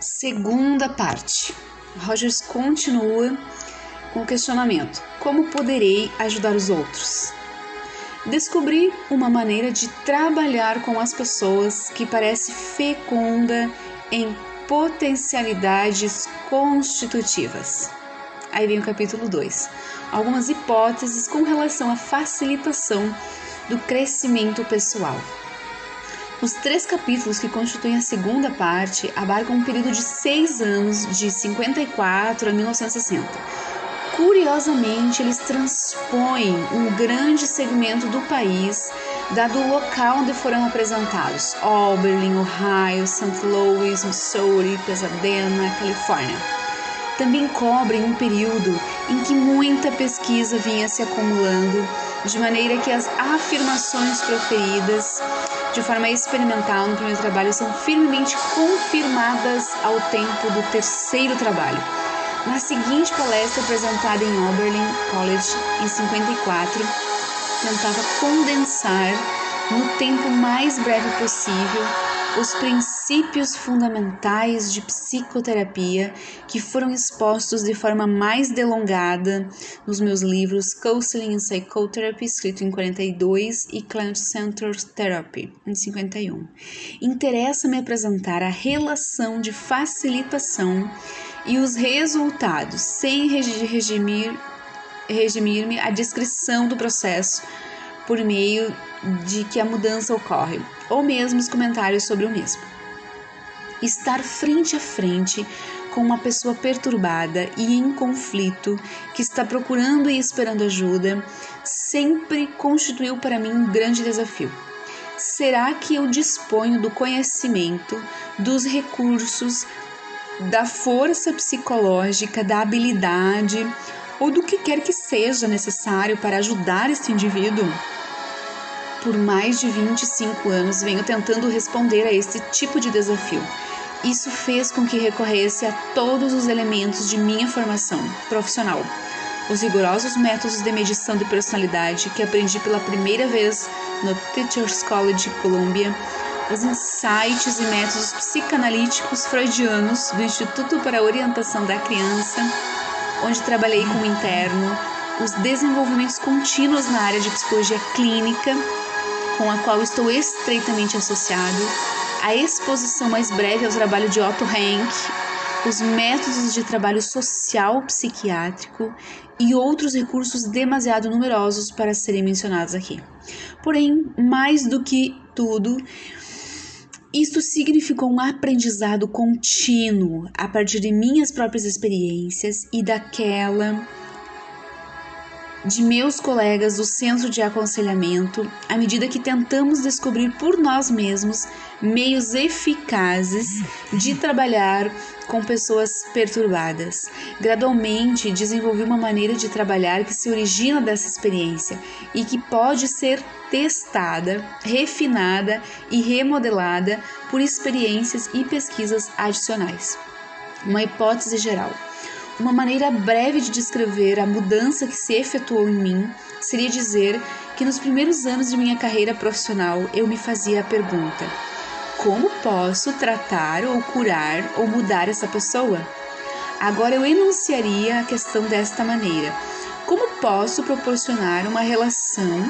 Segunda parte. Rogers continua com o questionamento: Como poderei ajudar os outros? Descobri uma maneira de trabalhar com as pessoas que parece fecunda em potencialidades constitutivas. Aí vem o capítulo 2. Algumas hipóteses com relação à facilitação do crescimento pessoal. Os três capítulos que constituem a segunda parte abarcam um período de seis anos, de 54 a 1960. Curiosamente, eles transpõem um grande segmento do país, dado o local onde foram apresentados: Oberlin, Ohio, St. Louis, Missouri, Pasadena, Califórnia. Também cobrem um período em que muita pesquisa vinha se acumulando, de maneira que as afirmações proferidas de forma experimental no primeiro trabalho são firmemente confirmadas ao tempo do terceiro trabalho. Na seguinte palestra apresentada em Oberlin College em 54, tentava condensar no tempo mais breve possível os princípios fundamentais de psicoterapia que foram expostos de forma mais delongada nos meus livros Counseling and Psychotherapy, escrito em 42, e Client-Centered Therapy, em 51. Interessa-me apresentar a relação de facilitação e os resultados, sem regimir, regimir-me a descrição do processo por meio de que a mudança ocorre, ou mesmo os comentários sobre o mesmo. Estar frente a frente com uma pessoa perturbada e em conflito, que está procurando e esperando ajuda, sempre constituiu para mim um grande desafio. Será que eu disponho do conhecimento, dos recursos, da força psicológica, da habilidade ou do que quer que seja necessário para ajudar este indivíduo? Por mais de 25 anos venho tentando responder a este tipo de desafio. Isso fez com que recorresse a todos os elementos de minha formação profissional. Os rigorosos métodos de medição de personalidade que aprendi pela primeira vez no Teachers College Columbia, os insights e métodos psicanalíticos freudianos do Instituto para a Orientação da Criança, onde trabalhei com o interno, os desenvolvimentos contínuos na área de psicologia clínica com a qual estou estreitamente associado, a exposição mais breve ao trabalho de Otto Henck, os métodos de trabalho social psiquiátrico e outros recursos demasiado numerosos para serem mencionados aqui. Porém, mais do que tudo, isto significou um aprendizado contínuo a partir de minhas próprias experiências e daquela de meus colegas do centro de aconselhamento à medida que tentamos descobrir por nós mesmos meios eficazes de trabalhar com pessoas perturbadas. Gradualmente desenvolvi uma maneira de trabalhar que se origina dessa experiência e que pode ser testada, refinada e remodelada por experiências e pesquisas adicionais. Uma hipótese geral. Uma maneira breve de descrever a mudança que se efetuou em mim seria dizer que nos primeiros anos de minha carreira profissional eu me fazia a pergunta: como posso tratar ou curar ou mudar essa pessoa? Agora eu enunciaria a questão desta maneira: como posso proporcionar uma relação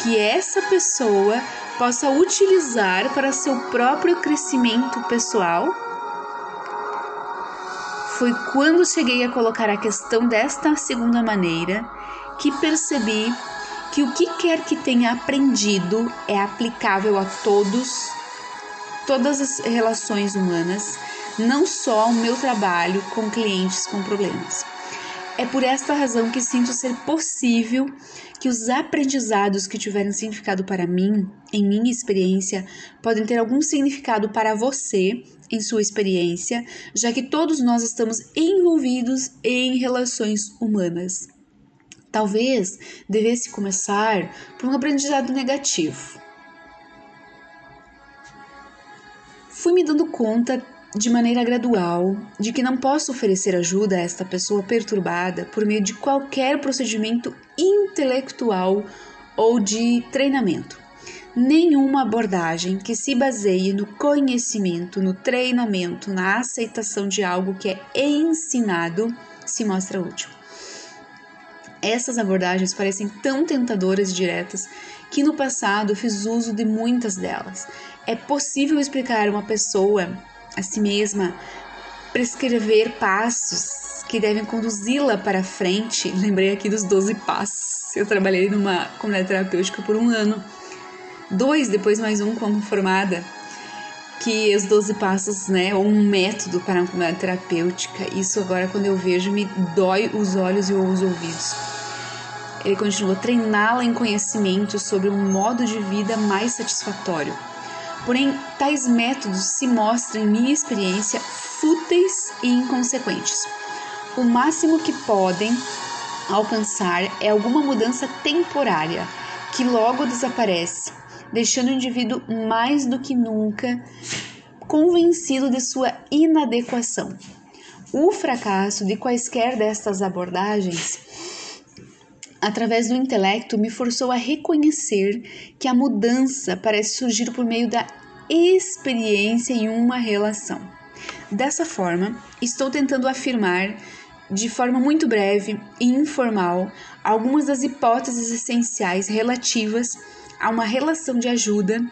que essa pessoa possa utilizar para seu próprio crescimento pessoal? Foi quando cheguei a colocar a questão desta segunda maneira que percebi que o que quer que tenha aprendido é aplicável a todos, todas as relações humanas, não só ao meu trabalho com clientes com problemas. É por esta razão que sinto ser possível que os aprendizados que tiverem significado para mim, em minha experiência, podem ter algum significado para você em sua experiência, já que todos nós estamos envolvidos em relações humanas. Talvez devesse começar por um aprendizado negativo. Fui me dando conta de maneira gradual de que não posso oferecer ajuda a esta pessoa perturbada por meio de qualquer procedimento intelectual ou de treinamento. Nenhuma abordagem que se baseie no conhecimento, no treinamento, na aceitação de algo que é ensinado se mostra útil. Essas abordagens parecem tão tentadoras e diretas que no passado fiz uso de muitas delas. É possível explicar uma pessoa a si mesma, prescrever passos que devem conduzi-la para frente. Lembrei aqui dos 12 passos. Eu trabalhei numa comunidade terapêutica por um ano, dois, depois mais um como formada, que os 12 passos, né, ou um método para uma terapêutica. Isso agora quando eu vejo me dói os olhos e os ouvidos. Ele continua treiná-la em conhecimento sobre um modo de vida mais satisfatório. Porém, tais métodos se mostram, em minha experiência, fúteis e inconsequentes. O máximo que podem alcançar é alguma mudança temporária, que logo desaparece, deixando o indivíduo mais do que nunca convencido de sua inadequação. O fracasso de quaisquer destas abordagens através do intelecto, me forçou a reconhecer que a mudança parece surgir por meio da experiência em uma relação. Dessa forma, estou tentando afirmar de forma muito breve e informal algumas das hipóteses essenciais relativas a uma relação de ajuda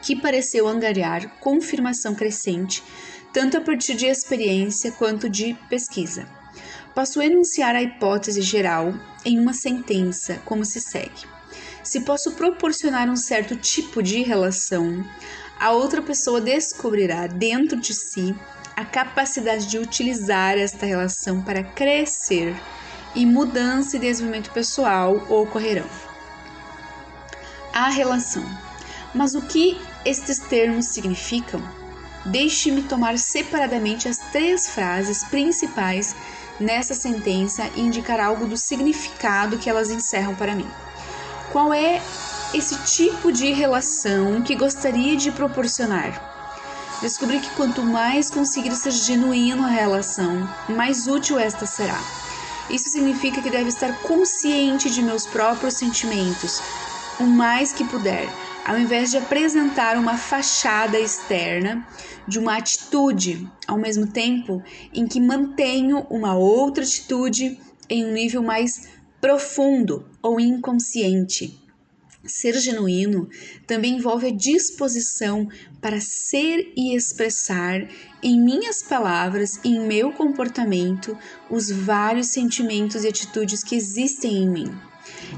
que pareceu angariar confirmação crescente, tanto a partir de experiência quanto de pesquisa. Posso enunciar a hipótese geral em uma sentença, como se segue: Se posso proporcionar um certo tipo de relação, a outra pessoa descobrirá dentro de si a capacidade de utilizar esta relação para crescer e mudança e desenvolvimento pessoal ocorrerão. A relação. Mas o que estes termos significam? Deixe-me tomar separadamente as três frases principais nessa sentença e indicar algo do significado que elas encerram para mim. Qual é esse tipo de relação que gostaria de proporcionar? Descobri que quanto mais conseguir ser genuíno a relação, mais útil esta será. Isso significa que deve estar consciente de meus próprios sentimentos, o mais que puder, ao invés de apresentar uma fachada externa de uma atitude, ao mesmo tempo em que mantenho uma outra atitude em um nível mais profundo ou inconsciente. Ser genuíno também envolve a disposição para ser e expressar em minhas palavras e em meu comportamento os vários sentimentos e atitudes que existem em mim.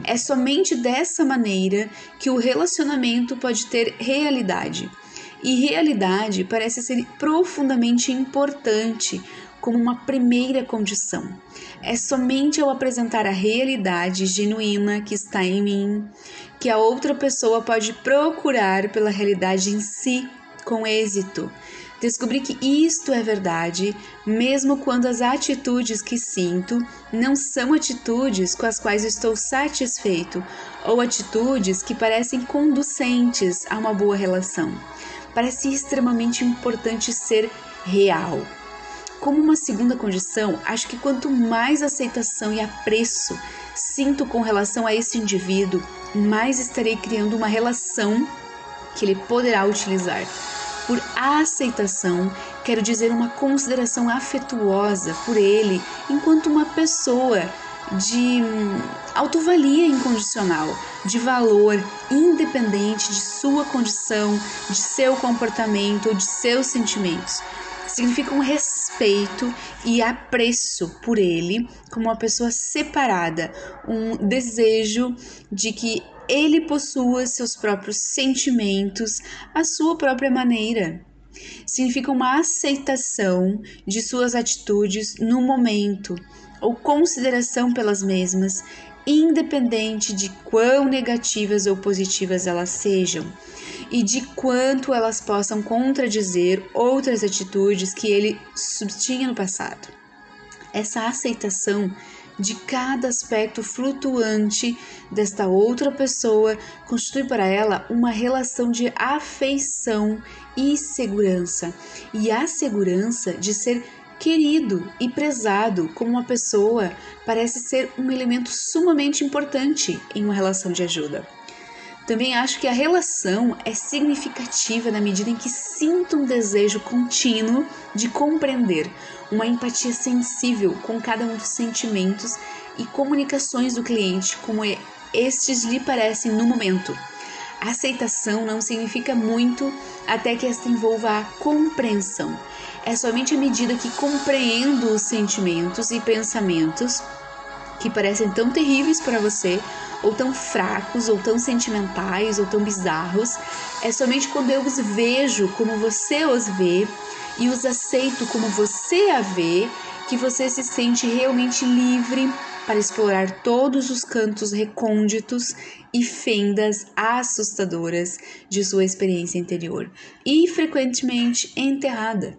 É somente dessa maneira que o relacionamento pode ter realidade. E realidade parece ser profundamente importante como uma primeira condição. É somente ao apresentar a realidade genuína que está em mim que a outra pessoa pode procurar pela realidade em si com êxito. Descobri que isto é verdade, mesmo quando as atitudes que sinto não são atitudes com as quais estou satisfeito ou atitudes que parecem conducentes a uma boa relação. Parece extremamente importante ser real. Como uma segunda condição, acho que quanto mais aceitação e apreço sinto com relação a esse indivíduo, mais estarei criando uma relação que ele poderá utilizar por aceitação, quero dizer uma consideração afetuosa por ele enquanto uma pessoa de hum, autovalia incondicional, de valor independente de sua condição, de seu comportamento ou de seus sentimentos. Significa um respeito e apreço por ele como uma pessoa separada, um desejo de que ele possua seus próprios sentimentos, a sua própria maneira. Significa uma aceitação de suas atitudes no momento ou consideração pelas mesmas, independente de quão negativas ou positivas elas sejam e de quanto elas possam contradizer outras atitudes que ele tinha no passado. Essa aceitação de cada aspecto flutuante desta outra pessoa constitui para ela uma relação de afeição e segurança, e a segurança de ser querido e prezado como uma pessoa parece ser um elemento sumamente importante em uma relação de ajuda. Também acho que a relação é significativa na medida em que sinto um desejo contínuo de compreender, uma empatia sensível com cada um dos sentimentos e comunicações do cliente, como estes lhe parecem no momento. Aceitação não significa muito até que esta envolva a compreensão. É somente à medida que compreendo os sentimentos e pensamentos que parecem tão terríveis para você, ou tão fracos, ou tão sentimentais, ou tão bizarros, é somente quando eu os vejo como você os vê e os aceito como você a vê que você se sente realmente livre para explorar todos os cantos recônditos e fendas assustadoras de sua experiência interior e frequentemente enterrada.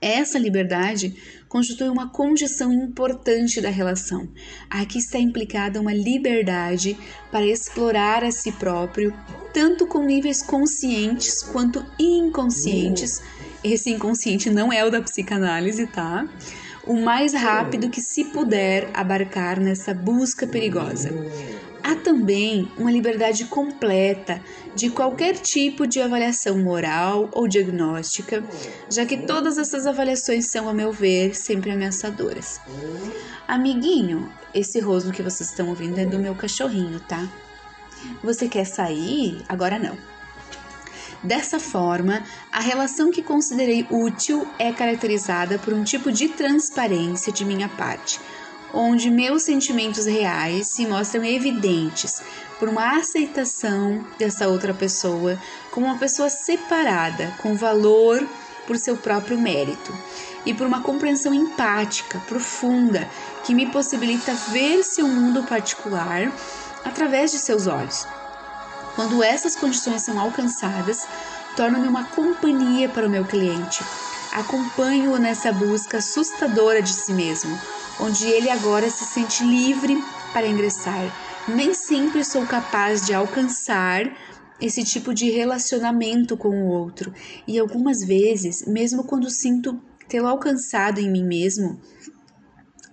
Essa liberdade constitui uma condição importante da relação. Aqui está implicada uma liberdade para explorar a si próprio, tanto com níveis conscientes quanto inconscientes. Esse inconsciente não é o da psicanálise, tá? O mais rápido que se puder abarcar nessa busca perigosa. Há também uma liberdade completa de qualquer tipo de avaliação moral ou diagnóstica, já que todas essas avaliações são, a meu ver, sempre ameaçadoras. Amiguinho, esse rosno que vocês estão ouvindo é do meu cachorrinho, tá? Você quer sair? Agora não. Dessa forma, a relação que considerei útil é caracterizada por um tipo de transparência de minha parte onde meus sentimentos reais se mostram evidentes por uma aceitação dessa outra pessoa como uma pessoa separada, com valor por seu próprio mérito, e por uma compreensão empática, profunda, que me possibilita ver seu mundo particular através de seus olhos. Quando essas condições são alcançadas, torno-me uma companhia para o meu cliente. Acompanho-o nessa busca assustadora de si mesmo, onde ele agora se sente livre para ingressar. Nem sempre sou capaz de alcançar esse tipo de relacionamento com o outro, e algumas vezes, mesmo quando sinto tê-lo alcançado em mim mesmo,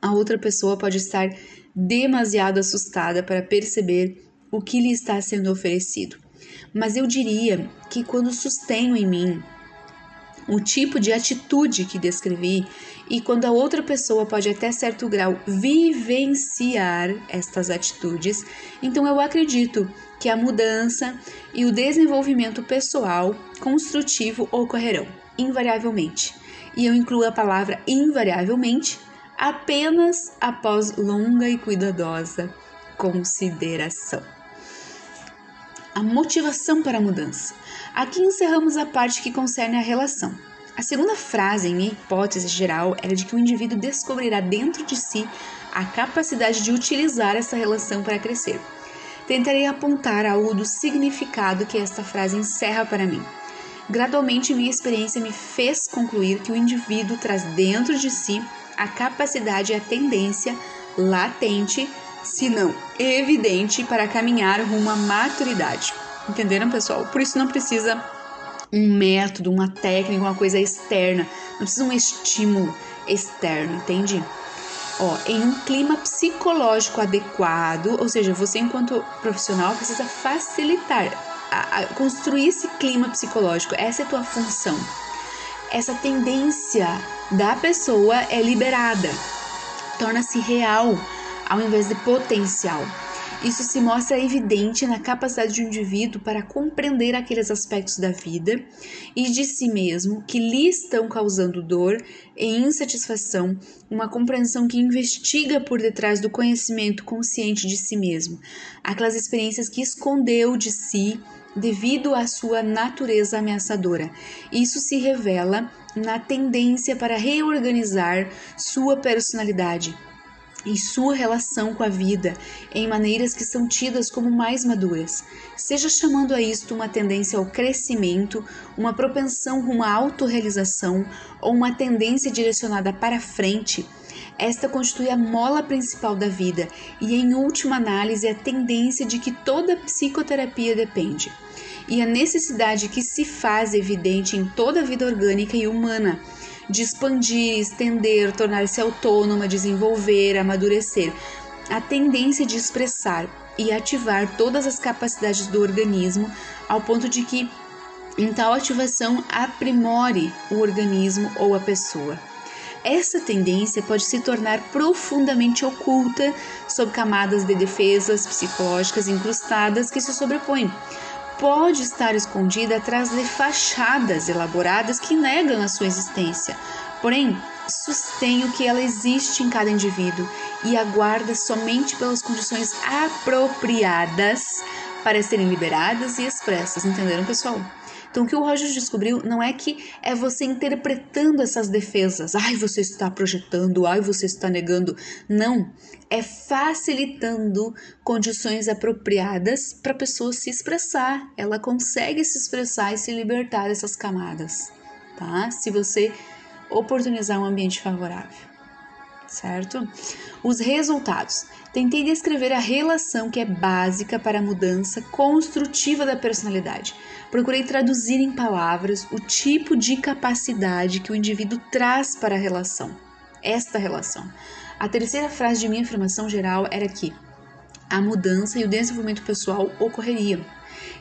a outra pessoa pode estar demasiado assustada para perceber o que lhe está sendo oferecido. Mas eu diria que quando sustenho em mim o tipo de atitude que descrevi e quando a outra pessoa pode até certo grau vivenciar estas atitudes, então eu acredito que a mudança e o desenvolvimento pessoal construtivo ocorrerão invariavelmente. E eu incluo a palavra invariavelmente apenas após longa e cuidadosa consideração. A motivação para a mudança. Aqui encerramos a parte que concerne a relação. A segunda frase, em minha hipótese geral, era de que o indivíduo descobrirá dentro de si a capacidade de utilizar essa relação para crescer. Tentarei apontar algo do significado que esta frase encerra para mim. Gradualmente, minha experiência me fez concluir que o indivíduo traz dentro de si a capacidade e a tendência latente, se não evidente, para caminhar rumo à maturidade. Entenderam, pessoal? Por isso não precisa um método, uma técnica, uma coisa externa. Não precisa um estímulo externo, entende? Ó, em um clima psicológico adequado, ou seja, você enquanto profissional precisa facilitar, a, a construir esse clima psicológico. Essa é a tua função. Essa tendência da pessoa é liberada, torna-se real ao invés de potencial. Isso se mostra evidente na capacidade de um indivíduo para compreender aqueles aspectos da vida e de si mesmo que lhe estão causando dor e insatisfação, uma compreensão que investiga por detrás do conhecimento consciente de si mesmo, aquelas experiências que escondeu de si devido à sua natureza ameaçadora. Isso se revela na tendência para reorganizar sua personalidade e sua relação com a vida em maneiras que são tidas como mais maduras, seja chamando a isto uma tendência ao crescimento, uma propensão rumo à autorrealização ou uma tendência direcionada para frente, esta constitui a mola principal da vida e, em última análise, a tendência de que toda psicoterapia depende. E a necessidade que se faz evidente em toda a vida orgânica e humana de expandir, estender, tornar-se autônoma, desenvolver, amadurecer. A tendência de expressar e ativar todas as capacidades do organismo ao ponto de que em tal ativação aprimore o organismo ou a pessoa. Essa tendência pode se tornar profundamente oculta sob camadas de defesas psicológicas incrustadas que se sobrepõem. Pode estar escondida atrás de fachadas elaboradas que negam a sua existência. Porém, sustenho que ela existe em cada indivíduo e aguarda somente pelas condições apropriadas para serem liberadas e expressas. Entenderam, pessoal? Então, o que o Roger descobriu não é que é você interpretando essas defesas. Ai, você está projetando, ai, você está negando. Não. É facilitando condições apropriadas para a pessoa se expressar. Ela consegue se expressar e se libertar dessas camadas, tá? Se você oportunizar um ambiente favorável certo? Os resultados. Tentei descrever a relação que é básica para a mudança construtiva da personalidade. Procurei traduzir em palavras o tipo de capacidade que o indivíduo traz para a relação, esta relação. A terceira frase de minha afirmação geral era que a mudança e o desenvolvimento pessoal ocorreriam.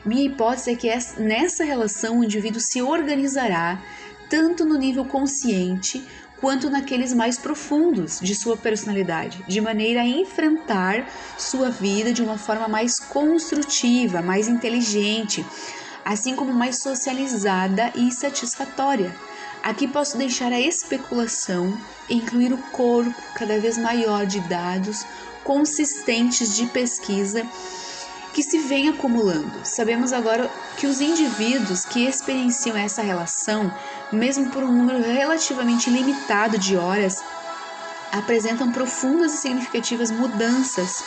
Minha hipótese é que nessa relação o indivíduo se organizará tanto no nível consciente quanto naqueles mais profundos de sua personalidade, de maneira a enfrentar sua vida de uma forma mais construtiva, mais inteligente, assim como mais socializada e satisfatória. Aqui posso deixar a especulação e incluir o corpo cada vez maior de dados consistentes de pesquisa que se vem acumulando. Sabemos agora que os indivíduos que experienciam essa relação mesmo por um número relativamente limitado de horas, apresentam profundas e significativas mudanças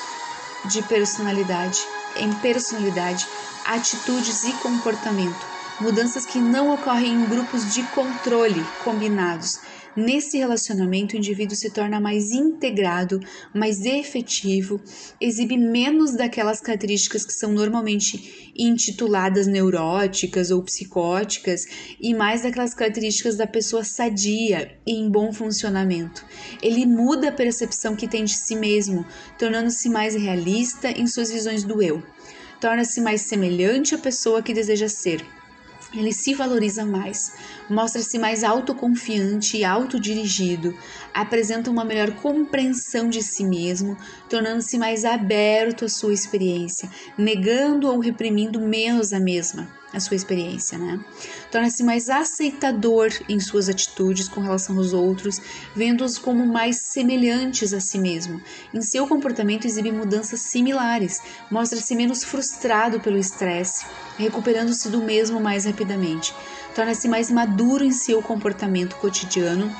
de personalidade, em personalidade, atitudes e comportamento, mudanças que não ocorrem em grupos de controle combinados, Nesse relacionamento, o indivíduo se torna mais integrado, mais efetivo, exibe menos daquelas características que são normalmente intituladas neuróticas ou psicóticas e mais daquelas características da pessoa sadia e em bom funcionamento. Ele muda a percepção que tem de si mesmo, tornando-se mais realista em suas visões do eu. Torna-se mais semelhante à pessoa que deseja ser ele se valoriza mais, mostra-se mais autoconfiante e autodirigido, apresenta uma melhor compreensão de si mesmo, tornando-se mais aberto à sua experiência, negando ou reprimindo menos a mesma a sua experiência, né? Torna-se mais aceitador em suas atitudes com relação aos outros, vendo-os como mais semelhantes a si mesmo. Em seu comportamento exibe mudanças similares, mostra-se menos frustrado pelo estresse, recuperando-se do mesmo mais rapidamente. Torna-se mais maduro em seu comportamento cotidiano,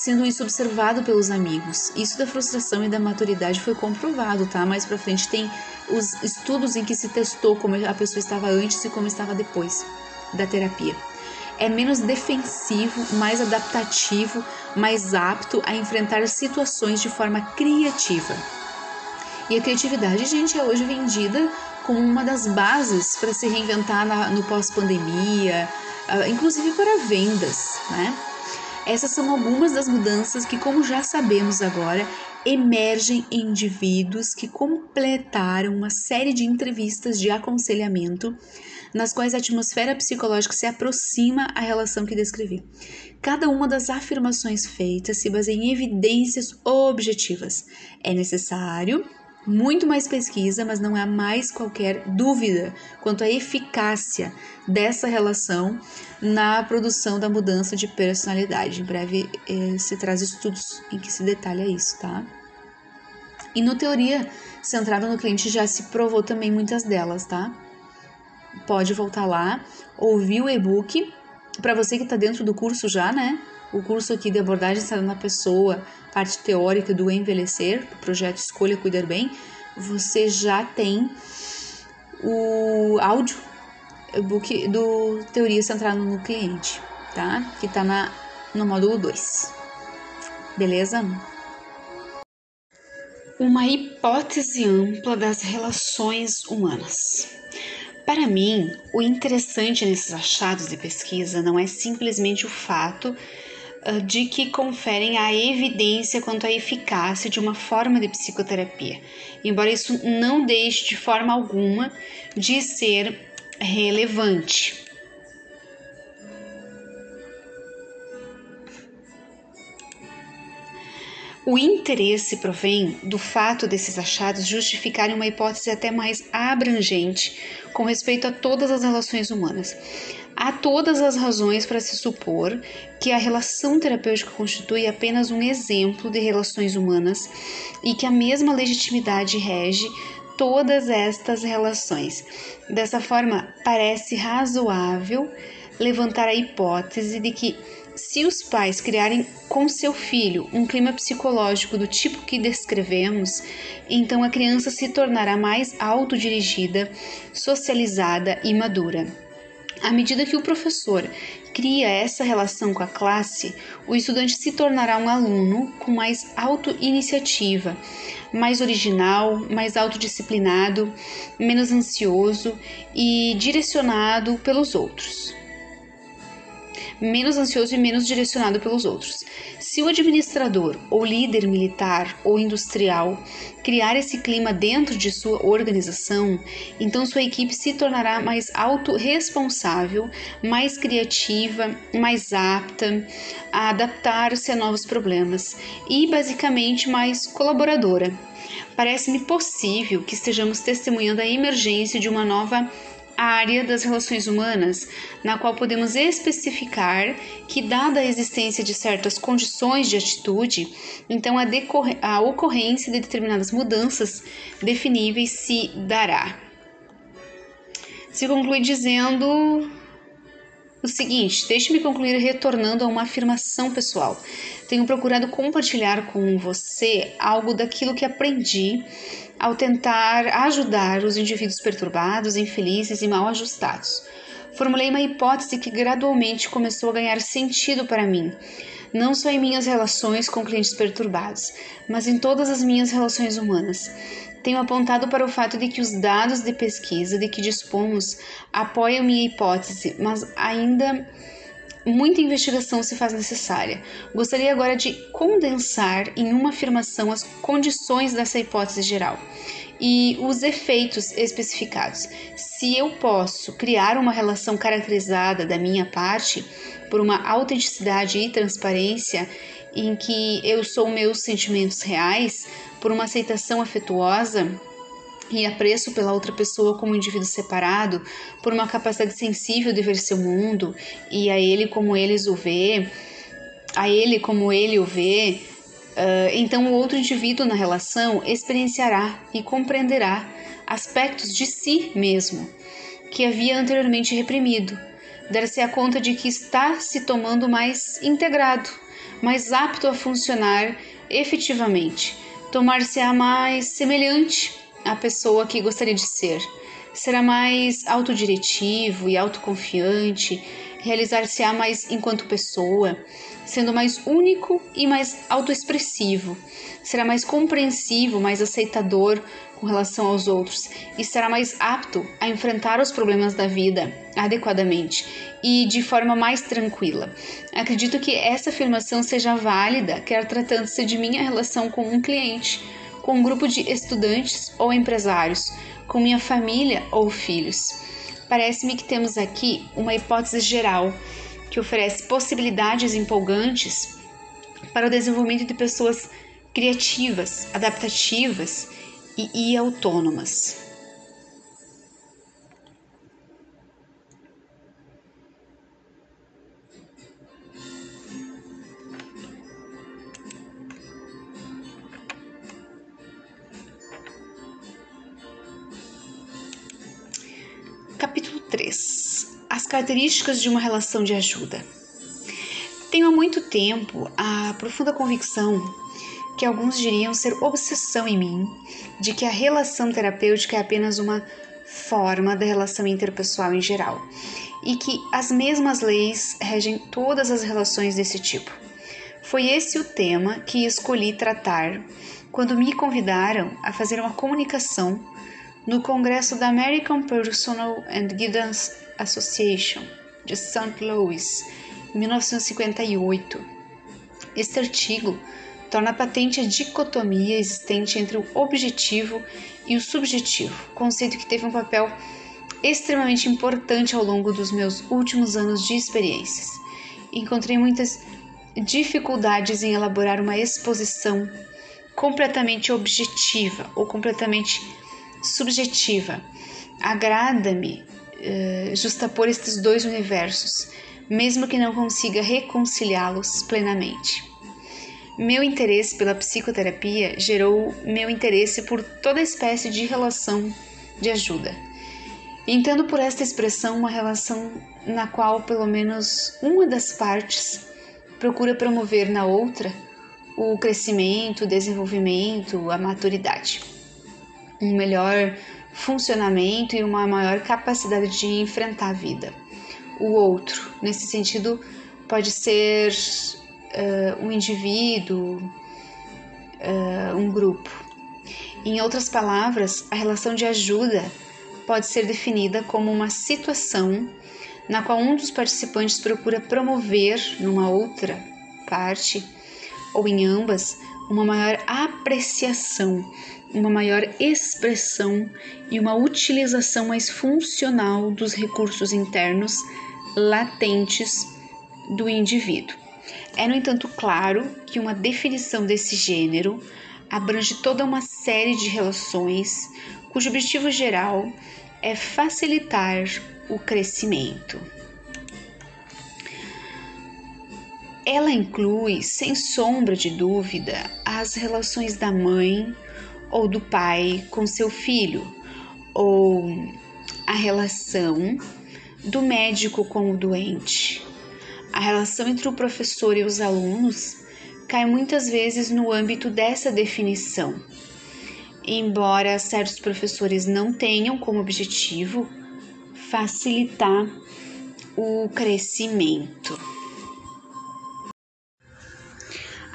sendo isso observado pelos amigos. Isso da frustração e da maturidade foi comprovado, tá? Mais para frente tem os estudos em que se testou como a pessoa estava antes e como estava depois da terapia. É menos defensivo, mais adaptativo, mais apto a enfrentar situações de forma criativa. E a criatividade, gente, é hoje vendida como uma das bases para se reinventar na, no pós-pandemia, uh, inclusive para vendas, né? Essas são algumas das mudanças que, como já sabemos agora, emergem em indivíduos que completaram uma série de entrevistas de aconselhamento nas quais a atmosfera psicológica se aproxima à relação que descrevi. Cada uma das afirmações feitas se baseia em evidências objetivas. É necessário muito mais pesquisa, mas não há mais qualquer dúvida quanto à eficácia dessa relação na produção da mudança de personalidade. Em breve eh, se traz estudos em que se detalha isso, tá? E no teoria centrada no cliente já se provou também muitas delas, tá? Pode voltar lá, ouvir o e-book. Para você que está dentro do curso já, né? O curso aqui de abordagem está na pessoa, parte teórica do envelhecer, do projeto Escolha Cuidar Bem, você já tem o áudio book do Teoria Centrada no Cliente, tá? Que tá na, no módulo 2. Beleza? Uma hipótese ampla das relações humanas. Para mim, o interessante nesses achados de pesquisa não é simplesmente o fato de que conferem a evidência quanto à eficácia de uma forma de psicoterapia, embora isso não deixe de forma alguma de ser relevante. O interesse provém do fato desses achados justificarem uma hipótese até mais abrangente com respeito a todas as relações humanas. Há todas as razões para se supor que a relação terapêutica constitui apenas um exemplo de relações humanas e que a mesma legitimidade rege todas estas relações. Dessa forma, parece razoável levantar a hipótese de que se os pais criarem com seu filho um clima psicológico do tipo que descrevemos, então a criança se tornará mais autodirigida, socializada e madura. À medida que o professor cria essa relação com a classe, o estudante se tornará um aluno com mais auto-iniciativa, mais original, mais autodisciplinado, menos ansioso e direcionado pelos outros menos ansioso e menos direcionado pelos outros. Se o administrador ou líder militar ou industrial criar esse clima dentro de sua organização, então sua equipe se tornará mais autorresponsável, mais criativa, mais apta a adaptar-se a novos problemas e basicamente mais colaboradora. Parece-me possível que estejamos testemunhando a emergência de uma nova área das relações humanas, na qual podemos especificar que, dada a existência de certas condições de atitude, então a, a ocorrência de determinadas mudanças definíveis se dará. Se conclui dizendo o seguinte: deixe-me concluir retornando a uma afirmação pessoal. Tenho procurado compartilhar com você algo daquilo que aprendi ao tentar ajudar os indivíduos perturbados, infelizes e mal ajustados. Formulei uma hipótese que gradualmente começou a ganhar sentido para mim, não só em minhas relações com clientes perturbados, mas em todas as minhas relações humanas. Tenho apontado para o fato de que os dados de pesquisa de que dispomos apoiam minha hipótese, mas ainda muita investigação se faz necessária. Gostaria agora de condensar em uma afirmação as condições dessa hipótese geral e os efeitos especificados. Se eu posso criar uma relação caracterizada da minha parte por uma autenticidade e transparência em que eu sou meus sentimentos reais, por uma aceitação afetuosa, e apreço pela outra pessoa como um indivíduo separado, por uma capacidade sensível de ver seu mundo e a ele como eles o vê, a ele como ele o vê, uh, então o outro indivíduo na relação experienciará e compreenderá aspectos de si mesmo que havia anteriormente reprimido. Dar-se a conta de que está se tomando mais integrado, mais apto a funcionar efetivamente, tomar-se-á mais semelhante a pessoa que gostaria de ser. Será mais autodiretivo e autoconfiante, realizar-se-á mais enquanto pessoa, sendo mais único e mais autoexpressivo. Será mais compreensivo, mais aceitador com relação aos outros e será mais apto a enfrentar os problemas da vida adequadamente e de forma mais tranquila. Acredito que essa afirmação seja válida, quer tratando-se de minha relação com um cliente com um grupo de estudantes ou empresários, com minha família ou filhos. Parece-me que temos aqui uma hipótese geral que oferece possibilidades empolgantes para o desenvolvimento de pessoas criativas, adaptativas e, e autônomas. 3 As características de uma relação de ajuda. Tenho há muito tempo a profunda convicção que alguns diriam ser obsessão em mim de que a relação terapêutica é apenas uma forma da relação interpessoal em geral e que as mesmas leis regem todas as relações desse tipo. Foi esse o tema que escolhi tratar quando me convidaram a fazer uma comunicação no congresso da American Personal and Guidance Association de St. Louis, em 1958. Este artigo torna patente a dicotomia existente entre o objetivo e o subjetivo, conceito que teve um papel extremamente importante ao longo dos meus últimos anos de experiências. Encontrei muitas dificuldades em elaborar uma exposição completamente objetiva ou completamente subjetiva. Agrada-me uh, justapor estes dois universos, mesmo que não consiga reconciliá-los plenamente. Meu interesse pela psicoterapia gerou meu interesse por toda espécie de relação de ajuda. Entendo por esta expressão uma relação na qual pelo menos uma das partes procura promover na outra o crescimento, o desenvolvimento, a maturidade, um melhor funcionamento e uma maior capacidade de enfrentar a vida. O outro, nesse sentido, pode ser uh, um indivíduo, uh, um grupo. Em outras palavras, a relação de ajuda pode ser definida como uma situação na qual um dos participantes procura promover numa outra parte ou em ambas uma maior apreciação, uma maior expressão e uma utilização mais funcional dos recursos internos latentes do indivíduo. É, no entanto, claro que uma definição desse gênero abrange toda uma série de relações cujo objetivo geral é facilitar o crescimento. Ela inclui, sem sombra de dúvida, as relações da mãe ou do pai com seu filho, ou a relação do médico com o doente, a relação entre o professor e os alunos cai muitas vezes no âmbito dessa definição. Embora certos professores não tenham como objetivo facilitar o crescimento.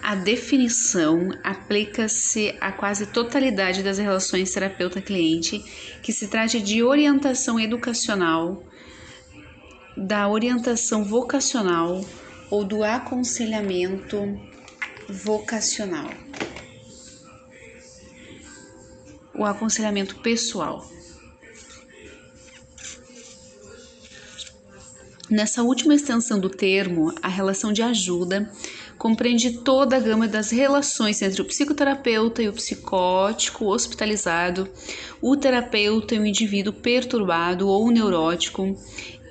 A definição aplica-se a quase totalidade das relações terapeuta-cliente que se trate de orientação educacional da orientação vocacional ou do aconselhamento vocacional. O aconselhamento pessoal. Nessa última extensão do termo, a relação de ajuda compreende toda a gama das relações entre o psicoterapeuta e o psicótico hospitalizado, o terapeuta e o indivíduo perturbado ou neurótico,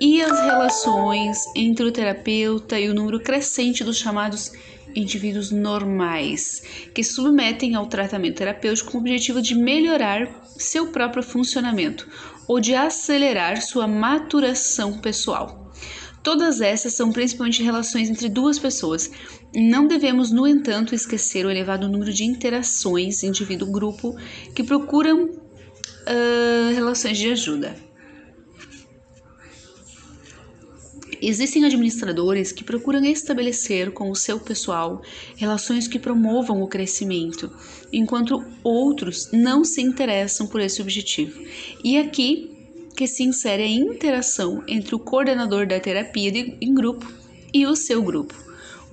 e as relações entre o terapeuta e o número crescente dos chamados indivíduos normais, que submetem ao tratamento terapêutico com o objetivo de melhorar seu próprio funcionamento ou de acelerar sua maturação pessoal. Todas essas são principalmente relações entre duas pessoas. Não devemos, no entanto, esquecer o elevado número de interações indivíduo-grupo que procuram uh, relações de ajuda. Existem administradores que procuram estabelecer com o seu pessoal relações que promovam o crescimento, enquanto outros não se interessam por esse objetivo. E aqui que se insere a interação entre o coordenador da terapia de, em grupo e o seu grupo.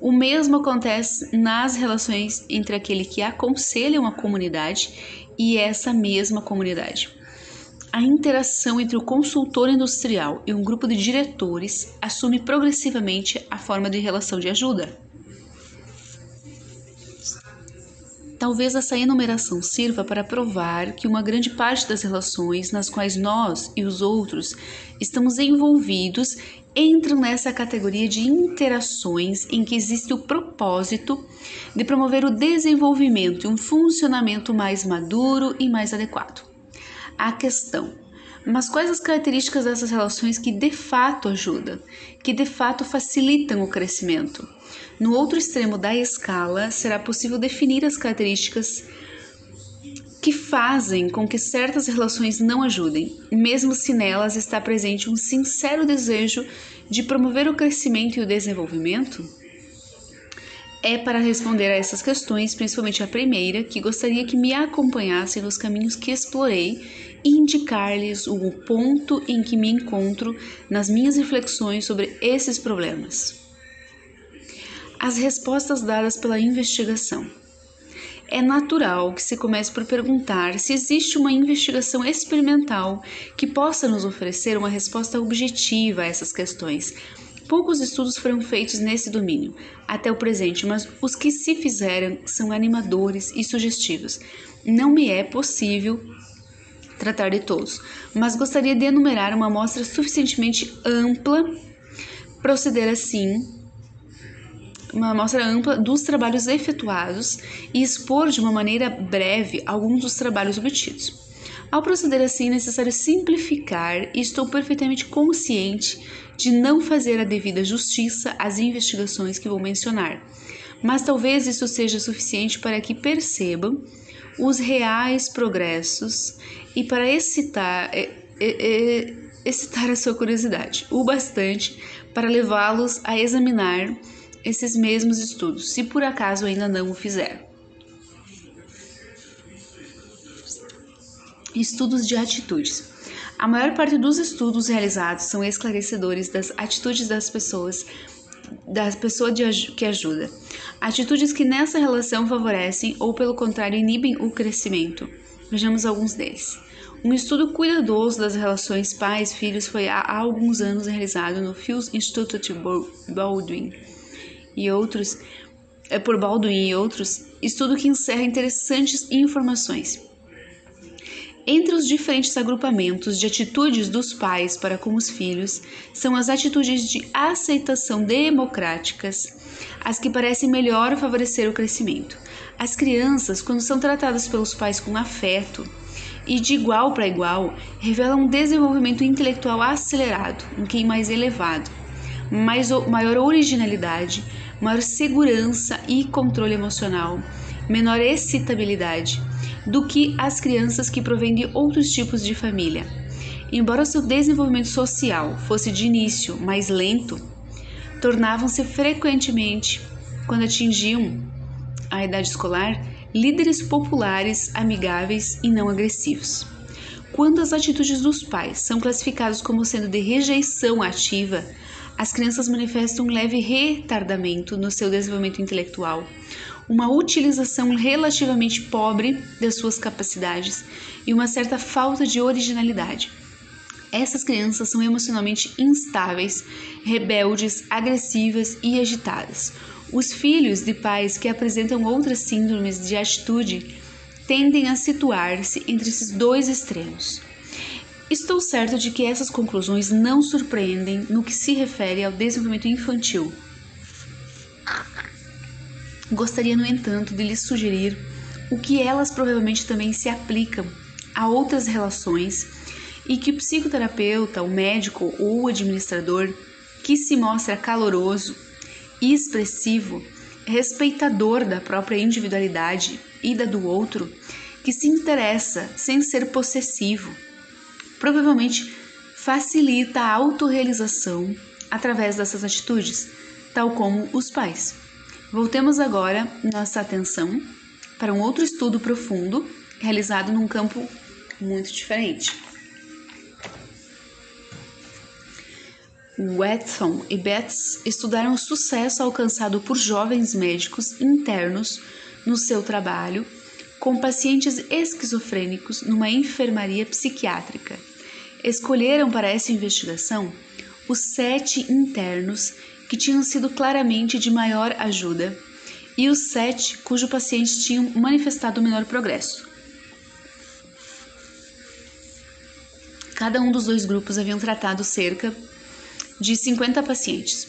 O mesmo acontece nas relações entre aquele que aconselha uma comunidade e essa mesma comunidade a interação entre o consultor industrial e um grupo de diretores assume progressivamente a forma de relação de ajuda. Talvez essa enumeração sirva para provar que uma grande parte das relações nas quais nós e os outros estamos envolvidos entram nessa categoria de interações em que existe o propósito de promover o desenvolvimento e um funcionamento mais maduro e mais adequado a questão. Mas quais as características dessas relações que de fato ajudam, que de fato facilitam o crescimento? No outro extremo da escala, será possível definir as características que fazem com que certas relações não ajudem, mesmo se nelas está presente um sincero desejo de promover o crescimento e o desenvolvimento? É para responder a essas questões, principalmente a primeira, que gostaria que me acompanhassem nos caminhos que explorei e indicar-lhes o ponto em que me encontro nas minhas reflexões sobre esses problemas. as respostas dadas pela investigação. É natural que se comece por perguntar se existe uma investigação experimental que possa nos oferecer uma resposta objetiva a essas questões. Poucos estudos foram feitos nesse domínio até o presente, mas os que se fizeram são animadores e sugestivos. Não me é possível tratar de todos, mas gostaria de enumerar uma amostra suficientemente ampla, proceder assim uma amostra ampla dos trabalhos efetuados e expor de uma maneira breve alguns dos trabalhos obtidos. Ao proceder assim, é necessário simplificar e estou perfeitamente consciente de não fazer a devida justiça às investigações que vou mencionar, mas talvez isso seja suficiente para que percebam os reais progressos e para excitar, é, é, é, excitar a sua curiosidade, o bastante para levá-los a examinar esses mesmos estudos, se por acaso ainda não o fizeram. Estudos de atitudes. A maior parte dos estudos realizados são esclarecedores das atitudes das pessoas, da pessoa que ajuda. Atitudes que nessa relação favorecem ou, pelo contrário, inibem o crescimento. Vejamos alguns deles. Um estudo cuidadoso das relações pais-filhos foi há alguns anos realizado no Fields Institute Baldwin e outros, é, por Baldwin e outros, estudo que encerra interessantes informações. Entre os diferentes agrupamentos de atitudes dos pais para com os filhos, são as atitudes de aceitação democráticas as que parecem melhor favorecer o crescimento. As crianças, quando são tratadas pelos pais com afeto e de igual para igual, revelam um desenvolvimento intelectual acelerado, um QI mais elevado, mais, maior originalidade, maior segurança e controle emocional, menor excitabilidade do que as crianças que provêm de outros tipos de família. Embora seu desenvolvimento social fosse de início mais lento, tornavam-se frequentemente, quando atingiam a idade escolar, líderes populares, amigáveis e não agressivos. Quando as atitudes dos pais são classificadas como sendo de rejeição ativa, as crianças manifestam um leve retardamento no seu desenvolvimento intelectual, uma utilização relativamente pobre das suas capacidades e uma certa falta de originalidade. Essas crianças são emocionalmente instáveis, rebeldes, agressivas e agitadas. Os filhos de pais que apresentam outras síndromes de atitude tendem a situar-se entre esses dois extremos. Estou certo de que essas conclusões não surpreendem no que se refere ao desenvolvimento infantil. Gostaria, no entanto, de lhes sugerir o que elas provavelmente também se aplicam a outras relações e que o psicoterapeuta, o médico ou o administrador que se mostra caloroso e expressivo, respeitador da própria individualidade e da do outro, que se interessa sem ser possessivo, provavelmente facilita a autorrealização através dessas atitudes, tal como os pais. Voltemos agora nossa atenção para um outro estudo profundo realizado num campo muito diferente. Watson e Betts estudaram o sucesso alcançado por jovens médicos internos no seu trabalho com pacientes esquizofrênicos numa enfermaria psiquiátrica escolheram para essa investigação os sete internos que tinham sido claramente de maior ajuda e os sete cujos pacientes tinham manifestado menor progresso. Cada um dos dois grupos haviam tratado cerca de 50 pacientes.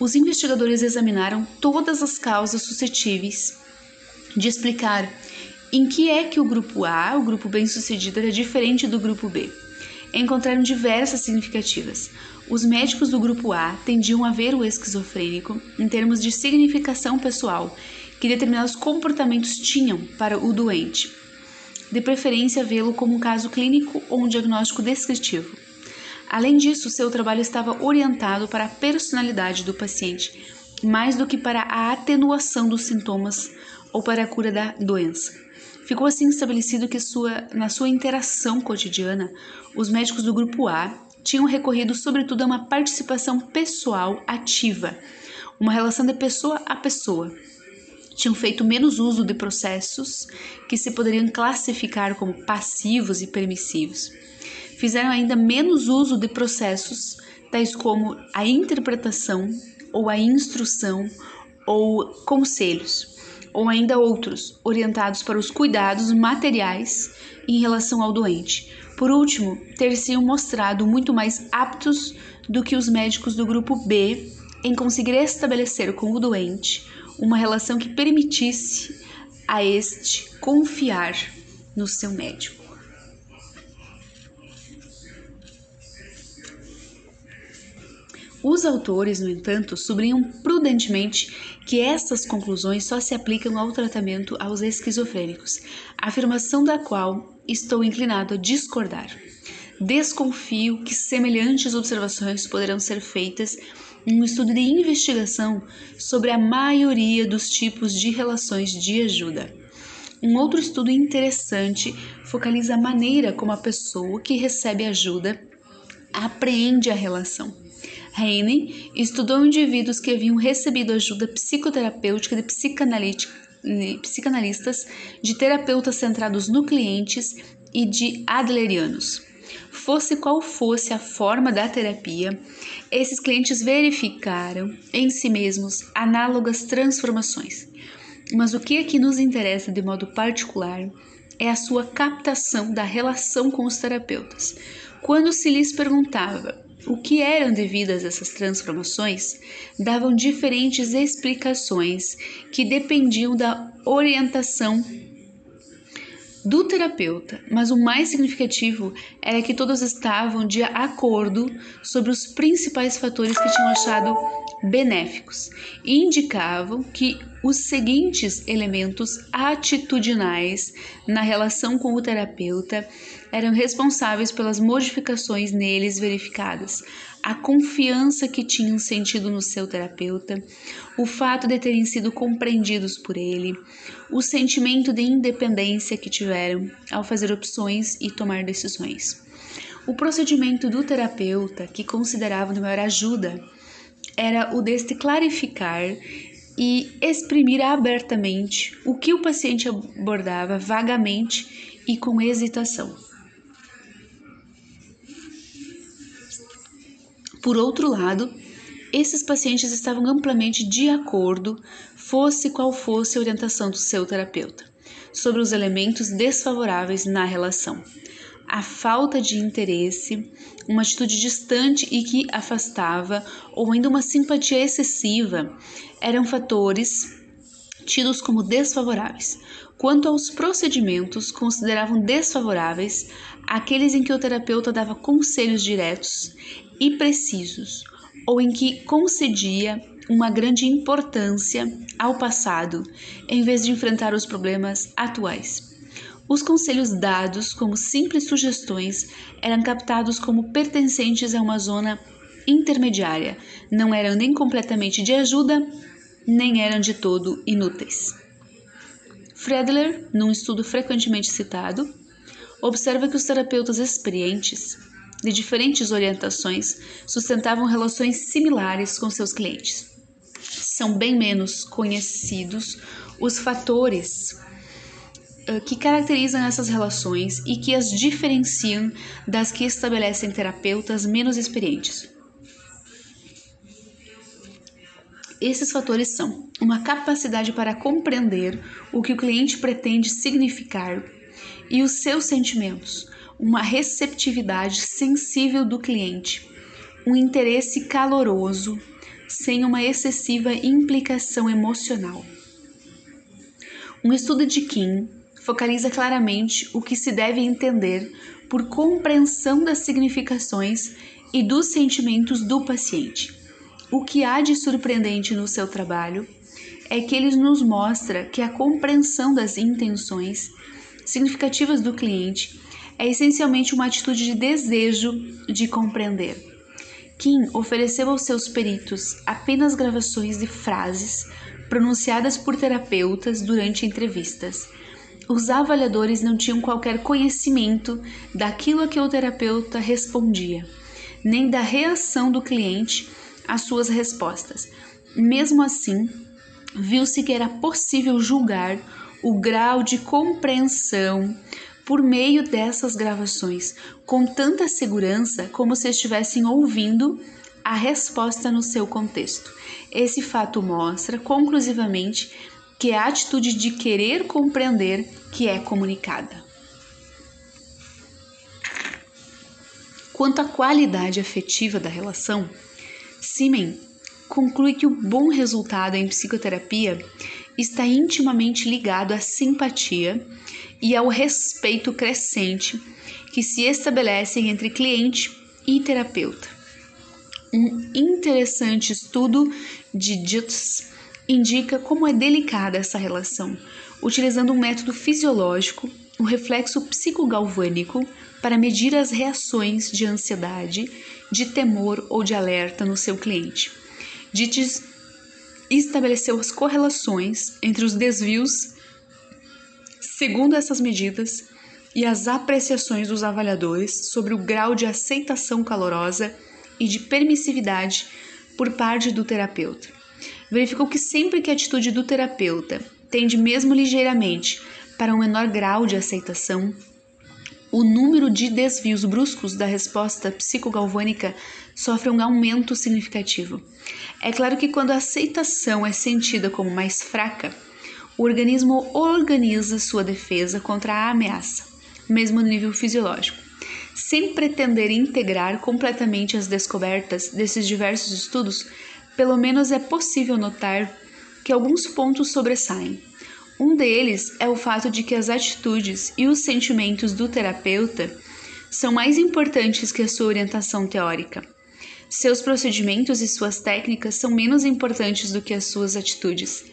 Os investigadores examinaram todas as causas suscetíveis de explicar em que é que o grupo A, o grupo bem-sucedido, era diferente do grupo B encontraram diversas significativas. Os médicos do grupo A tendiam a ver o esquizofrênico em termos de significação pessoal que determinados comportamentos tinham para o doente, de preferência vê-lo como um caso clínico ou um diagnóstico descritivo. Além disso, seu trabalho estava orientado para a personalidade do paciente, mais do que para a atenuação dos sintomas ou para a cura da doença. Ficou assim estabelecido que sua, na sua interação cotidiana, os médicos do grupo A tinham recorrido sobretudo a uma participação pessoal ativa, uma relação de pessoa a pessoa. Tinham feito menos uso de processos que se poderiam classificar como passivos e permissivos. Fizeram ainda menos uso de processos tais como a interpretação ou a instrução ou conselhos, ou ainda outros orientados para os cuidados materiais em relação ao doente. Por último, ter sido mostrado muito mais aptos do que os médicos do grupo B em conseguir estabelecer com o doente uma relação que permitisse a este confiar no seu médico. Os autores, no entanto, sublinham prudentemente que estas conclusões só se aplicam ao tratamento aos esquizofrênicos, afirmação da qual estou inclinado a discordar. Desconfio que semelhantes observações poderão ser feitas em um estudo de investigação sobre a maioria dos tipos de relações de ajuda. Um outro estudo interessante focaliza a maneira como a pessoa que recebe ajuda apreende a relação. Heine estudou indivíduos que haviam recebido ajuda psicoterapêutica de psicanalistas, de terapeutas centrados no clientes e de adlerianos. Fosse qual fosse a forma da terapia, esses clientes verificaram em si mesmos análogas transformações. Mas o que aqui nos interessa de modo particular é a sua captação da relação com os terapeutas. Quando se lhes perguntava o que eram devidas essas transformações davam diferentes explicações que dependiam da orientação do terapeuta, mas o mais significativo era que todos estavam de acordo sobre os principais fatores que tinham achado benéficos e indicavam que os seguintes elementos atitudinais na relação com o terapeuta eram responsáveis pelas modificações neles verificadas, a confiança que tinham sentido no seu terapeuta, o fato de terem sido compreendidos por ele, o sentimento de independência que tiveram ao fazer opções e tomar decisões. O procedimento do terapeuta, que consideravam de maior ajuda, era o deste clarificar e exprimir abertamente o que o paciente abordava vagamente e com hesitação. Por outro lado, esses pacientes estavam amplamente de acordo, fosse qual fosse a orientação do seu terapeuta, sobre os elementos desfavoráveis na relação. A falta de interesse, uma atitude distante e que afastava, ou ainda uma simpatia excessiva, eram fatores tidos como desfavoráveis. Quanto aos procedimentos, consideravam desfavoráveis aqueles em que o terapeuta dava conselhos diretos e precisos, ou em que concedia uma grande importância ao passado, em vez de enfrentar os problemas atuais. Os conselhos dados como simples sugestões eram captados como pertencentes a uma zona intermediária, não eram nem completamente de ajuda, nem eram de todo inúteis. Fredler, num estudo frequentemente citado, observa que os terapeutas experientes de diferentes orientações sustentavam relações similares com seus clientes. São bem menos conhecidos os fatores uh, que caracterizam essas relações e que as diferenciam das que estabelecem terapeutas menos experientes. Esses fatores são uma capacidade para compreender o que o cliente pretende significar e os seus sentimentos, uma receptividade sensível do cliente, um interesse caloroso, sem uma excessiva implicação emocional. Um estudo de Kim focaliza claramente o que se deve entender por compreensão das significações e dos sentimentos do paciente. O que há de surpreendente no seu trabalho é que ele nos mostra que a compreensão das intenções significativas do cliente é essencialmente uma atitude de desejo de compreender. Kim ofereceu aos seus peritos apenas gravações de frases pronunciadas por terapeutas durante entrevistas. Os avaliadores não tinham qualquer conhecimento daquilo a que o terapeuta respondia, nem da reação do cliente às suas respostas. Mesmo assim, viu-se que era possível julgar o grau de compreensão por meio dessas gravações, com tanta segurança como se estivessem ouvindo a resposta no seu contexto. Esse fato mostra conclusivamente que é a atitude de querer compreender que é comunicada. Quanto à qualidade afetiva da relação, Simen conclui que o bom resultado em psicoterapia está intimamente ligado à simpatia e ao respeito crescente que se estabelecem entre cliente e terapeuta. Um interessante estudo de Jutz indica como é delicada essa relação, utilizando um método fisiológico, um reflexo psicogalvânico, para medir as reações de ansiedade, de temor ou de alerta no seu cliente. Dites estabeleceu as correlações entre os desvios segundo essas medidas e as apreciações dos avaliadores sobre o grau de aceitação calorosa e de permissividade por parte do terapeuta. Verificou que sempre que a atitude do terapeuta tende mesmo ligeiramente para um menor grau de aceitação, o número de desvios bruscos da resposta psicogalvânica sofre um aumento significativo. É claro que quando a aceitação é sentida como mais fraca, o organismo organiza sua defesa contra a ameaça, mesmo no nível fisiológico. Sem pretender integrar completamente as descobertas desses diversos estudos, pelo menos é possível notar que alguns pontos sobressaem. Um deles é o fato de que as atitudes e os sentimentos do terapeuta são mais importantes que a sua orientação teórica. Seus procedimentos e suas técnicas são menos importantes do que as suas atitudes.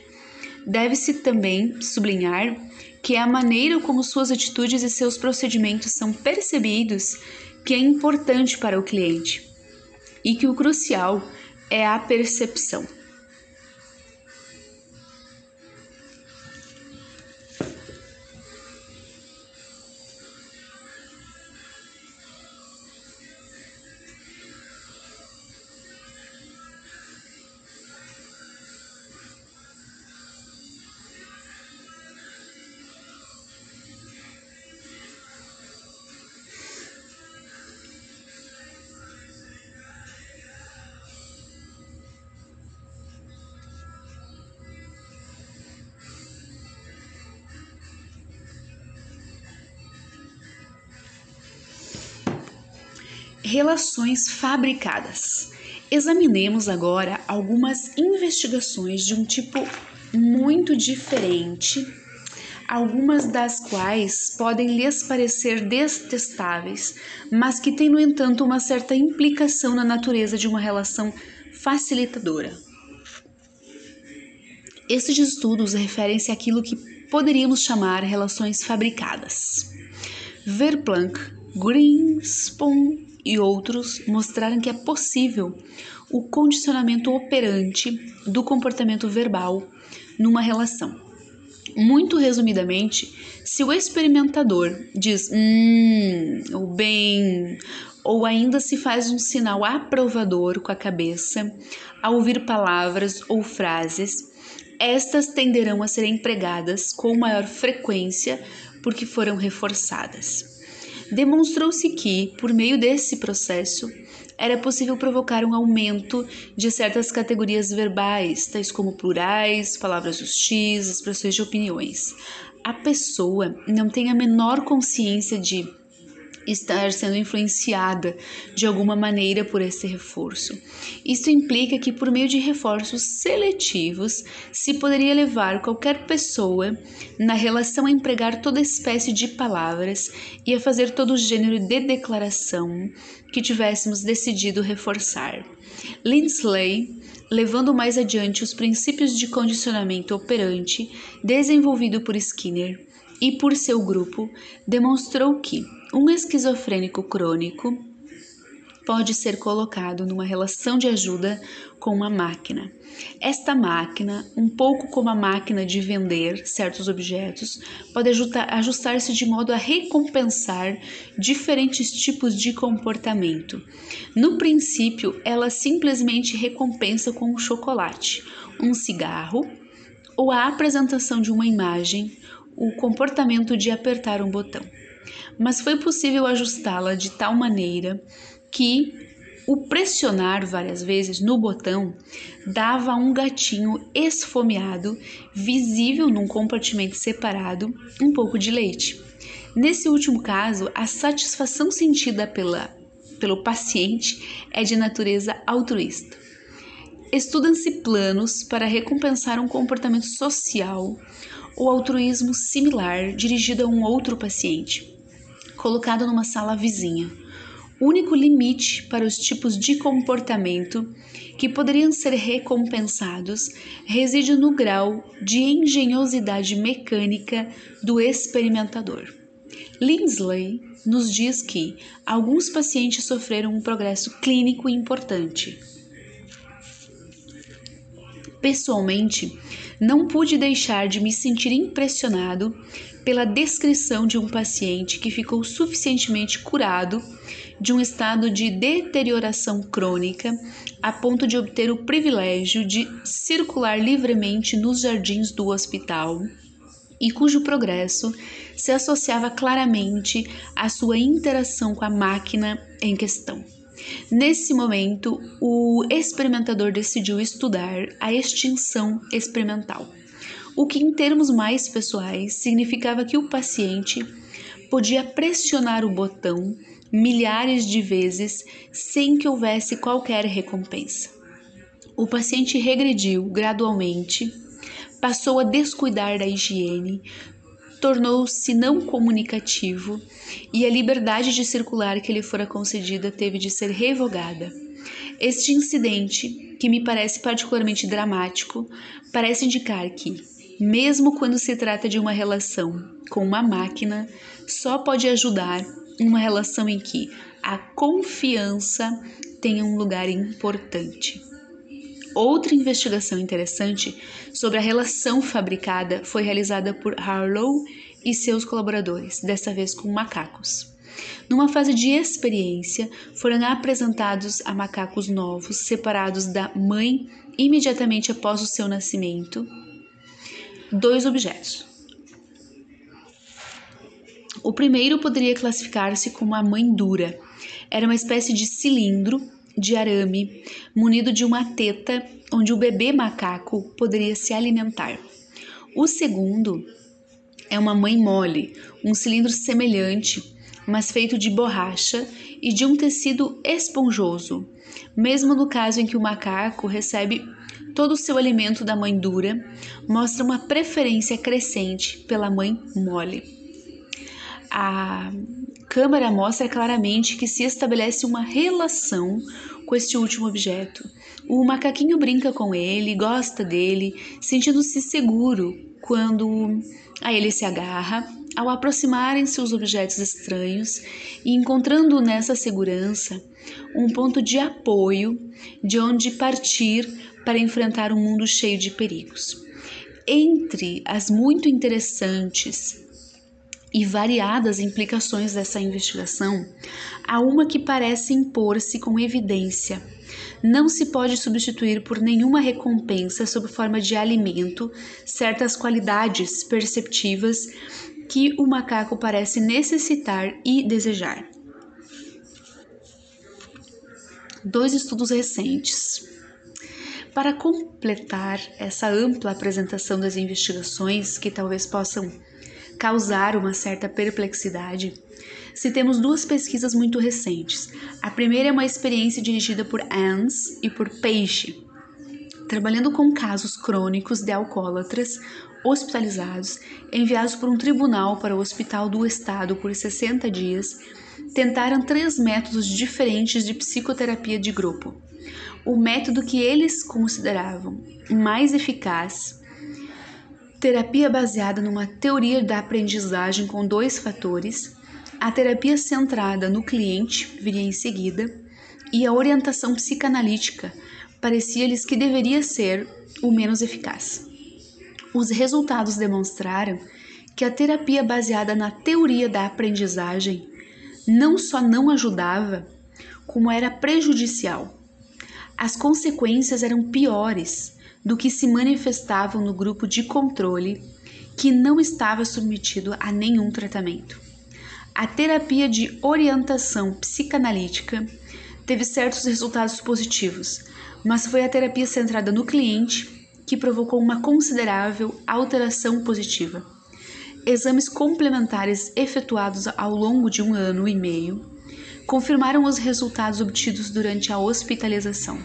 Deve-se também sublinhar que é a maneira como suas atitudes e seus procedimentos são percebidos que é importante para o cliente e que o crucial é a percepção. Relações fabricadas. Examinemos agora algumas investigações de um tipo muito diferente, algumas das quais podem lhes parecer detestáveis, mas que têm, no entanto, uma certa implicação na natureza de uma relação facilitadora. Estes estudos referem-se àquilo que poderíamos chamar relações fabricadas. Verplanck, Greenspan e outros mostraram que é possível o condicionamento operante do comportamento verbal numa relação. Muito resumidamente, se o experimentador diz hum, ou bem, ou ainda se faz um sinal aprovador com a cabeça ao ouvir palavras ou frases, estas tenderão a ser empregadas com maior frequência porque foram reforçadas demonstrou-se que, por meio desse processo, era possível provocar um aumento de certas categorias verbais, tais como plurais, palavras hostis, expressões de opiniões. A pessoa não tem a menor consciência de estar sendo influenciada de alguma maneira por esse reforço. Isso implica que, por meio de reforços seletivos, se poderia levar qualquer pessoa na relação a empregar toda espécie de palavras e a fazer todo gênero de declaração que tivéssemos decidido reforçar. Lindsley levando mais adiante os princípios de condicionamento operante desenvolvido por Skinner e por seu grupo, demonstrou que um esquizofrênico crônico pode ser colocado numa relação de ajuda com uma máquina. Esta máquina, um pouco como a máquina de vender certos objetos, pode ajustar-se de modo a recompensar diferentes tipos de comportamento. No princípio, ela simplesmente recompensa com um chocolate, um cigarro ou a apresentação de uma imagem, o comportamento de apertar um botão. Mas foi possível ajustá-la de tal maneira que o pressionar várias vezes no botão dava um gatinho esfomeado, visível num compartimento separado, um pouco de leite. Nesse último caso, a satisfação sentida pela, pelo paciente é de natureza altruísta. Estudam-se planos para recompensar um comportamento social ou altruísmo similar dirigido a um outro paciente, colocado numa sala vizinha único limite para os tipos de comportamento que poderiam ser recompensados reside no grau de engenhosidade mecânica do experimentador. Lindsley nos diz que alguns pacientes sofreram um progresso clínico importante. Pessoalmente, não pude deixar de me sentir impressionado pela descrição de um paciente que ficou suficientemente curado de um estado de deterioração crônica a ponto de obter o privilégio de circular livremente nos jardins do hospital e cujo progresso se associava claramente à sua interação com a máquina em questão. Nesse momento, o experimentador decidiu estudar a extinção experimental, o que, em termos mais pessoais, significava que o paciente podia pressionar o botão milhares de vezes sem que houvesse qualquer recompensa. O paciente regrediu gradualmente, passou a descuidar da higiene, tornou-se não comunicativo e a liberdade de circular que lhe fora concedida teve de ser revogada. Este incidente, que me parece particularmente dramático, parece indicar que, mesmo quando se trata de uma relação com uma máquina, só pode ajudar uma relação em que a confiança tenha um lugar importante. Outra investigação interessante sobre a relação fabricada foi realizada por Harlow e seus colaboradores, dessa vez com macacos. Numa fase de experiência, foram apresentados a macacos novos, separados da mãe imediatamente após o seu nascimento, dois objetos: o primeiro poderia classificar-se como a mãe dura. Era uma espécie de cilindro de arame munido de uma teta onde o bebê macaco poderia se alimentar. O segundo é uma mãe mole, um cilindro semelhante, mas feito de borracha e de um tecido esponjoso, mesmo no caso em que o macaco recebe todo o seu alimento da mãe dura, mostra uma preferência crescente pela mãe mole a câmara mostra claramente que se estabelece uma relação com este último objeto. O macaquinho brinca com ele, gosta dele, sentindo-se seguro quando a ele se agarra, ao aproximarem-se os objetos estranhos e encontrando nessa segurança um ponto de apoio de onde partir para enfrentar um mundo cheio de perigos. Entre as muito interessantes e variadas implicações dessa investigação, há uma que parece impor-se com evidência. Não se pode substituir por nenhuma recompensa sob forma de alimento certas qualidades perceptivas que o macaco parece necessitar e desejar. Dois estudos recentes. Para completar essa ampla apresentação das investigações que talvez possam causar uma certa perplexidade, se temos duas pesquisas muito recentes. A primeira é uma experiência dirigida por Ans e por Peixe, trabalhando com casos crônicos de alcoólatras hospitalizados, enviados por um tribunal para o Hospital do Estado por 60 dias, tentaram três métodos diferentes de psicoterapia de grupo. O método que eles consideravam mais eficaz terapia baseada numa teoria da aprendizagem com dois fatores, a terapia centrada no cliente viria em seguida, e a orientação psicanalítica parecia-lhes que deveria ser o menos eficaz. Os resultados demonstraram que a terapia baseada na teoria da aprendizagem não só não ajudava, como era prejudicial. As consequências eram piores do que se manifestavam no grupo de controle que não estava submetido a nenhum tratamento. A terapia de orientação psicanalítica teve certos resultados positivos, mas foi a terapia centrada no cliente que provocou uma considerável alteração positiva. Exames complementares efetuados ao longo de um ano e meio confirmaram os resultados obtidos durante a hospitalização.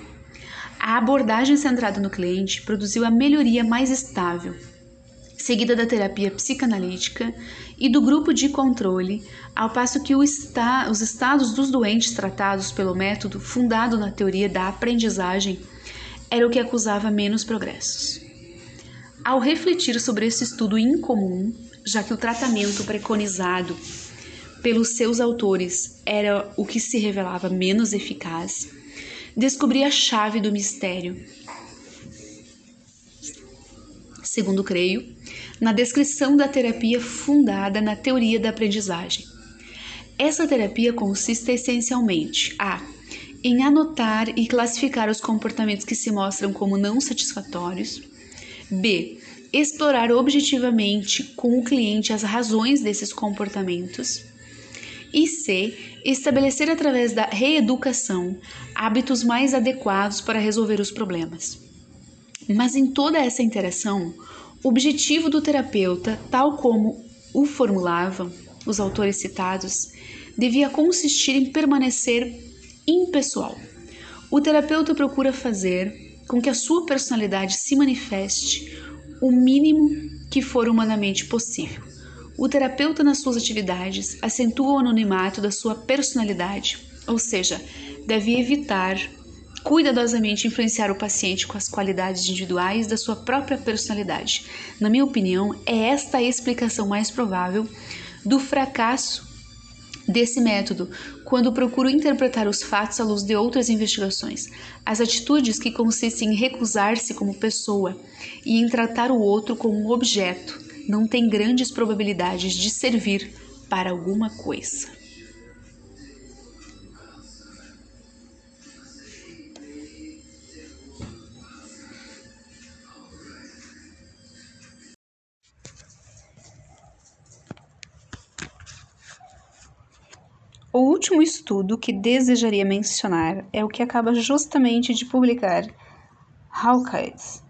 A abordagem centrada no cliente produziu a melhoria mais estável, seguida da terapia psicanalítica e do grupo de controle, ao passo que esta, os estados dos doentes tratados pelo método fundado na teoria da aprendizagem era o que acusava menos progressos. Ao refletir sobre esse estudo incomum, já que o tratamento preconizado pelos seus autores era o que se revelava menos eficaz, descobri a chave do mistério. Segundo creio, na descrição da terapia fundada na teoria da aprendizagem. Essa terapia consiste essencialmente a em anotar e classificar os comportamentos que se mostram como não satisfatórios, b explorar objetivamente com o cliente as razões desses comportamentos. E C. Estabelecer através da reeducação hábitos mais adequados para resolver os problemas. Mas em toda essa interação, o objetivo do terapeuta, tal como o formulavam os autores citados, devia consistir em permanecer impessoal. O terapeuta procura fazer com que a sua personalidade se manifeste o mínimo que for humanamente possível. O terapeuta, nas suas atividades, acentua o anonimato da sua personalidade, ou seja, deve evitar cuidadosamente influenciar o paciente com as qualidades individuais da sua própria personalidade. Na minha opinião, é esta a explicação mais provável do fracasso desse método quando procuro interpretar os fatos à luz de outras investigações. As atitudes que consistem em recusar-se como pessoa e em tratar o outro como um objeto não têm grandes probabilidades de servir para alguma coisa. O último estudo que desejaria mencionar é o que acaba justamente de publicar Hawkins.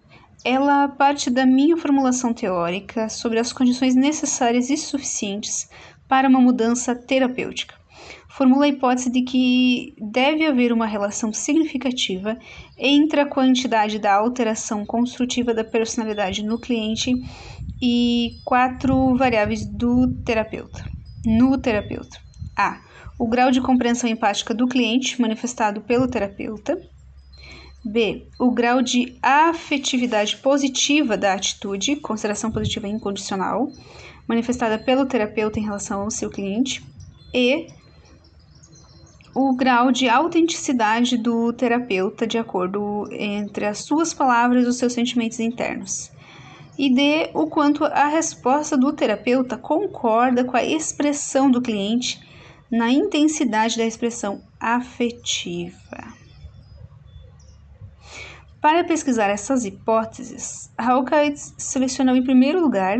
Ela parte da minha formulação teórica sobre as condições necessárias e suficientes para uma mudança terapêutica. Formula a hipótese de que deve haver uma relação significativa entre a quantidade da alteração construtiva da personalidade no cliente e quatro variáveis do terapeuta. No terapeuta. A o grau de compreensão empática do cliente, manifestado pelo terapeuta. B. O grau de afetividade positiva da atitude, consideração positiva incondicional, manifestada pelo terapeuta em relação ao seu cliente. E. O grau de autenticidade do terapeuta de acordo entre as suas palavras e os seus sentimentos internos. E D. O quanto a resposta do terapeuta concorda com a expressão do cliente na intensidade da expressão afetiva. Para pesquisar essas hipóteses, Hawkins selecionou em primeiro lugar,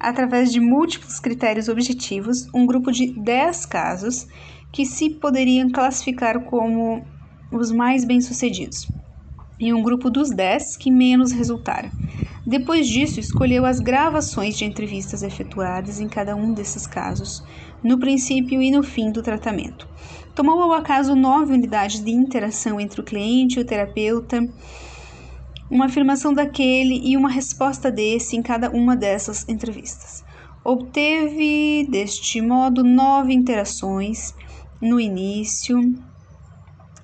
através de múltiplos critérios objetivos, um grupo de 10 casos que se poderiam classificar como os mais bem-sucedidos, e um grupo dos 10 que menos resultaram. Depois disso, escolheu as gravações de entrevistas efetuadas em cada um desses casos, no princípio e no fim do tratamento. Tomou ao acaso nove unidades de interação entre o cliente e o terapeuta, uma afirmação daquele e uma resposta desse em cada uma dessas entrevistas. Obteve, deste modo, nove interações no início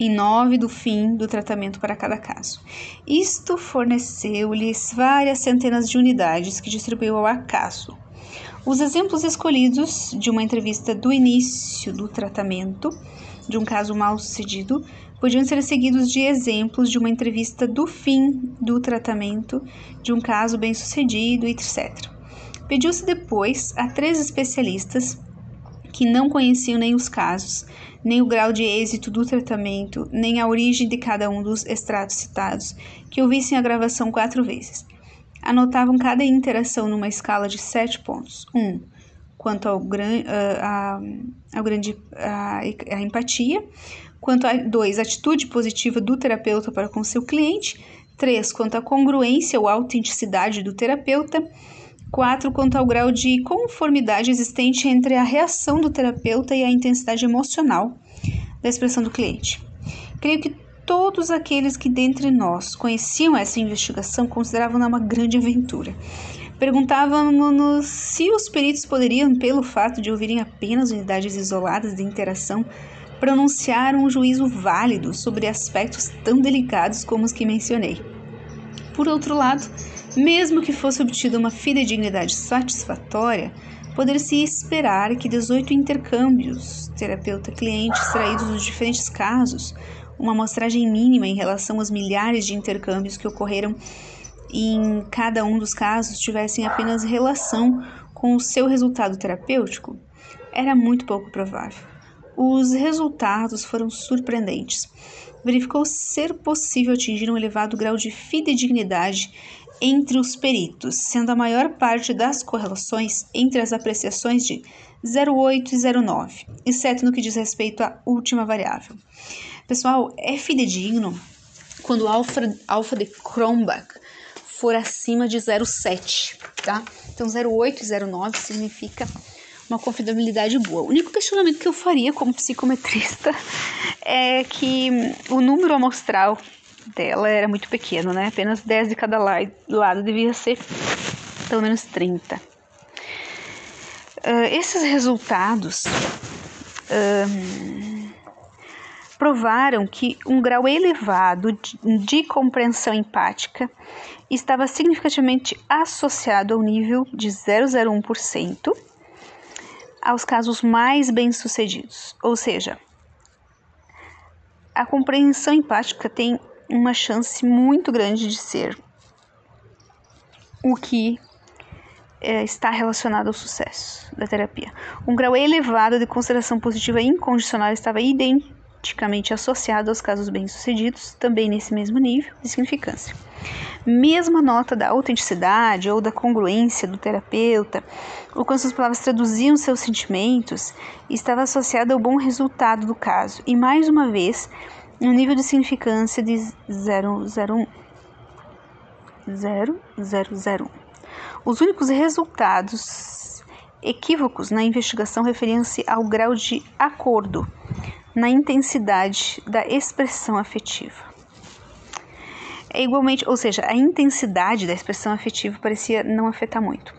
e nove do fim do tratamento para cada caso. Isto forneceu-lhes várias centenas de unidades que distribuiu ao acaso, os exemplos escolhidos de uma entrevista do início do tratamento, de um caso mal sucedido, podiam ser seguidos de exemplos de uma entrevista do fim do tratamento, de um caso bem sucedido, etc. Pediu-se depois a três especialistas que não conheciam nem os casos, nem o grau de êxito do tratamento, nem a origem de cada um dos extratos citados, que ouvissem a gravação quatro vezes. Anotavam cada interação numa escala de sete pontos. 1. Um, quanto ao, gran, a, ao grande a, a empatia. Quanto a 2. Atitude positiva do terapeuta para com seu cliente. 3. Quanto à congruência ou autenticidade do terapeuta. 4. Quanto ao grau de conformidade existente entre a reação do terapeuta e a intensidade emocional da expressão do cliente. Creio que todos aqueles que dentre nós conheciam essa investigação consideravam-na uma grande aventura. Perguntávamos-nos se os peritos poderiam, pelo fato de ouvirem apenas unidades isoladas de interação, pronunciar um juízo válido sobre aspectos tão delicados como os que mencionei. Por outro lado, mesmo que fosse obtida uma fidedignidade satisfatória, poder-se esperar que 18 intercâmbios terapeuta-cliente extraídos dos diferentes casos, uma amostragem mínima em relação aos milhares de intercâmbios que ocorreram em cada um dos casos, tivessem apenas relação com o seu resultado terapêutico, era muito pouco provável. Os resultados foram surpreendentes. Verificou ser possível atingir um elevado grau de fidedignidade entre os peritos, sendo a maior parte das correlações entre as apreciações de 0,8 e 0,9, exceto no que diz respeito à última variável. Pessoal, é fidedigno quando o alfa, alfa de Kronbach for acima de 0,7, tá? Então, 0,8 e 0,9 significa uma confiabilidade boa. O único questionamento que eu faria como psicometrista é que o número amostral dela era muito pequeno, né? Apenas 10 de cada lado, devia ser pelo menos 30. Uh, ah, esses resultados uh, provaram que um grau elevado de, de compreensão empática estava significativamente associado ao nível de 0,01% aos casos mais bem-sucedidos. Ou seja, a compreensão empática tem uma chance muito grande de ser o que é, está relacionado ao sucesso da terapia. Um grau elevado de consideração positiva incondicional estava identicamente associado aos casos bem-sucedidos, também nesse mesmo nível de significância. Mesmo a nota da autenticidade ou da congruência do terapeuta, ou quando suas palavras traduziam seus sentimentos, estava associada ao bom resultado do caso. E mais uma vez, um nível de significância de 001. 0001. Os únicos resultados equívocos na investigação referiam-se ao grau de acordo na intensidade da expressão afetiva. É igualmente, ou seja, a intensidade da expressão afetiva parecia não afetar muito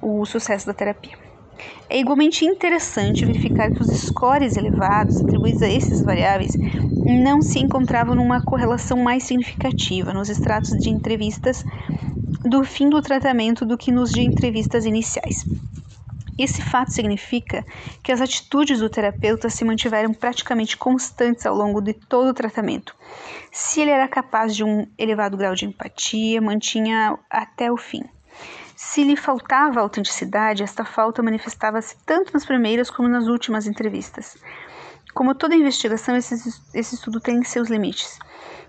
o sucesso da terapia. É igualmente interessante verificar que os scores elevados atribuídos a esses variáveis não se encontravam numa correlação mais significativa nos extratos de entrevistas do fim do tratamento do que nos de entrevistas iniciais. Esse fato significa que as atitudes do terapeuta se mantiveram praticamente constantes ao longo de todo o tratamento. Se ele era capaz de um elevado grau de empatia, mantinha até o fim. Se lhe faltava autenticidade, esta falta manifestava-se tanto nas primeiras como nas últimas entrevistas. Como toda investigação, esse, estudo tem seus limites.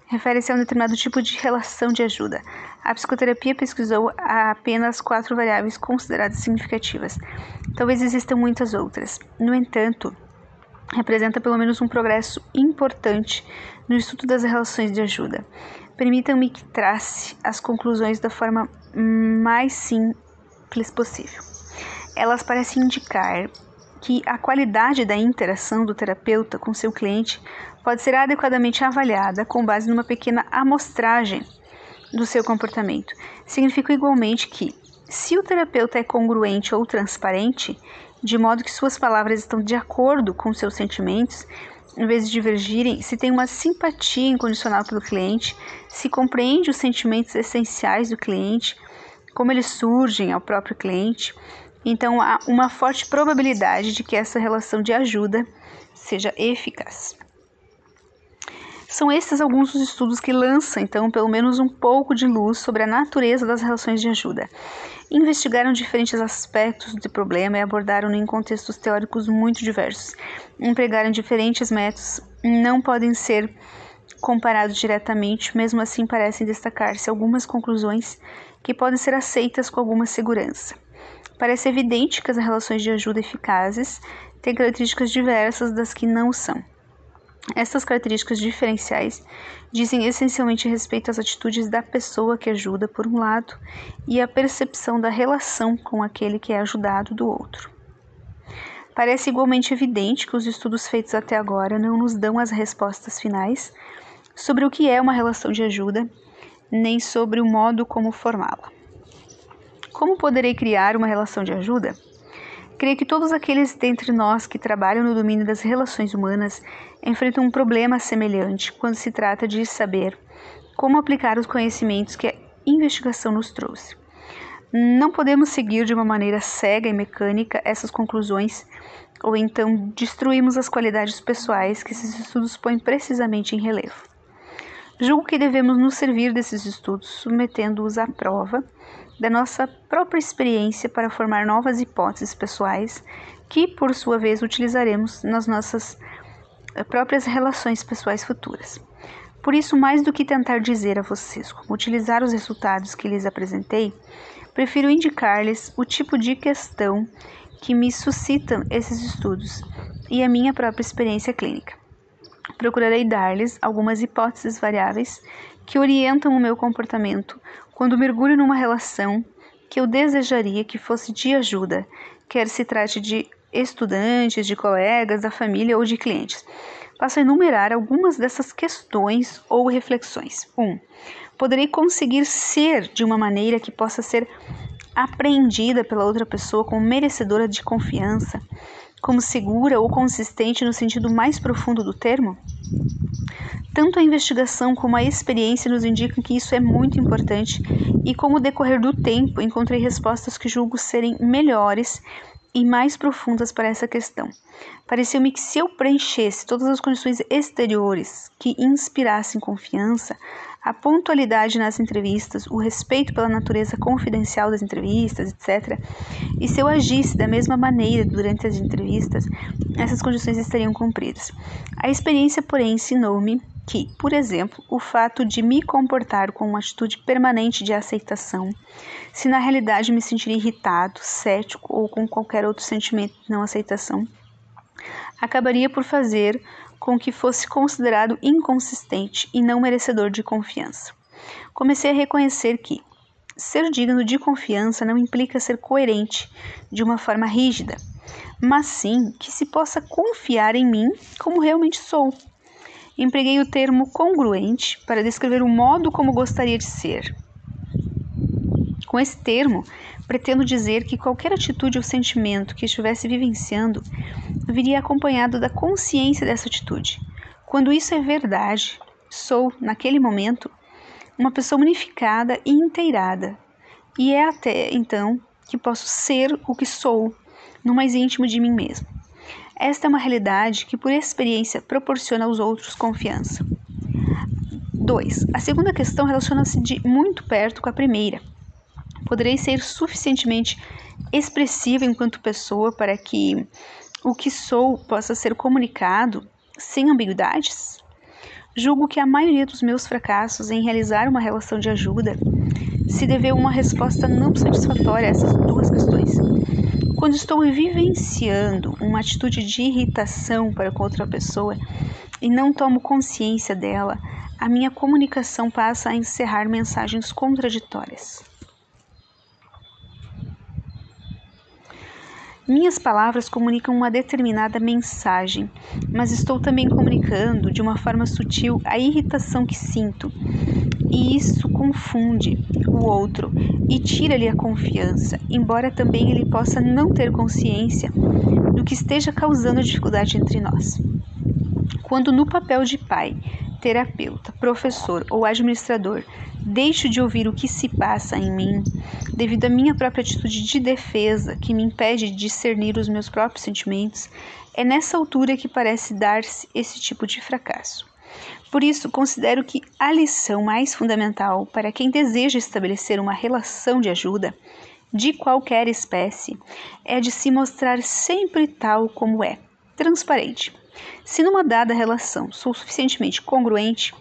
Refere-se a um determinado tipo de relação de ajuda. A psicoterapia pesquisou apenas quatro variáveis consideradas significativas. Talvez existam muitas outras. No entanto, representa pelo menos um progresso importante no estudo das relações de ajuda. Permitam-me que trace as conclusões da forma mais simples possível. Elas parecem indicar que a qualidade da interação do terapeuta com seu cliente pode ser adequadamente avaliada com base numa pequena amostragem do seu comportamento. Significa igualmente que, se o terapeuta é congruente ou transparente, de modo que suas palavras estão de acordo com seus sentimentos, em vez de divergirem, se tem uma simpatia incondicional pelo cliente, se compreende os sentimentos essenciais do cliente, como eles surgem ao próprio cliente, então há uma forte probabilidade de que essa relação de ajuda seja eficaz. São estes alguns dos estudos que lançam, então, pelo menos um pouco de luz sobre a natureza das relações de ajuda. Investigaram diferentes aspectos do problema e abordaram em contextos teóricos muito diversos. Empregaram diferentes métodos, não podem ser comparados diretamente, mesmo assim parecem destacar-se algumas conclusões que podem ser aceitas com alguma segurança. Parece evidente que as relações de ajuda eficazes têm características diversas das que não são. Essas características diferenciais dizem essencialmente respeito às atitudes da pessoa que ajuda, por um lado, e à percepção da relação com aquele que é ajudado do outro. Parece igualmente evidente que os estudos feitos até agora não nos dão as respostas finais sobre o que é uma relação de ajuda, nem sobre o modo como formá-la. Como poderei criar uma relação de ajuda? Creio que todos aqueles dentre nós que trabalham no domínio das relações humanas enfrentam um problema semelhante quando se trata de saber como aplicar os conhecimentos que a investigação nos trouxe. Não podemos seguir de uma maneira cega e mecânica essas conclusões, ou então destruímos as qualidades pessoais que esses estudos põem precisamente em relevo. Julgo que devemos nos servir desses estudos, submetendo-os à prova da nossa própria experiência para formar novas hipóteses pessoais que, por sua vez, utilizaremos nas nossas eh, próprias relações pessoais futuras. Por isso, mais do que tentar dizer a vocês como utilizar os resultados que lhes apresentei, prefiro indicar-lhes o tipo de questão que me suscitam esses estudos e a minha própria experiência clínica procurarei dar-lhes algumas hipóteses variáveis que orientam o meu comportamento quando mergulho numa relação que eu desejaria que fosse de ajuda, quer se trate de estudantes, de colegas, da família ou de clientes. Passo a enumerar algumas dessas questões ou reflexões. 1. Um, poderei conseguir ser de uma maneira que possa ser apreendida pela outra pessoa como merecedora de confiança, como segura ou consistente no sentido mais profundo do termo? Tanto a investigação como a experiência nos indicam que isso é muito importante e, com o decorrer do tempo, encontrei respostas que julgo serem melhores e mais profundas para essa questão. Pareceu-me que se eu preenchesse todas as condições exteriores que inspirassem confiança, a pontualidade nas entrevistas, o respeito pela natureza confidencial das entrevistas, etc. E se eu agisse da mesma maneira durante as entrevistas, essas condições estariam cumpridas. A experiência, porém, ensinou-me que, por exemplo, o fato de me comportar com uma atitude permanente de aceitação, se na realidade me sentir irritado, cético ou com qualquer outro sentimento de não aceitação, acabaria por fazer com que fosse considerado inconsistente e não merecedor de confiança. Comecei a reconhecer que ser digno de confiança não implica ser coerente de uma forma rígida, mas sim que se possa confiar em mim como realmente sou. Empreguei o termo congruente para descrever o modo como gostaria de ser. Com esse termo, pretendo dizer que qualquer atitude ou sentimento que estivesse vivenciando viria acompanhado da consciência dessa atitude. Quando isso é verdade, sou, naquele momento, uma pessoa unificada e inteirada, e é até então que posso ser o que sou, no mais íntimo de mim mesmo. Esta é uma realidade que, por experiência, proporciona aos outros confiança. 2. A segunda questão relaciona-se de muito perto com a primeira. Poderei ser suficientemente expressiva enquanto pessoa para que o que sou possa ser comunicado sem ambiguidades? Julgo que a maioria dos meus fracassos em realizar uma relação de ajuda se deveu a uma resposta não satisfatória a essas duas questões. Quando estou vivenciando uma atitude de irritação para com outra pessoa e não tomo consciência dela, a minha comunicação passa a encerrar mensagens contraditórias. Minhas palavras comunicam uma determinada mensagem, mas estou também comunicando de uma forma sutil a irritação que sinto. E isso confunde o outro e tira-lhe a confiança, embora também ele possa não ter consciência do que esteja causando dificuldade entre nós. Quando no papel de pai, terapeuta, professor ou administrador deixo de ouvir o que se passa em mim devido à minha própria atitude de defesa que me impede de discernir os meus próprios sentimentos, é nessa altura que parece dar-se esse tipo de fracasso. Por isso, considero que a lição mais fundamental para quem deseja estabelecer uma relação de ajuda de qualquer espécie é de se mostrar sempre tal como é, transparente. Se numa dada relação sou suficientemente congruente,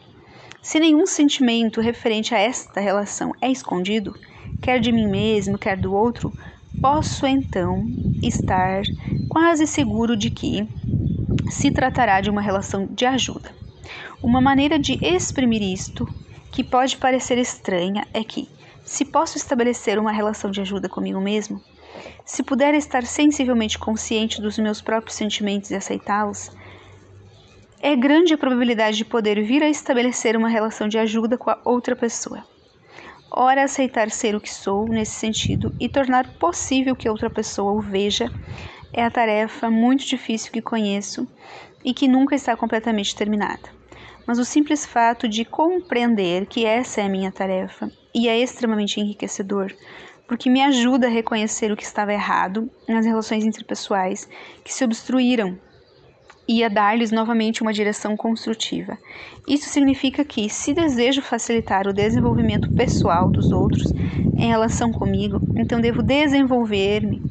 se nenhum sentimento referente a esta relação é escondido, quer de mim mesmo, quer do outro, posso então estar quase seguro de que se tratará de uma relação de ajuda. Uma maneira de exprimir isto, que pode parecer estranha, é que, se posso estabelecer uma relação de ajuda comigo mesmo, se puder estar sensivelmente consciente dos meus próprios sentimentos e aceitá-los, é grande a probabilidade de poder vir a estabelecer uma relação de ajuda com a outra pessoa. Ora, aceitar ser o que sou nesse sentido e tornar possível que outra pessoa o veja é a tarefa muito difícil que conheço e que nunca está completamente terminada. Mas o simples fato de compreender que essa é a minha tarefa e é extremamente enriquecedor, porque me ajuda a reconhecer o que estava errado nas relações interpessoais que se obstruíram e a dar-lhes novamente uma direção construtiva. Isso significa que, se desejo facilitar o desenvolvimento pessoal dos outros em relação comigo, então devo desenvolver-me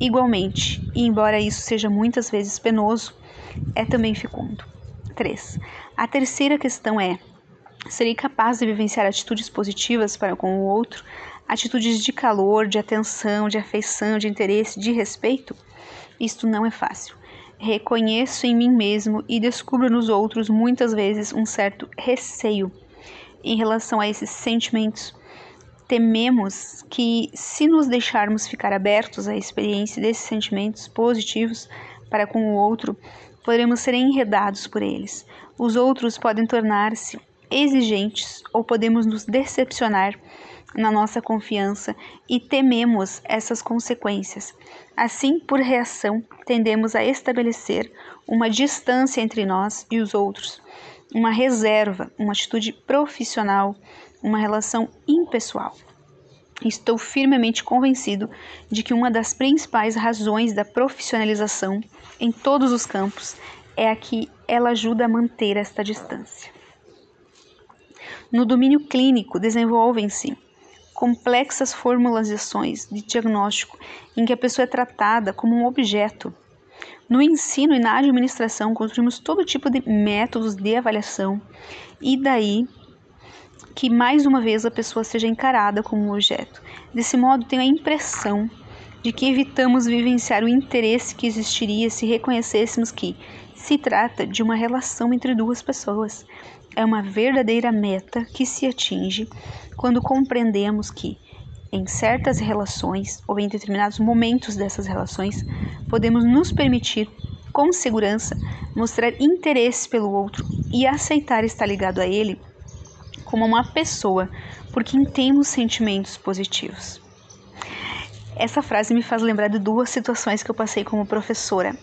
igualmente, e embora isso seja muitas vezes penoso, é também fecundo. 3. A terceira questão é: serei capaz de vivenciar atitudes positivas para com o outro, atitudes de calor, de atenção, de afeição, de interesse, de respeito? Isto não é fácil reconheço em mim mesmo e descubro nos outros muitas vezes um certo receio em relação a esses sentimentos. Tememos que, se nos deixarmos ficar abertos à experiência desses sentimentos positivos para com o outro, poderemos ser enredados por eles. Os outros podem tornar-se exigentes ou podemos nos decepcionar na nossa confiança e tememos essas consequências. Assim, por reação, tendemos a estabelecer uma distância entre nós e os outros, uma reserva, uma atitude profissional, uma relação impessoal. Estou firmemente convencido de que uma das principais razões da profissionalização em todos os campos é a que ela ajuda a manter esta distância. No domínio clínico, desenvolvem-se complexas formulações de diagnóstico em que a pessoa é tratada como um objeto. No ensino e na administração, construímos todo tipo de métodos de avaliação e daí que mais uma vez a pessoa seja encarada como um objeto. Desse modo, tenho a impressão de que evitamos vivenciar o interesse que existiria se reconhecêssemos que se trata de uma relação entre duas pessoas é uma verdadeira meta que se atinge quando compreendemos que, em certas relações ou em determinados momentos dessas relações, podemos nos permitir, com segurança, mostrar interesse pelo outro e aceitar estar ligado a ele como uma pessoa por quem temos sentimentos positivos. Essa frase me faz lembrar de duas situações que eu passei como professora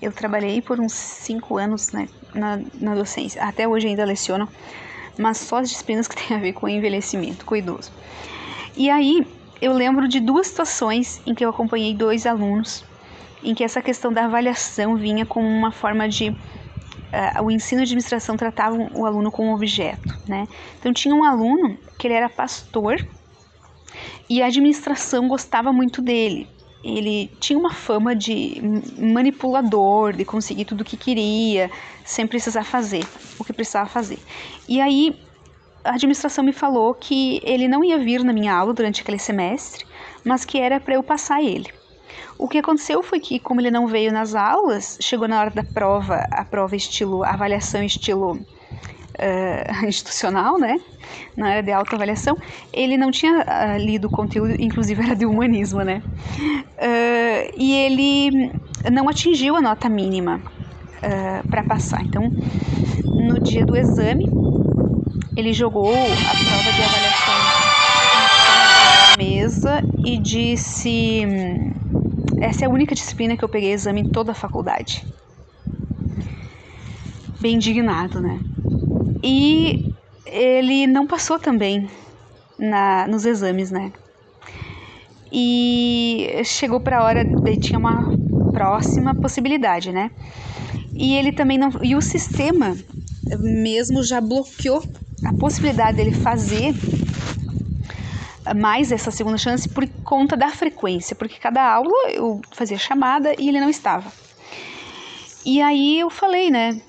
eu trabalhei por uns cinco anos né, na, na docência. Até hoje ainda leciono, mas só as disciplinas que têm a ver com envelhecimento, com idoso. E aí eu lembro de duas situações em que eu acompanhei dois alunos, em que essa questão da avaliação vinha como uma forma de uh, o ensino de administração tratava o aluno como objeto, né? Então tinha um aluno que ele era pastor e a administração gostava muito dele ele tinha uma fama de manipulador, de conseguir tudo o que queria, sem precisar fazer o que precisava fazer. E aí a administração me falou que ele não ia vir na minha aula durante aquele semestre, mas que era para eu passar ele. O que aconteceu foi que, como ele não veio nas aulas, chegou na hora da prova, a prova estilo, avaliação estilo uh, institucional, né, na área de autoavaliação, ele não tinha uh, lido o conteúdo, inclusive era de humanismo, né, uh, e ele não atingiu a nota mínima para passar. Então, no dia do exame, ele jogou a prova de avaliação na mesa e disse: essa é a única disciplina que eu peguei exame em toda a faculdade. Bem indignado, né? E ele não passou também na, nos exames, né? E chegou para a hora, tinha uma próxima possibilidade, né? E ele também não. E o sistema mesmo já bloqueou a possibilidade dele fazer mais essa segunda chance por conta da frequência, porque cada aula eu fazia chamada e ele não estava. E aí eu falei, né,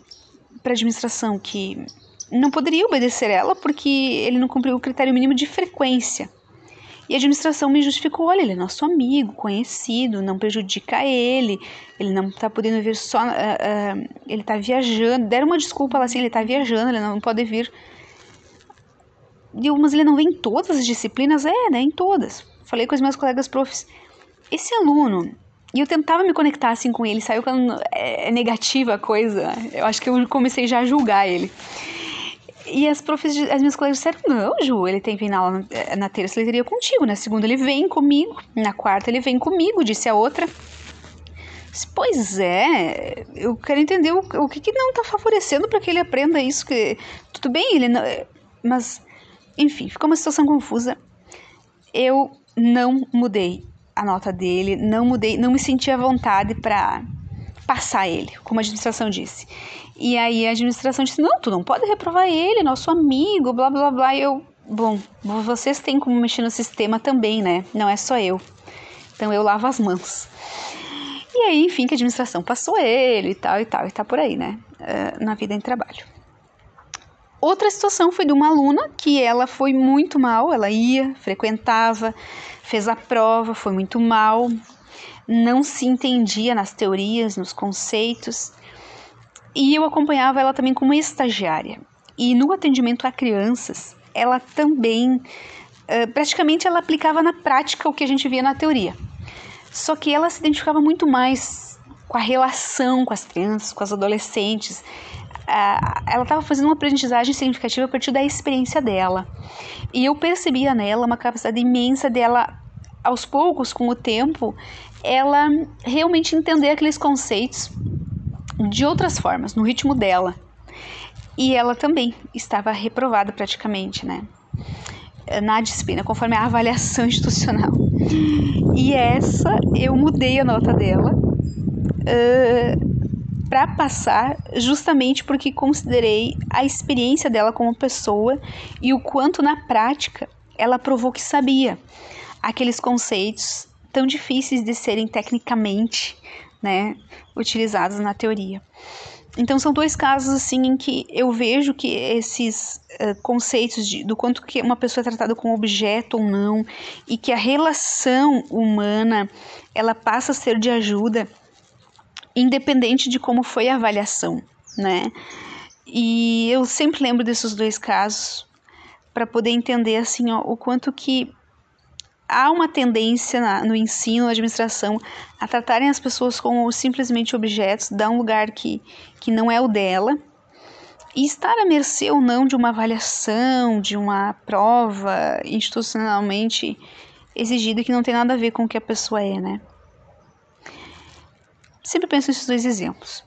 para administração que não poderia obedecer ela porque ele não cumpriu o critério mínimo de frequência. E a administração me justificou: olha, ele é nosso amigo, conhecido, não prejudica ele, ele não está podendo vir só. Uh, uh, ele está viajando. Deram uma desculpa lá assim: ele está viajando, ele não pode vir. mas ele não vem em todas as disciplinas? É, né? Em todas. Falei com os meus colegas profs: esse aluno. E eu tentava me conectar assim com ele, saiu quando é, é negativa a coisa. Eu acho que eu comecei já a julgar ele. E as profs, as minhas colegas disseram, não, Ju, ele tem vir na eh, na terça, ele teria contigo, na segunda ele vem comigo, na quarta ele vem comigo, disse a outra. Pois é, eu quero entender o, o que, que não está favorecendo para que ele aprenda isso, que tudo bem, ele não, eh, mas, enfim, ficou uma situação confusa. Eu não mudei a nota dele, não mudei, não me senti à vontade para passar ele, como a administração disse. E aí a administração disse: não, tu não pode reprovar ele, nosso amigo, blá blá blá. E eu, bom, vocês têm como mexer no sistema também, né? Não é só eu. Então eu lavo as mãos. E aí, enfim, que a administração passou ele e tal e tal, e tá por aí, né? Uh, na vida em trabalho. Outra situação foi de uma aluna que ela foi muito mal, ela ia, frequentava, fez a prova, foi muito mal, não se entendia nas teorias, nos conceitos, e eu acompanhava ela também como estagiária. E no atendimento a crianças, ela também, praticamente, ela aplicava na prática o que a gente via na teoria. Só que ela se identificava muito mais com a relação com as crianças, com as adolescentes. ela estava fazendo uma aprendizagem significativa a partir da experiência dela. E eu percebia nela uma capacidade imensa dela, aos poucos, com o tempo, ela realmente entender aqueles conceitos de outras formas, no ritmo dela. E ela também estava reprovada praticamente, né? Na disciplina, conforme a avaliação institucional. E essa eu mudei a nota dela uh, para passar, justamente porque considerei a experiência dela como pessoa e o quanto na prática ela provou que sabia aqueles conceitos tão difíceis de serem tecnicamente né, utilizados na teoria. Então são dois casos assim em que eu vejo que esses uh, conceitos de, do quanto que uma pessoa é tratada como objeto ou não e que a relação humana ela passa a ser de ajuda independente de como foi a avaliação, né? E eu sempre lembro desses dois casos para poder entender assim ó, o quanto que há uma tendência na, no ensino, na administração, a tratarem as pessoas como simplesmente objetos, dar um lugar que, que não é o dela, e estar à mercê ou não de uma avaliação, de uma prova institucionalmente exigida que não tem nada a ver com o que a pessoa é, né? Sempre penso nesses dois exemplos.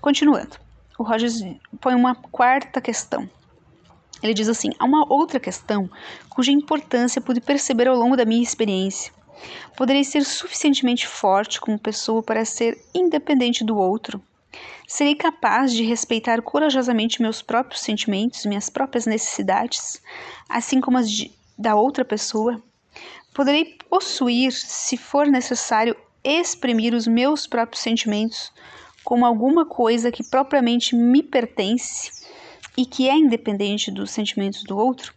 Continuando, o Rogers põe uma quarta questão. Ele diz assim: há uma outra questão cuja importância pude perceber ao longo da minha experiência. Poderei ser suficientemente forte como pessoa para ser independente do outro. Serei capaz de respeitar corajosamente meus próprios sentimentos, minhas próprias necessidades, assim como as de, da outra pessoa. Poderei possuir, se for necessário, exprimir os meus próprios sentimentos como alguma coisa que propriamente me pertence e que é independente dos sentimentos do outro,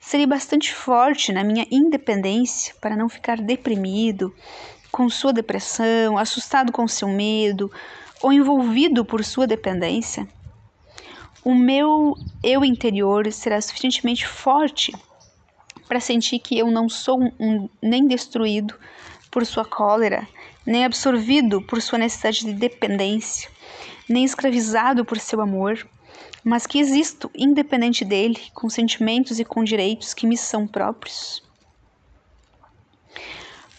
serei bastante forte na minha independência para não ficar deprimido com sua depressão, assustado com seu medo ou envolvido por sua dependência. O meu eu interior será suficientemente forte para sentir que eu não sou um, nem destruído por sua cólera, nem absorvido por sua necessidade de dependência, nem escravizado por seu amor mas que existo independente dele, com sentimentos e com direitos que me são próprios?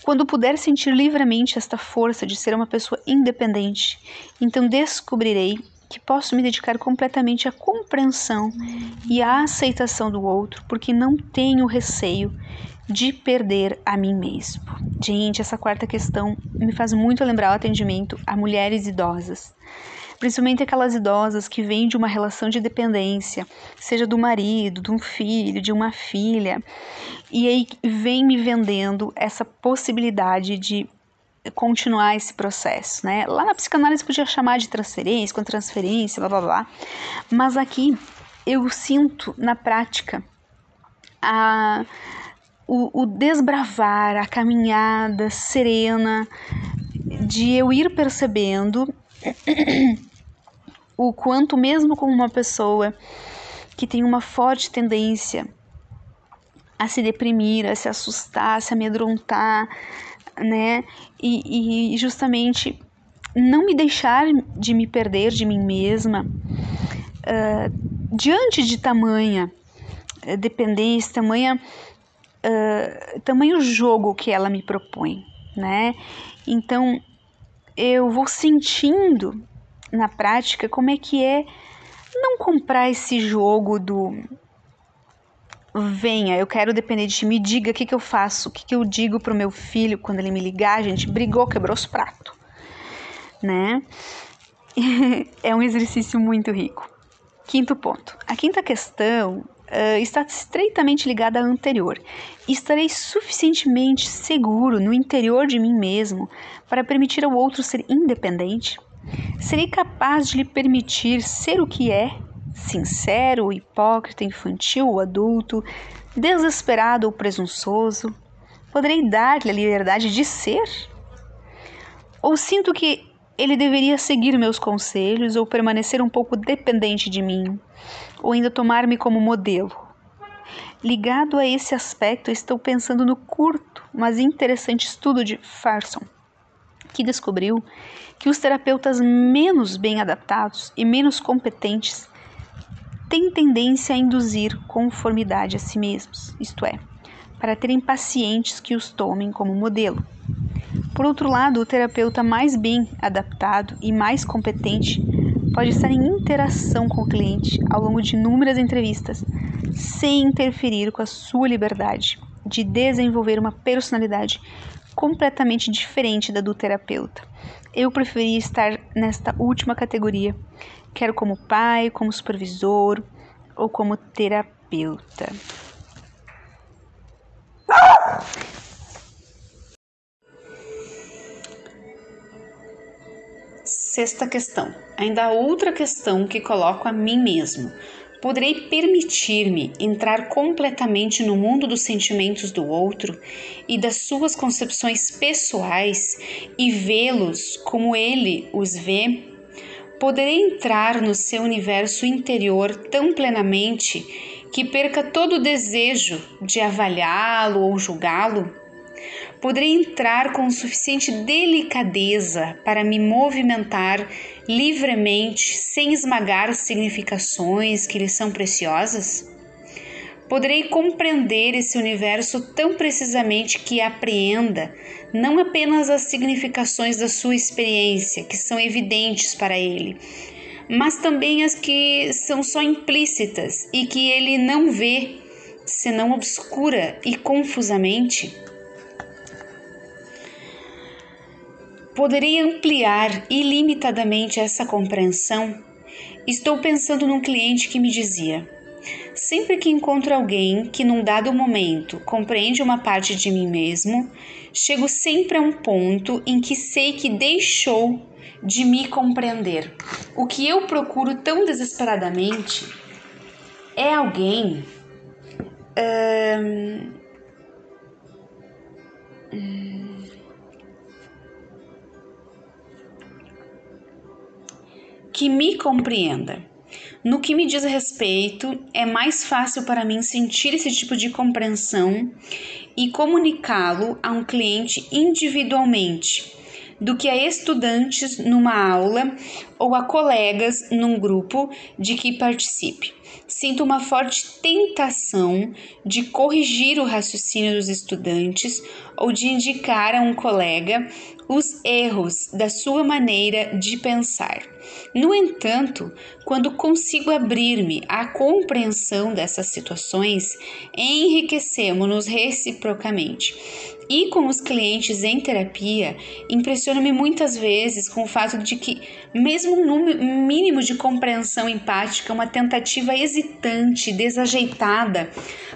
Quando puder sentir livremente esta força de ser uma pessoa independente, então descobrirei que posso me dedicar completamente à compreensão e à aceitação do outro, porque não tenho receio de perder a mim mesmo. Gente, essa quarta questão me faz muito lembrar o atendimento a mulheres idosas principalmente aquelas idosas que vêm de uma relação de dependência, seja do marido, de um filho, de uma filha, e aí vem me vendendo essa possibilidade de continuar esse processo, né? Lá na psicanálise podia chamar de transferência, com transferência, blá blá blá, mas aqui eu sinto na prática a, o, o desbravar, a caminhada serena de eu ir percebendo o quanto, mesmo com uma pessoa que tem uma forte tendência a se deprimir, a se assustar, a se amedrontar, né? E, e justamente não me deixar de me perder de mim mesma uh, diante de tamanha eh, dependência, tamanha, uh, tamanho jogo que ela me propõe, né? Então eu vou sentindo na prática como é que é não comprar esse jogo do venha, eu quero depender de ti, me diga o que, que eu faço, o que, que eu digo pro meu filho quando ele me ligar, a gente brigou, quebrou os pratos, né? é um exercício muito rico. Quinto ponto. A quinta questão uh, está estreitamente ligada à anterior. Estarei suficientemente seguro no interior de mim mesmo para permitir ao outro ser independente? Serei capaz de lhe permitir ser o que é sincero, hipócrita, infantil ou adulto, desesperado ou presunçoso? Poderei dar-lhe a liberdade de ser? Ou sinto que ele deveria seguir meus conselhos ou permanecer um pouco dependente de mim, ou ainda tomar-me como modelo? Ligado a esse aspecto, estou pensando no curto, mas interessante estudo de Farson, que descobriu que os terapeutas menos bem adaptados e menos competentes têm tendência a induzir conformidade a si mesmos, isto é, para terem pacientes que os tomem como modelo. Por outro lado, o terapeuta mais bem adaptado e mais competente pode estar em interação com o cliente ao longo de inúmeras entrevistas, sem interferir com a sua liberdade de desenvolver uma personalidade completamente diferente da do terapeuta. Eu preferi estar nesta última categoria, quer como pai, como supervisor ou como terapeuta. Sexta questão. Ainda há outra questão que coloco a mim mesmo. Poderei permitir-me entrar completamente no mundo dos sentimentos do outro e das suas concepções pessoais e vê-los como ele os vê? Poderei entrar no seu universo interior tão plenamente que perca todo o desejo de avaliá-lo ou julgá-lo? Poderei entrar com suficiente delicadeza para me movimentar livremente, sem esmagar significações que lhe são preciosas? Poderei compreender esse universo tão precisamente que apreenda não apenas as significações da sua experiência, que são evidentes para ele, mas também as que são só implícitas e que ele não vê, senão obscura e confusamente? Poderei ampliar ilimitadamente essa compreensão? Estou pensando num cliente que me dizia: Sempre que encontro alguém que num dado momento compreende uma parte de mim mesmo, chego sempre a um ponto em que sei que deixou de me compreender. O que eu procuro tão desesperadamente é alguém. Hum, que me compreenda. No que me diz respeito, é mais fácil para mim sentir esse tipo de compreensão e comunicá-lo a um cliente individualmente do que a estudantes numa aula ou a colegas num grupo de que participe. sinto uma forte tentação de corrigir o raciocínio dos estudantes ou de indicar a um colega os erros da sua maneira de pensar. No entanto, quando consigo abrir-me à compreensão dessas situações, enriquecemos-nos reciprocamente. E com os clientes em terapia, impressiona-me muitas vezes com o fato de que, mesmo um mínimo de compreensão empática, uma tentativa hesitante, desajeitada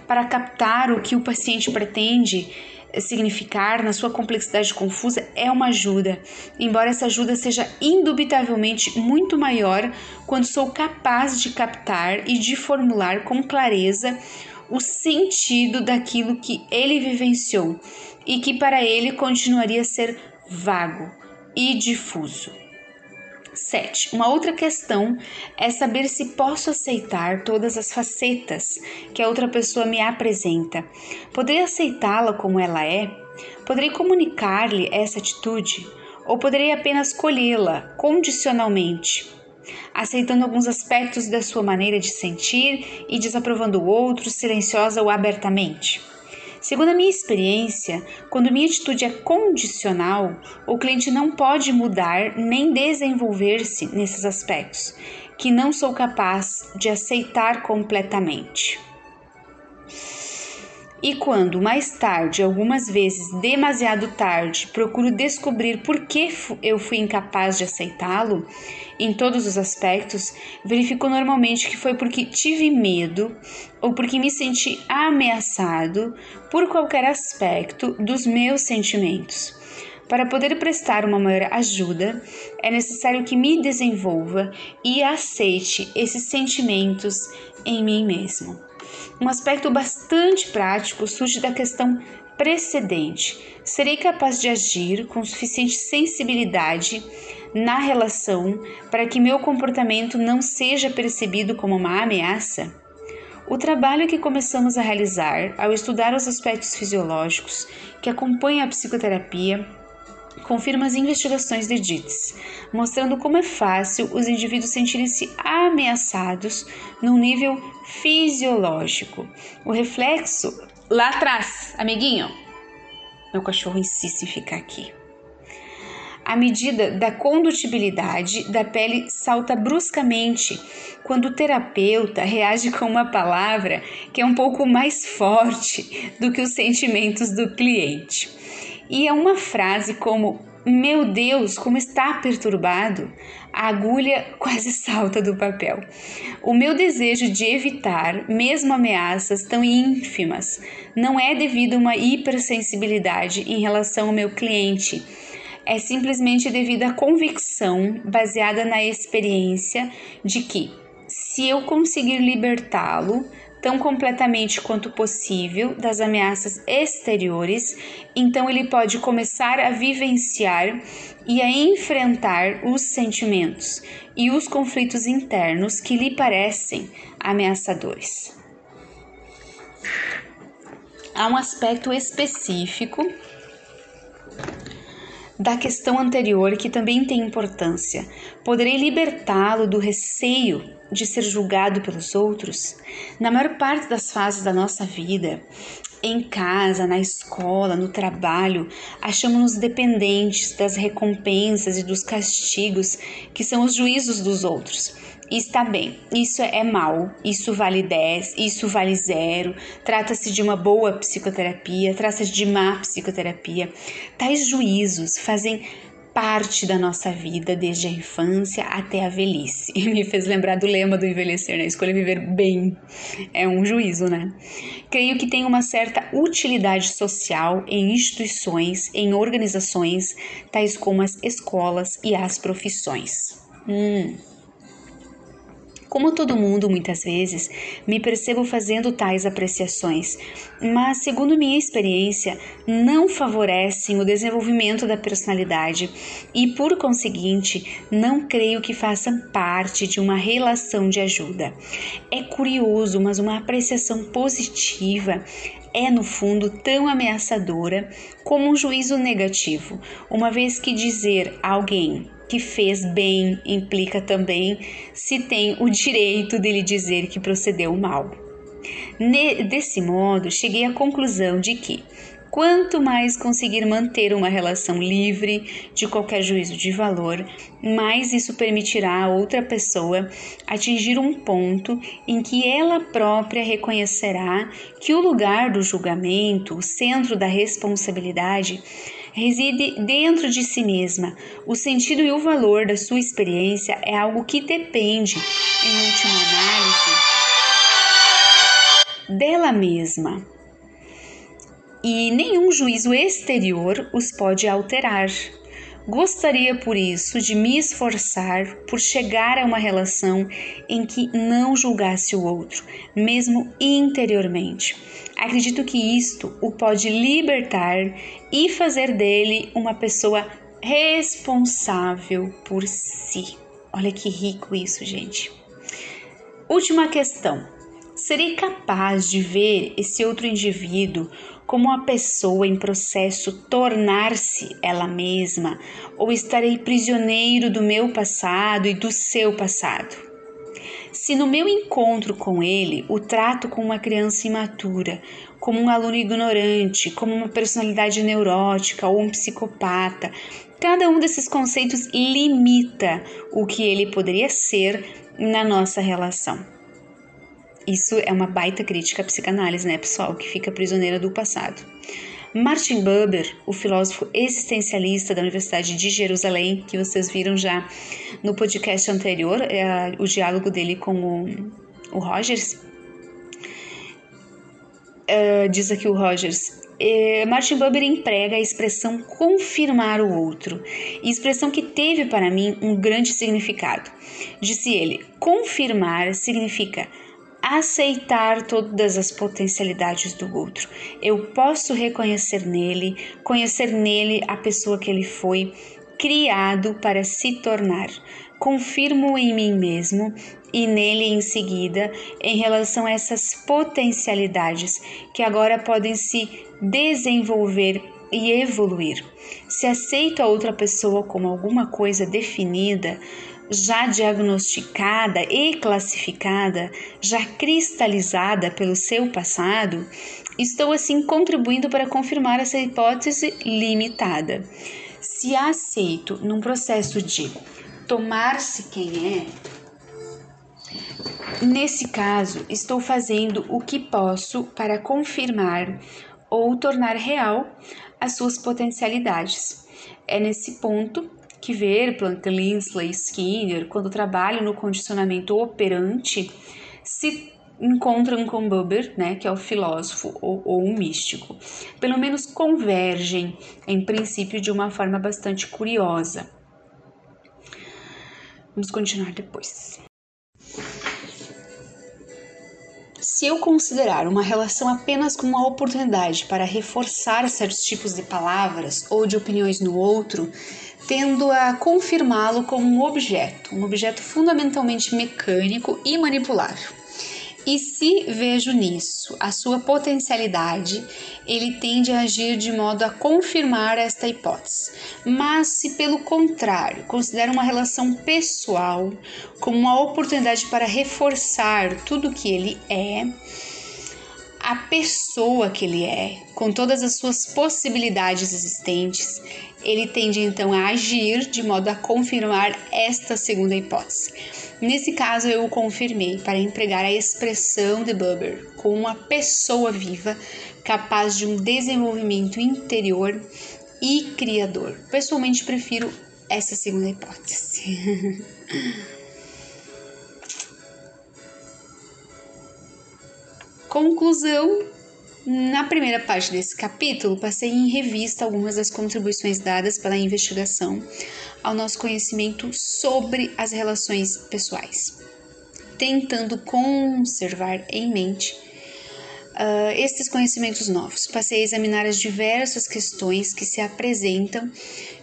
para captar o que o paciente pretende, significar, na sua complexidade confusa, é uma ajuda, embora essa ajuda seja indubitavelmente muito maior quando sou capaz de captar e de formular com clareza o sentido daquilo que ele vivenciou e que para ele continuaria a ser vago e difuso. 7. Uma outra questão é saber se posso aceitar todas as facetas que a outra pessoa me apresenta. Poderei aceitá-la como ela é? Poderei comunicar-lhe essa atitude? Ou poderei apenas colhê-la condicionalmente? aceitando alguns aspectos da sua maneira de sentir e desaprovando outros, silenciosa ou abertamente. Segundo a minha experiência, quando minha atitude é condicional, o cliente não pode mudar nem desenvolver-se nesses aspectos, que não sou capaz de aceitar completamente. E quando mais tarde, algumas vezes demasiado tarde, procuro descobrir por que eu fui incapaz de aceitá-lo em todos os aspectos, verifico normalmente que foi porque tive medo ou porque me senti ameaçado por qualquer aspecto dos meus sentimentos. Para poder prestar uma maior ajuda, é necessário que me desenvolva e aceite esses sentimentos em mim mesmo. Um aspecto bastante prático surge da questão precedente. Serei capaz de agir com suficiente sensibilidade na relação para que meu comportamento não seja percebido como uma ameaça? O trabalho que começamos a realizar ao estudar os aspectos fisiológicos que acompanham a psicoterapia confirma as investigações de Dietz, mostrando como é fácil os indivíduos sentirem-se ameaçados num nível fisiológico. O reflexo lá atrás, amiguinho. Meu cachorro insiste em ficar aqui. A medida da condutibilidade da pele salta bruscamente quando o terapeuta reage com uma palavra que é um pouco mais forte do que os sentimentos do cliente. E é uma frase como: Meu Deus, como está perturbado! A agulha quase salta do papel. O meu desejo de evitar, mesmo ameaças tão ínfimas, não é devido a uma hipersensibilidade em relação ao meu cliente. É simplesmente devido à convicção baseada na experiência de que, se eu conseguir libertá-lo, tão completamente quanto possível das ameaças exteriores, então ele pode começar a vivenciar e a enfrentar os sentimentos e os conflitos internos que lhe parecem ameaçadores. Há um aspecto específico da questão anterior que também tem importância. Poderei libertá-lo do receio de ser julgado pelos outros, na maior parte das fases da nossa vida, em casa, na escola, no trabalho, achamos-nos dependentes das recompensas e dos castigos que são os juízos dos outros. Está bem, isso é mal, isso vale 10, isso vale zero, trata-se de uma boa psicoterapia, trata-se de má psicoterapia. Tais juízos fazem parte da nossa vida, desde a infância até a velhice. E me fez lembrar do lema do envelhecer, né? Escolha viver bem. É um juízo, né? Creio que tem uma certa utilidade social em instituições, em organizações, tais como as escolas e as profissões. Hum. Como todo mundo, muitas vezes, me percebo fazendo tais apreciações, mas, segundo minha experiência, não favorecem o desenvolvimento da personalidade. E, por conseguinte, não creio que façam parte de uma relação de ajuda. É curioso, mas uma apreciação positiva é, no fundo, tão ameaçadora como um juízo negativo, uma vez que dizer a alguém que fez bem implica também se tem o direito dele dizer que procedeu mal. Desse modo, cheguei à conclusão de que Quanto mais conseguir manter uma relação livre de qualquer juízo de valor, mais isso permitirá a outra pessoa atingir um ponto em que ela própria reconhecerá que o lugar do julgamento, o centro da responsabilidade, reside dentro de si mesma. O sentido e o valor da sua experiência é algo que depende, em última análise, dela mesma e nenhum juízo exterior os pode alterar. Gostaria por isso de me esforçar por chegar a uma relação em que não julgasse o outro, mesmo interiormente. Acredito que isto o pode libertar e fazer dele uma pessoa responsável por si. Olha que rico isso, gente. Última questão. Serei capaz de ver esse outro indivíduo como a pessoa em processo tornar-se ela mesma, ou estarei prisioneiro do meu passado e do seu passado? Se no meu encontro com ele o trato como uma criança imatura, como um aluno ignorante, como uma personalidade neurótica ou um psicopata, cada um desses conceitos limita o que ele poderia ser na nossa relação. Isso é uma baita crítica à psicanálise, né, pessoal, que fica prisioneira do passado. Martin Buber, o filósofo existencialista da Universidade de Jerusalém, que vocês viram já no podcast anterior, é o diálogo dele com o, o Rogers. Uh, diz aqui o Rogers, é, Martin Buber emprega a expressão confirmar o outro, expressão que teve para mim um grande significado. Disse ele: confirmar significa aceitar todas as potencialidades do outro. Eu posso reconhecer nele, conhecer nele a pessoa que ele foi criado para se tornar. Confirmo em mim mesmo e nele em seguida em relação a essas potencialidades que agora podem se desenvolver e evoluir. Se aceito a outra pessoa como alguma coisa definida, já diagnosticada e classificada, já cristalizada pelo seu passado, estou assim contribuindo para confirmar essa hipótese limitada. Se aceito num processo de tomar-se quem é, nesse caso estou fazendo o que posso para confirmar ou tornar real as suas potencialidades. É nesse ponto que ver Planck, Linsley, Skinner, quando trabalham no condicionamento operante, se encontram com Buber, né, que é o filósofo ou, ou o místico. Pelo menos convergem, em princípio, de uma forma bastante curiosa. Vamos continuar depois. Se eu considerar uma relação apenas como uma oportunidade para reforçar certos tipos de palavras ou de opiniões no outro, tendo a confirmá-lo como um objeto, um objeto fundamentalmente mecânico e manipulável. E se vejo nisso a sua potencialidade, ele tende a agir de modo a confirmar esta hipótese. Mas se pelo contrário considera uma relação pessoal como uma oportunidade para reforçar tudo o que ele é, a pessoa que ele é, com todas as suas possibilidades existentes, ele tende então a agir de modo a confirmar esta segunda hipótese. Nesse caso, eu o confirmei para empregar a expressão de Buber como uma pessoa viva capaz de um desenvolvimento interior e criador. Pessoalmente, prefiro essa segunda hipótese. Conclusão na primeira parte desse capítulo, passei em revista algumas das contribuições dadas pela investigação ao nosso conhecimento sobre as relações pessoais, tentando conservar em mente uh, estes conhecimentos novos. Passei a examinar as diversas questões que se apresentam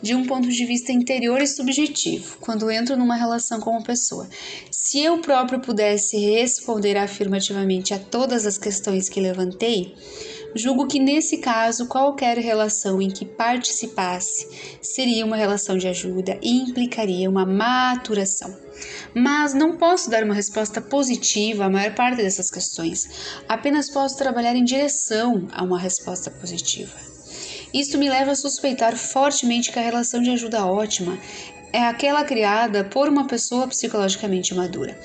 de um ponto de vista interior e subjetivo quando entro numa relação com uma pessoa. Se eu próprio pudesse responder afirmativamente a todas as questões que levantei, Julgo que nesse caso, qualquer relação em que participasse seria uma relação de ajuda e implicaria uma maturação. Mas não posso dar uma resposta positiva à maior parte dessas questões, apenas posso trabalhar em direção a uma resposta positiva. Isto me leva a suspeitar fortemente que a relação de ajuda ótima é aquela criada por uma pessoa psicologicamente madura.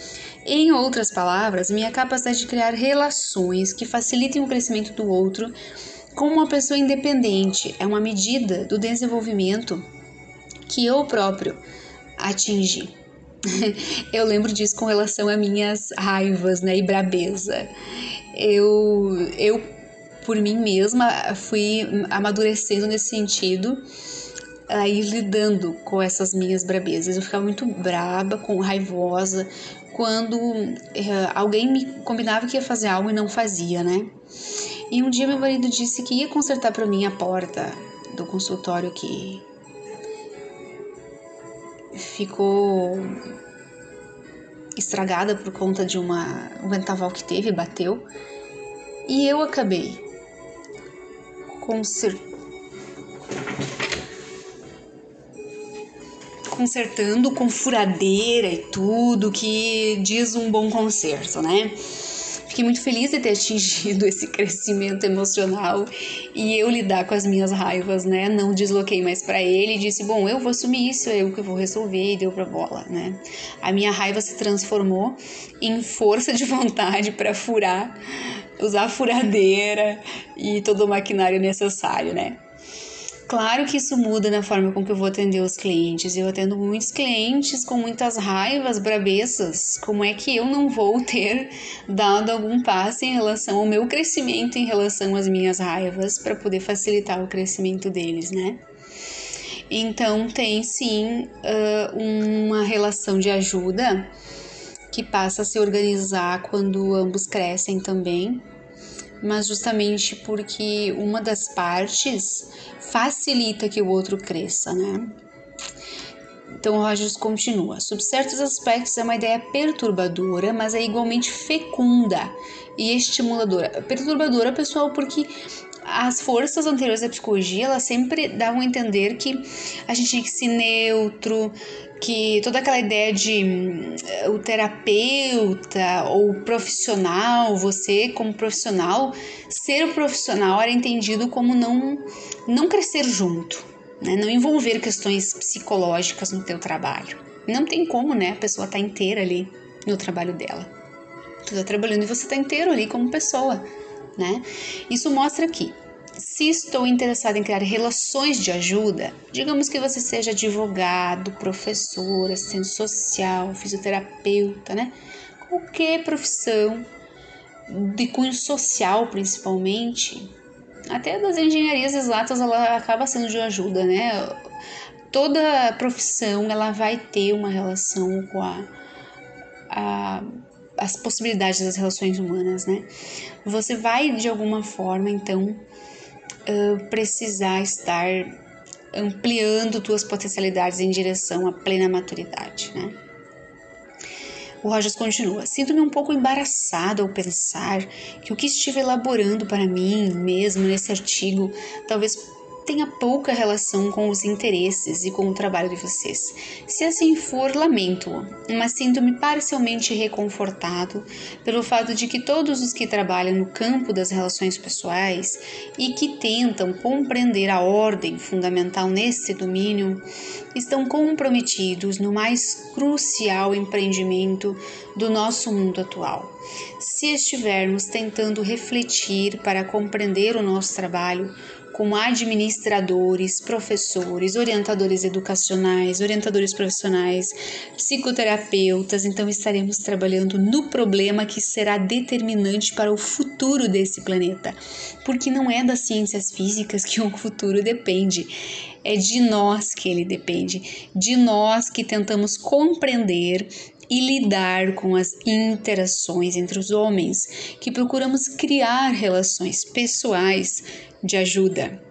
Em outras palavras, minha capacidade de criar relações que facilitem o crescimento do outro com uma pessoa independente é uma medida do desenvolvimento que eu próprio atingi. eu lembro disso com relação a minhas raivas né, e brabeza. Eu, eu, por mim mesma, fui amadurecendo nesse sentido a ir lidando com essas minhas brabezas. Eu ficava muito braba, com raivosa, quando eh, alguém me combinava que ia fazer algo e não fazia, né? E um dia meu marido disse que ia consertar para mim a porta do consultório que ficou estragada por conta de uma um ventaval que teve, bateu. E eu acabei consertando consertando com furadeira e tudo, que diz um bom conserto, né? Fiquei muito feliz de ter atingido esse crescimento emocional e eu lidar com as minhas raivas, né? Não desloquei mais para ele e disse: Bom, eu vou assumir isso, é eu que vou resolver, e deu pra bola, né? A minha raiva se transformou em força de vontade para furar, usar a furadeira e todo o maquinário necessário, né? Claro que isso muda na forma com que eu vou atender os clientes. Eu atendo muitos clientes com muitas raivas, brabeças. Como é que eu não vou ter dado algum passo em relação ao meu crescimento, em relação às minhas raivas, para poder facilitar o crescimento deles, né? Então, tem sim uma relação de ajuda que passa a se organizar quando ambos crescem também, mas justamente porque uma das partes facilita que o outro cresça, né? Então Rogers continua: sob certos aspectos é uma ideia perturbadora, mas é igualmente fecunda e estimuladora. Perturbadora, pessoal, porque as forças anteriores da psicologia elas sempre davam a entender que a gente tinha que ser neutro, que toda aquela ideia de uh, o terapeuta ou profissional, você como profissional, ser o profissional era entendido como não não crescer junto, né? Não envolver questões psicológicas no teu trabalho. Não tem como, né? A pessoa tá inteira ali no trabalho dela. Tu tá trabalhando e você tá inteiro ali como pessoa, né? Isso mostra que se estou interessada em criar relações de ajuda, digamos que você seja advogado, professor, assistente social, fisioterapeuta, né? Qualquer profissão de cunho social, principalmente, até das engenharias exatas, ela acaba sendo de ajuda, né? Toda profissão ela vai ter uma relação com a, a as possibilidades das relações humanas, né? Você vai de alguma forma, então, precisar estar ampliando tuas potencialidades em direção à plena maturidade, né? O Rogers continua: Sinto-me um pouco embaraçado ao pensar que o que estive elaborando para mim mesmo nesse artigo talvez tenha pouca relação com os interesses e com o trabalho de vocês. Se assim for, lamento-o, mas sinto-me parcialmente reconfortado pelo fato de que todos os que trabalham no campo das relações pessoais e que tentam compreender a ordem fundamental nesse domínio estão comprometidos no mais crucial empreendimento do nosso mundo atual. Se estivermos tentando refletir para compreender o nosso trabalho, como administradores, professores, orientadores educacionais, orientadores profissionais, psicoterapeutas. Então, estaremos trabalhando no problema que será determinante para o futuro desse planeta, porque não é das ciências físicas que o futuro depende, é de nós que ele depende, de nós que tentamos compreender e lidar com as interações entre os homens, que procuramos criar relações pessoais de ajuda.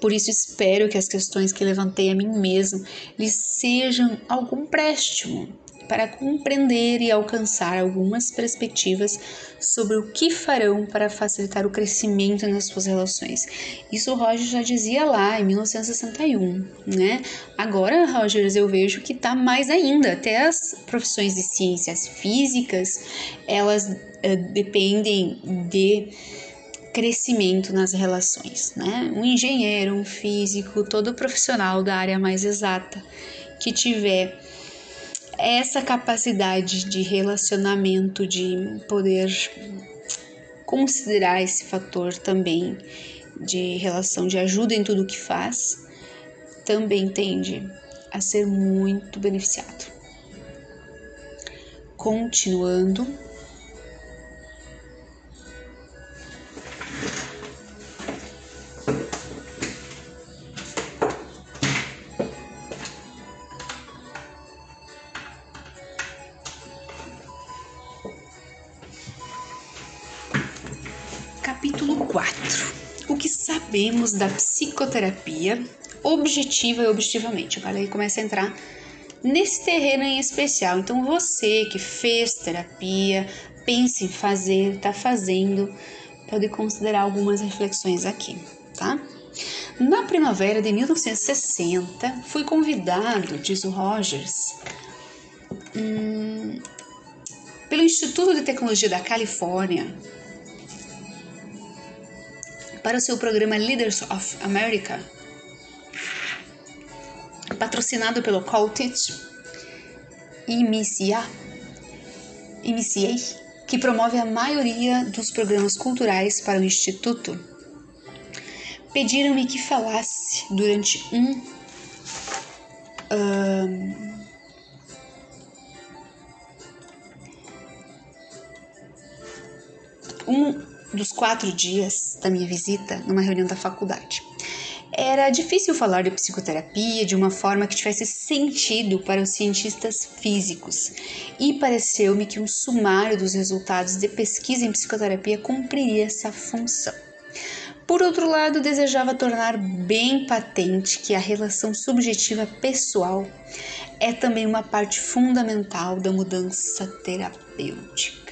Por isso espero que as questões que levantei a mim mesmo lhes sejam algum préstimo para compreender e alcançar algumas perspectivas sobre o que farão para facilitar o crescimento nas suas relações. Isso o Roger já dizia lá em 1961, né? Agora, Rogers, eu vejo que está mais ainda. Até as profissões de ciências físicas, elas uh, dependem de crescimento nas relações, né? Um engenheiro, um físico, todo profissional da área mais exata que tiver essa capacidade de relacionamento, de poder considerar esse fator também de relação de ajuda em tudo que faz, também tende a ser muito beneficiado. Continuando, sabemos da psicoterapia objetiva e objetivamente? Agora aí começa a entrar nesse terreno em especial. Então, você que fez terapia, pense em fazer, está fazendo, pode considerar algumas reflexões aqui, tá? Na primavera de 1960, fui convidado, diz o Rogers, hum, pelo Instituto de Tecnologia da Califórnia para o seu programa Leaders of America, patrocinado pelo Coltage MCA, MCA, que promove a maioria dos programas culturais para o Instituto, pediram-me que falasse durante um, um dos quatro dias da minha visita numa reunião da faculdade. Era difícil falar de psicoterapia de uma forma que tivesse sentido para os cientistas físicos, e pareceu-me que um sumário dos resultados de pesquisa em psicoterapia cumpriria essa função. Por outro lado, desejava tornar bem patente que a relação subjetiva pessoal é também uma parte fundamental da mudança terapêutica.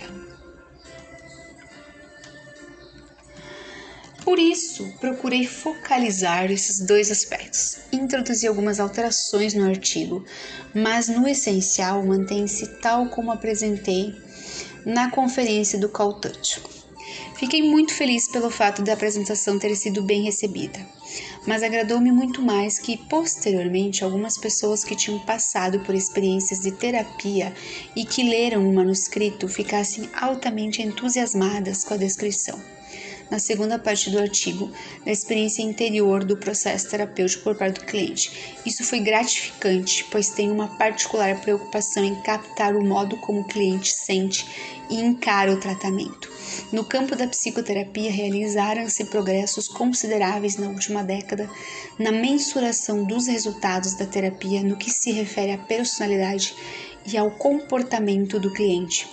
Por isso, procurei focalizar esses dois aspectos. Introduzi algumas alterações no artigo, mas no essencial mantém-se tal como apresentei na conferência do Touch. Fiquei muito feliz pelo fato da apresentação ter sido bem recebida, mas agradou-me muito mais que, posteriormente, algumas pessoas que tinham passado por experiências de terapia e que leram o manuscrito ficassem altamente entusiasmadas com a descrição na segunda parte do artigo, da experiência interior do processo terapêutico por parte do cliente. Isso foi gratificante, pois tenho uma particular preocupação em captar o modo como o cliente sente e encara o tratamento. No campo da psicoterapia, realizaram-se progressos consideráveis na última década na mensuração dos resultados da terapia no que se refere à personalidade e ao comportamento do cliente.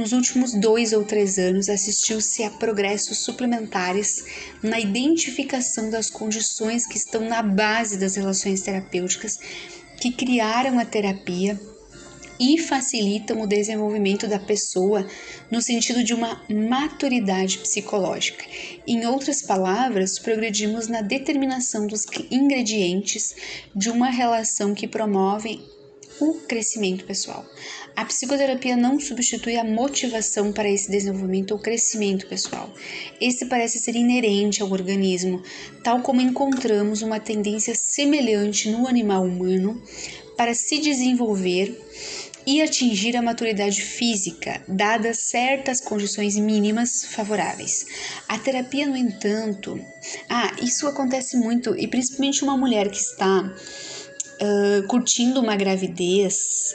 Nos últimos dois ou três anos, assistiu-se a progressos suplementares na identificação das condições que estão na base das relações terapêuticas que criaram a terapia e facilitam o desenvolvimento da pessoa no sentido de uma maturidade psicológica. Em outras palavras, progredimos na determinação dos ingredientes de uma relação que promove o crescimento pessoal. A psicoterapia não substitui a motivação para esse desenvolvimento ou crescimento pessoal. Esse parece ser inerente ao organismo, tal como encontramos uma tendência semelhante no animal humano para se desenvolver e atingir a maturidade física, dadas certas condições mínimas favoráveis. A terapia, no entanto, ah, isso acontece muito e principalmente uma mulher que está uh, curtindo uma gravidez,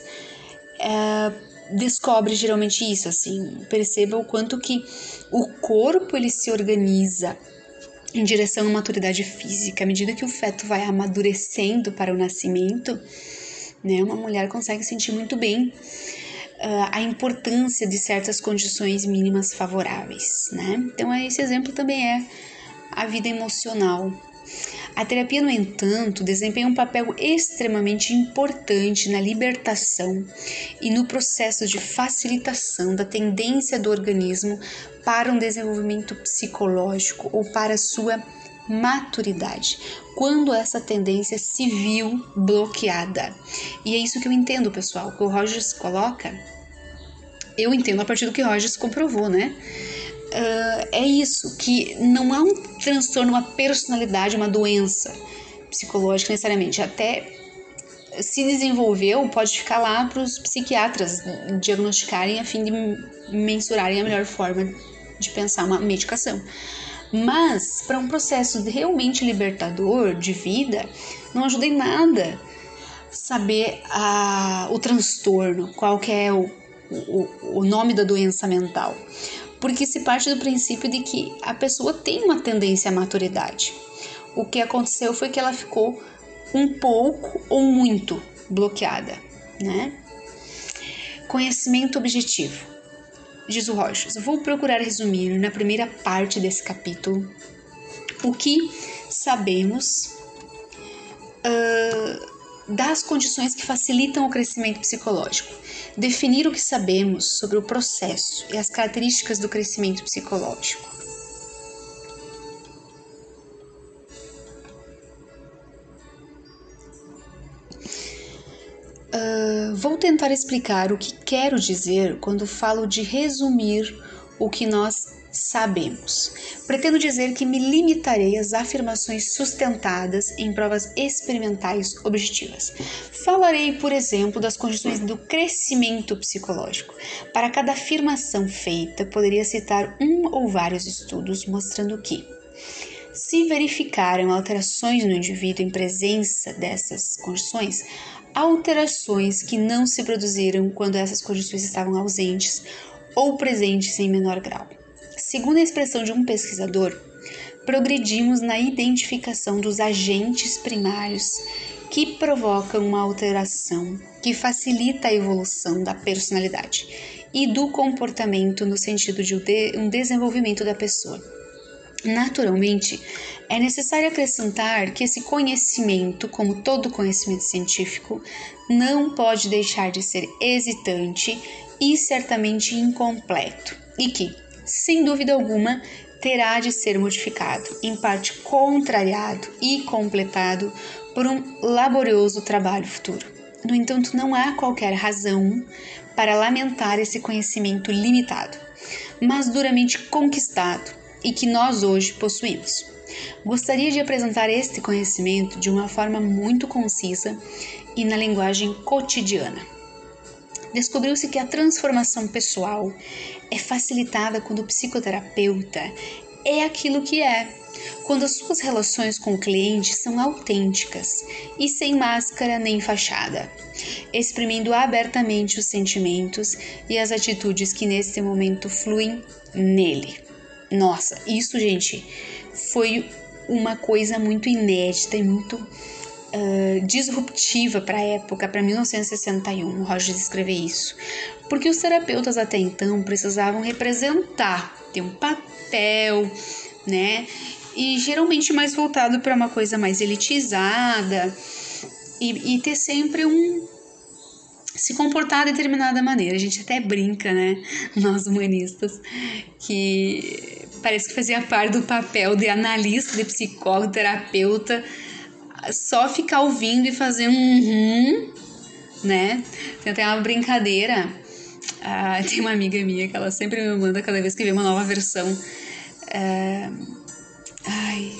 uh, descobre geralmente isso, assim, perceba o quanto que o corpo ele se organiza em direção à maturidade física, à medida que o feto vai amadurecendo para o nascimento, né, uma mulher consegue sentir muito bem uh, a importância de certas condições mínimas favoráveis, né? Então esse exemplo também é a vida emocional A terapia, no entanto, desempenha um papel extremamente importante na libertação e no processo de facilitação da tendência do organismo para um desenvolvimento psicológico ou para sua maturidade, quando essa tendência se viu bloqueada. E é isso que eu entendo, pessoal, que o Rogers coloca. Eu entendo a partir do que Rogers comprovou, né? Uh, é isso, que não há um transtorno, uma personalidade, uma doença psicológica necessariamente. Até se desenvolveu, pode ficar lá para os psiquiatras diagnosticarem a fim de mensurarem a melhor forma de pensar uma medicação. Mas para um processo realmente libertador de vida, não ajuda em nada saber a, o transtorno, qual que é o, o, o nome da doença mental porque se parte do princípio de que a pessoa tem uma tendência à maturidade. O que aconteceu foi que ela ficou um pouco ou muito bloqueada, né? Conhecimento objetivo. Diz o Rochas, vou procurar resumir na primeira parte desse capítulo o que sabemos uh, das condições que facilitam o crescimento psicológico definir o que sabemos sobre o processo e as características do crescimento psicológico. Uh, vou tentar explicar o que quero dizer quando falo de resumir o que nós sabemos. Pretendo dizer que me limitarei às afirmações sustentadas em provas experimentais objetivas. Falarei, por exemplo, das condições do crescimento psicológico. Para cada afirmação feita, poderia citar um ou vários estudos mostrando que se verificaram alterações no indivíduo em presença dessas condições, alterações que não se produziram quando essas condições estavam ausentes ou presentes em menor grau. Segundo a expressão de um pesquisador, progredimos na identificação dos agentes primários que provocam uma alteração que facilita a evolução da personalidade e do comportamento no sentido de um desenvolvimento da pessoa. Naturalmente, é necessário acrescentar que esse conhecimento, como todo conhecimento científico, não pode deixar de ser hesitante e certamente incompleto, e que, sem dúvida alguma, terá de ser modificado, em parte contrariado e completado por um laborioso trabalho futuro. No entanto, não há qualquer razão para lamentar esse conhecimento limitado, mas duramente conquistado e que nós hoje possuímos. Gostaria de apresentar este conhecimento de uma forma muito concisa e na linguagem cotidiana descobriu-se que a transformação pessoal é facilitada quando o psicoterapeuta é aquilo que é, quando as suas relações com o cliente são autênticas e sem máscara nem fachada, exprimindo abertamente os sentimentos e as atitudes que nesse momento fluem nele. Nossa, isso, gente, foi uma coisa muito inédita e muito uh, disruptiva para a época, para 1961, o Rogers escreveu isso, porque os terapeutas até então precisavam representar, ter um papel, né? E geralmente mais voltado para uma coisa mais elitizada e, e ter sempre um, se comportar de determinada maneira. A gente até brinca, né? Nós humanistas, que parece que fazia parte do papel de analista, de psicólogo, terapeuta, só ficar ouvindo e fazer um hum, né? Tem até uma brincadeira. Ah, tem uma amiga minha que ela sempre me manda cada vez que vê uma nova versão. É... Ai.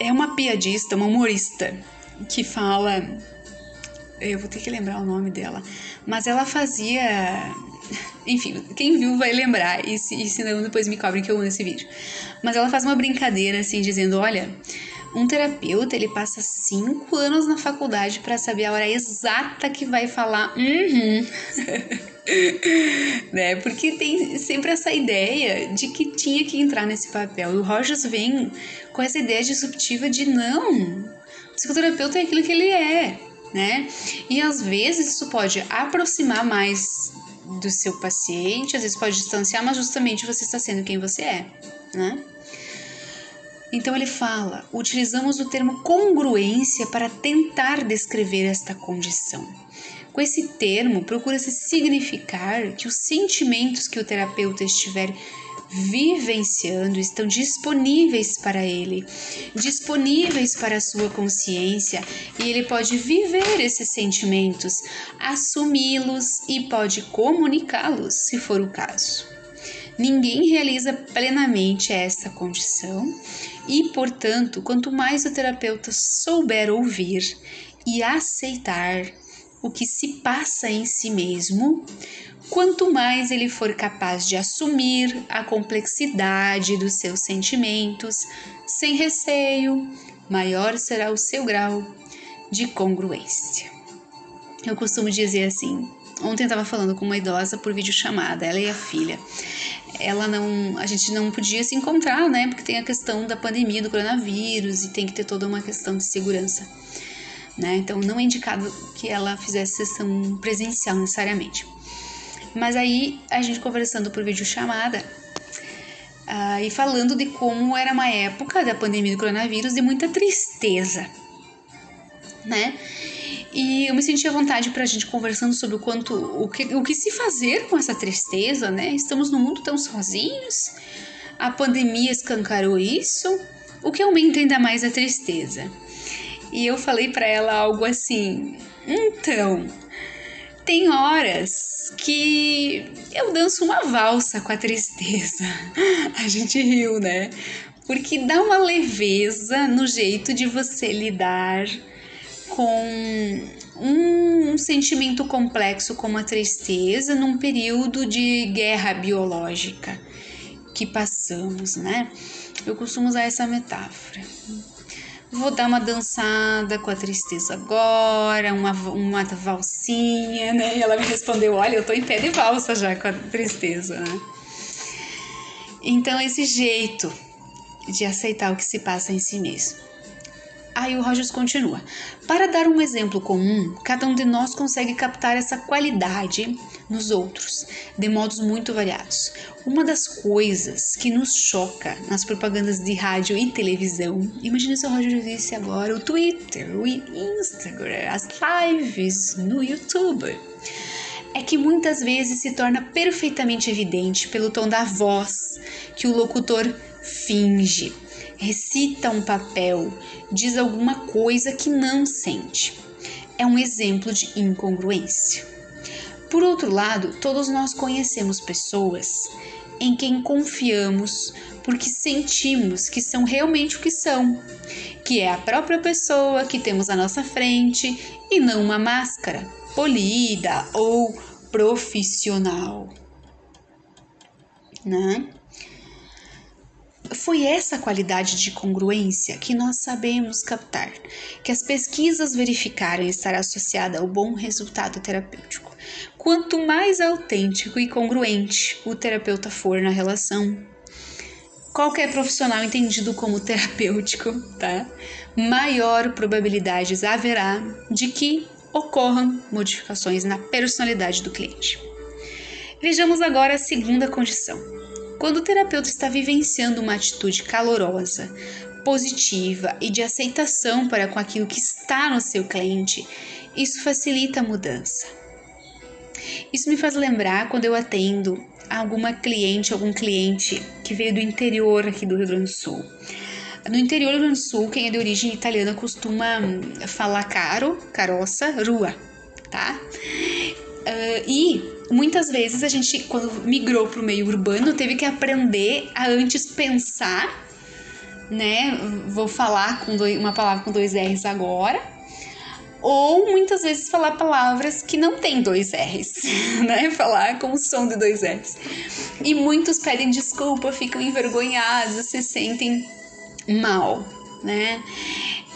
É uma piadista, uma humorista que fala. Eu vou ter que lembrar o nome dela. Mas ela fazia. Enfim, quem viu vai lembrar. E se, e se não, depois me cobrem que eu amo esse vídeo. Mas ela faz uma brincadeira assim, dizendo: Olha, um terapeuta, ele passa cinco anos na faculdade para saber a hora exata que vai falar uhum. né? Porque tem sempre essa ideia de que tinha que entrar nesse papel. E o Rogers vem com essa ideia disruptiva de não, o psicoterapeuta é aquilo que ele é, né? E às vezes isso pode aproximar mais do seu paciente, às vezes pode distanciar, mas justamente você está sendo quem você é, né? Então ele fala: utilizamos o termo congruência para tentar descrever esta condição. Com esse termo, procura-se significar que os sentimentos que o terapeuta estiver vivenciando estão disponíveis para ele, disponíveis para a sua consciência, e ele pode viver esses sentimentos, assumi-los e pode comunicá-los, se for o caso. Ninguém realiza plenamente essa condição e, portanto, quanto mais o terapeuta souber ouvir e aceitar o que se passa em si mesmo, quanto mais ele for capaz de assumir a complexidade dos seus sentimentos sem receio, maior será o seu grau de congruência. Eu costumo dizer assim: ontem eu estava falando com uma idosa por videochamada, ela e a filha. Ela não, a gente não podia se encontrar, né? Porque tem a questão da pandemia do coronavírus e tem que ter toda uma questão de segurança. Né? Então não é indicado que ela fizesse sessão presencial necessariamente. Mas aí a gente conversando por videochamada uh, e falando de como era uma época da pandemia do coronavírus de muita tristeza, né? E eu me senti à vontade para a gente conversando sobre o quanto o que, o que se fazer com essa tristeza, né? Estamos no mundo tão sozinhos. A pandemia escancarou isso, o que aumenta ainda mais a tristeza. E eu falei para ela algo assim: "Então, tem horas que eu danço uma valsa com a tristeza. A gente riu, né? Porque dá uma leveza no jeito de você lidar com um, um, sentimento complexo como a tristeza num período de guerra biológica que passamos, né? Eu costumo usar essa metáfora. Vou dar uma dançada com a tristeza agora, uma, uma valsinha, né? E ela me respondeu: Olha, eu tô em pé de valsa já com a tristeza, né? Então, esse jeito de aceitar o que se passa em si mesmo. Aí o Rogers continua: Para dar um exemplo comum, cada um de nós consegue captar essa qualidade nos outros, de modos muito variados. Uma das coisas que nos choca nas propagandas de rádio e televisão, imagina se o Roger disse agora o Twitter, o Instagram, as lives no YouTube, é que muitas vezes se torna perfeitamente evidente pelo tom da voz que o locutor finge recita um papel, diz alguma coisa que não sente. É um exemplo de incongruência. Por outro lado, todos nós conhecemos pessoas em quem confiamos porque sentimos que são realmente o que são, que é a própria pessoa que temos à nossa frente e não uma máscara polida ou profissional. Né? Foi essa qualidade de congruência que nós sabemos captar, que as pesquisas verificaram estar associada ao bom resultado terapêutico. Quanto mais autêntico e congruente o terapeuta for na relação, qualquer profissional entendido como terapêutico, tá? Maior probabilidades haverá de que ocorram modificações na personalidade do cliente. Vejamos agora a segunda condição quando o terapeuta está vivenciando uma atitude calorosa, positiva e de aceitação para com aquilo que está no seu cliente, isso facilita a mudança. Isso me faz lembrar quando eu atendo alguma cliente, algum cliente que veio do interior aqui do Rio Grande do Sul. No interior do Rio Grande do Sul, quem é de origem italiana costuma falar caro, caroça, rua, tá? Uh, e muitas vezes a gente, quando migrou para o meio urbano, teve que aprender a antes pensar, né? Vou falar com dois, uma palavra com dois R's agora. Ou muitas vezes falar palavras que não tem dois R's, né? Falar com o som de dois R's. E muitos pedem desculpa, ficam envergonhados, se sentem mal, né?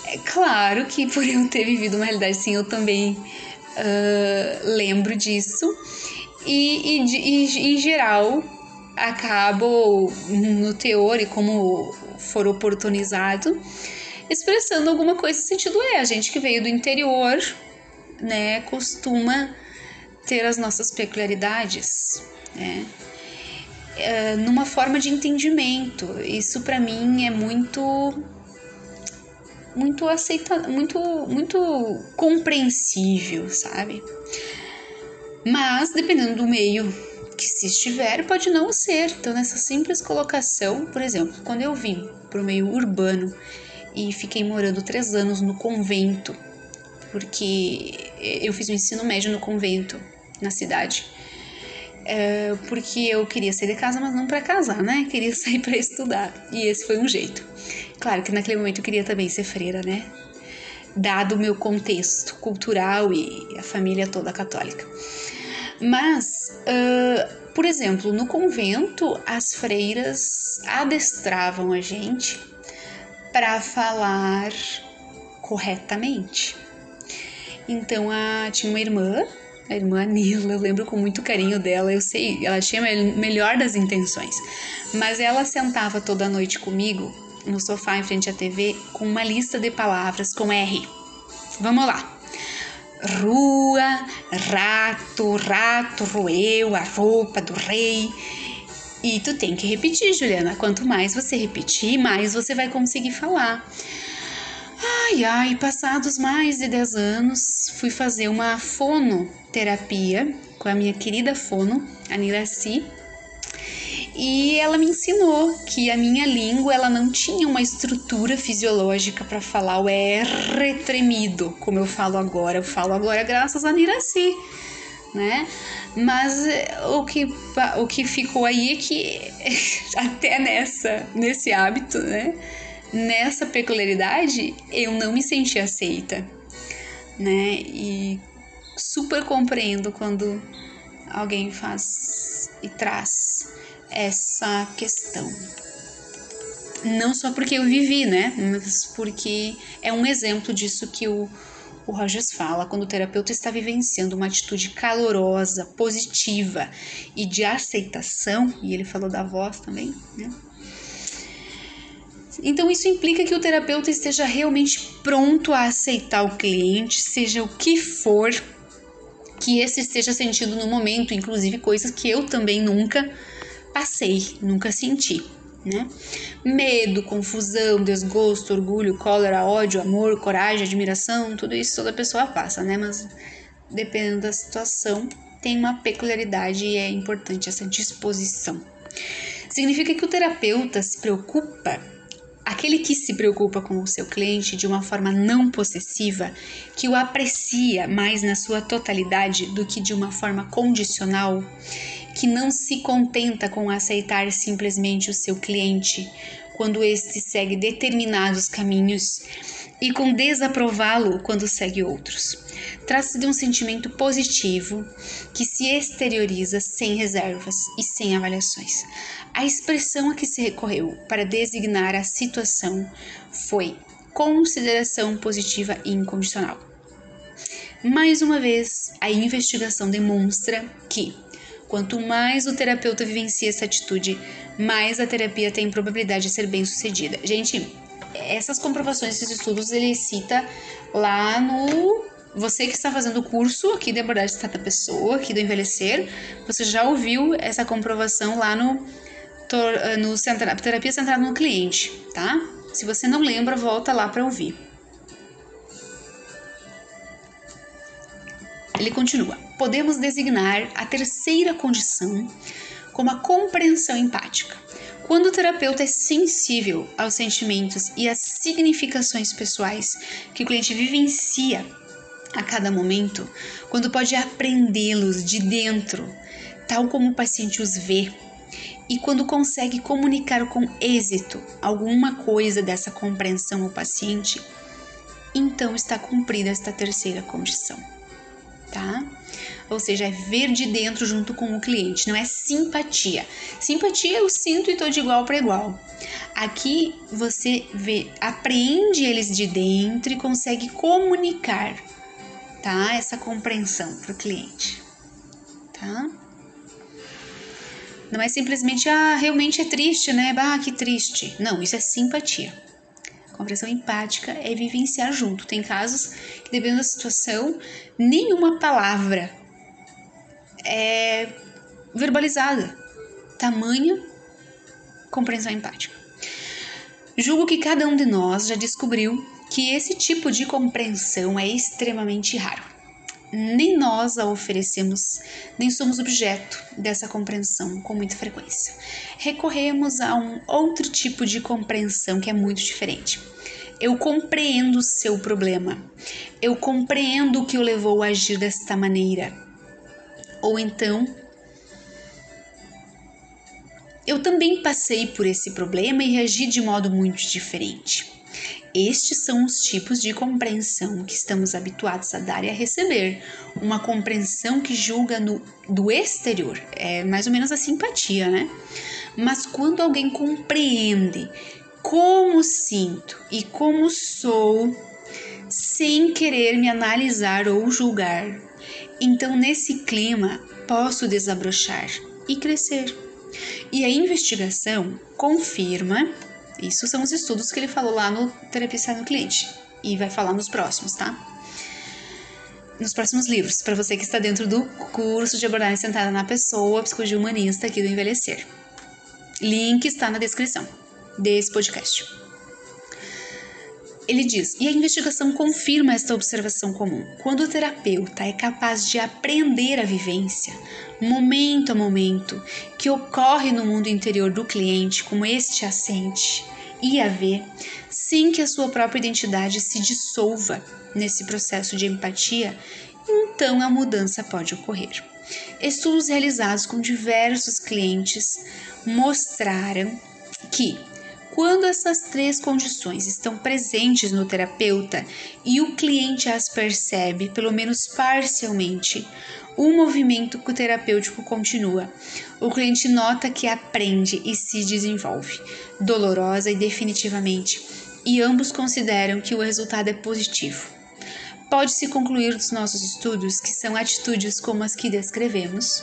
É claro que por eu ter vivido uma realidade assim, eu também uh, lembro disso e, e, e em geral acabo no teor e como for oportunizado expressando alguma coisa sentido é a gente que veio do interior né costuma ter as nossas peculiaridades né uh, numa forma de entendimento. Isso para mim é muito muito aceita, muito muito compreensível, sabe? Mas dependendo do meio que se estiver, pode não ser. Então, nessa simples colocação, por exemplo, quando eu vim para o meio urbano e fiquei morando três anos no convento, porque eu fiz o ensino médio no convento, na cidade. É, porque eu queria sair de casa, mas não para casar, né? Queria sair para estudar. E esse foi um jeito. Claro que naquele momento eu queria também ser freira, né? Dado o meu contexto cultural e a família toda católica. Mas, uh, por exemplo, no convento, as freiras adestravam a gente para falar corretamente. Então, a, tinha uma irmã, a irmã Nila, eu lembro com muito carinho dela, eu sei, ela tinha a melhor das intenções, mas ela sentava toda noite comigo no sofá em frente à TV com uma lista de palavras com R. Vamos lá rua, rato, rato roeu a roupa do rei. E tu tem que repetir, Juliana. Quanto mais você repetir, mais você vai conseguir falar. Ai, ai, passados mais de 10 anos, fui fazer uma fonoterapia com a minha querida fono, a Niraci e ela me ensinou que a minha língua ela não tinha uma estrutura fisiológica para falar o R tremido, como eu falo agora. Eu falo agora graças a Niraci, né? Mas eh, o que, o que ficou aí é que até nessa, nesse hábito, né? Nessa peculiaridade, eu não me senti aceita, né? E super compreendo quando alguém faz e traz essa questão. Não só porque eu vivi, né? Mas porque é um exemplo disso que o, o Rogers fala quando o terapeuta está vivenciando uma atitude calorosa, positiva e de aceitação, e ele falou da voz também, né? Então, isso implica que o terapeuta esteja realmente pronto a aceitar o cliente, seja o que for que esse esteja sentindo no momento, inclusive coisas que eu também nunca passei, nunca senti. Né? Medo, confusão, desgosto, orgulho, cólera, ódio, amor, coragem, admiração, tudo isso toda pessoa passa, né? Mas dependendo da situação, tem uma peculiaridade e é importante essa disposição. Significa que o terapeuta se preocupa, aquele que se preocupa com o seu cliente de uma forma não possessiva, que o aprecia mais na sua totalidade do que de uma forma condicional que não se contenta com aceitar simplesmente o seu cliente quando este segue determinados caminhos e com desaprová-lo quando segue outros. Trata-se de um sentimento positivo que se exterioriza sem reservas e sem avaliações. A expressão a que se recorreu para designar a situação foi consideração positiva e incondicional. Mais uma vez, a investigação demonstra que Quanto mais o terapeuta vivencia essa atitude, mais a terapia tem probabilidade de ser bem sucedida. Gente, essas comprovações, esses estudos, ele cita lá no. Você que está fazendo o curso aqui de abordagem da pessoa, aqui do envelhecer, você já ouviu essa comprovação lá no, no terapia centrada no cliente, tá? Se você não lembra, volta lá para ouvir. Ele continua: podemos designar a terceira condição como a compreensão empática. Quando o terapeuta é sensível aos sentimentos e às significações pessoais que o cliente vivencia a cada momento, quando pode aprendê-los de dentro, tal como o paciente os vê, e quando consegue comunicar com êxito alguma coisa dessa compreensão ao paciente, então está cumprida esta terceira condição tá? Ou seja, é ver de dentro junto com o cliente, não é simpatia. Simpatia eu sinto e tô de igual para igual. Aqui você vê, apreende eles de dentro e consegue comunicar, tá? Essa compreensão para o cliente, tá? Não é simplesmente, ah, realmente é triste, né? Ah, que triste. Não, isso é simpatia. Compreensão empática é vivenciar junto. Tem casos que, dependendo da situação, nenhuma palavra é verbalizada, tamanha compreensão empática. Julgo que cada um de nós já descobriu que esse tipo de compreensão é extremamente raro. Nem nós a oferecemos, nem somos objeto dessa compreensão com muita frequência. Recorremos a um outro tipo de compreensão que é muito diferente. Eu compreendo o seu problema. Eu compreendo o que o levou a agir desta maneira. Ou então, eu também passei por esse problema e reagi de modo muito diferente. Estes são os tipos de compreensão que estamos habituados a dar e a receber. Uma compreensão que julga no, do exterior, é mais ou menos a simpatia, né? Mas quando alguém compreende como sinto e como sou, sem querer me analisar ou julgar, então nesse clima posso desabrochar e crescer. E a investigação confirma, isso são os estudos que ele falou lá no Terapia no Cliente e vai falar nos próximos, tá? Nos próximos livros, para você que está dentro do curso de abordagem sentada na pessoa, psicologia humanista aqui do Envelhecer. Link está na descrição desse podcast. Ele diz: e a investigação confirma esta observação comum. Quando o terapeuta é capaz de aprender a vivência, momento a momento, que ocorre no mundo interior do cliente, como este assente e a vê, sem que a sua própria identidade se dissolva nesse processo de empatia, então a mudança pode ocorrer. Estudos realizados com diversos clientes mostraram que quando essas três condições estão presentes no terapeuta e o cliente as percebe, pelo menos parcialmente, o movimento terapêutico continua. O cliente nota que aprende e se desenvolve, dolorosa e definitivamente, e ambos consideram que o resultado é positivo. Pode-se concluir dos nossos estudos que são atitudes como as que descrevemos,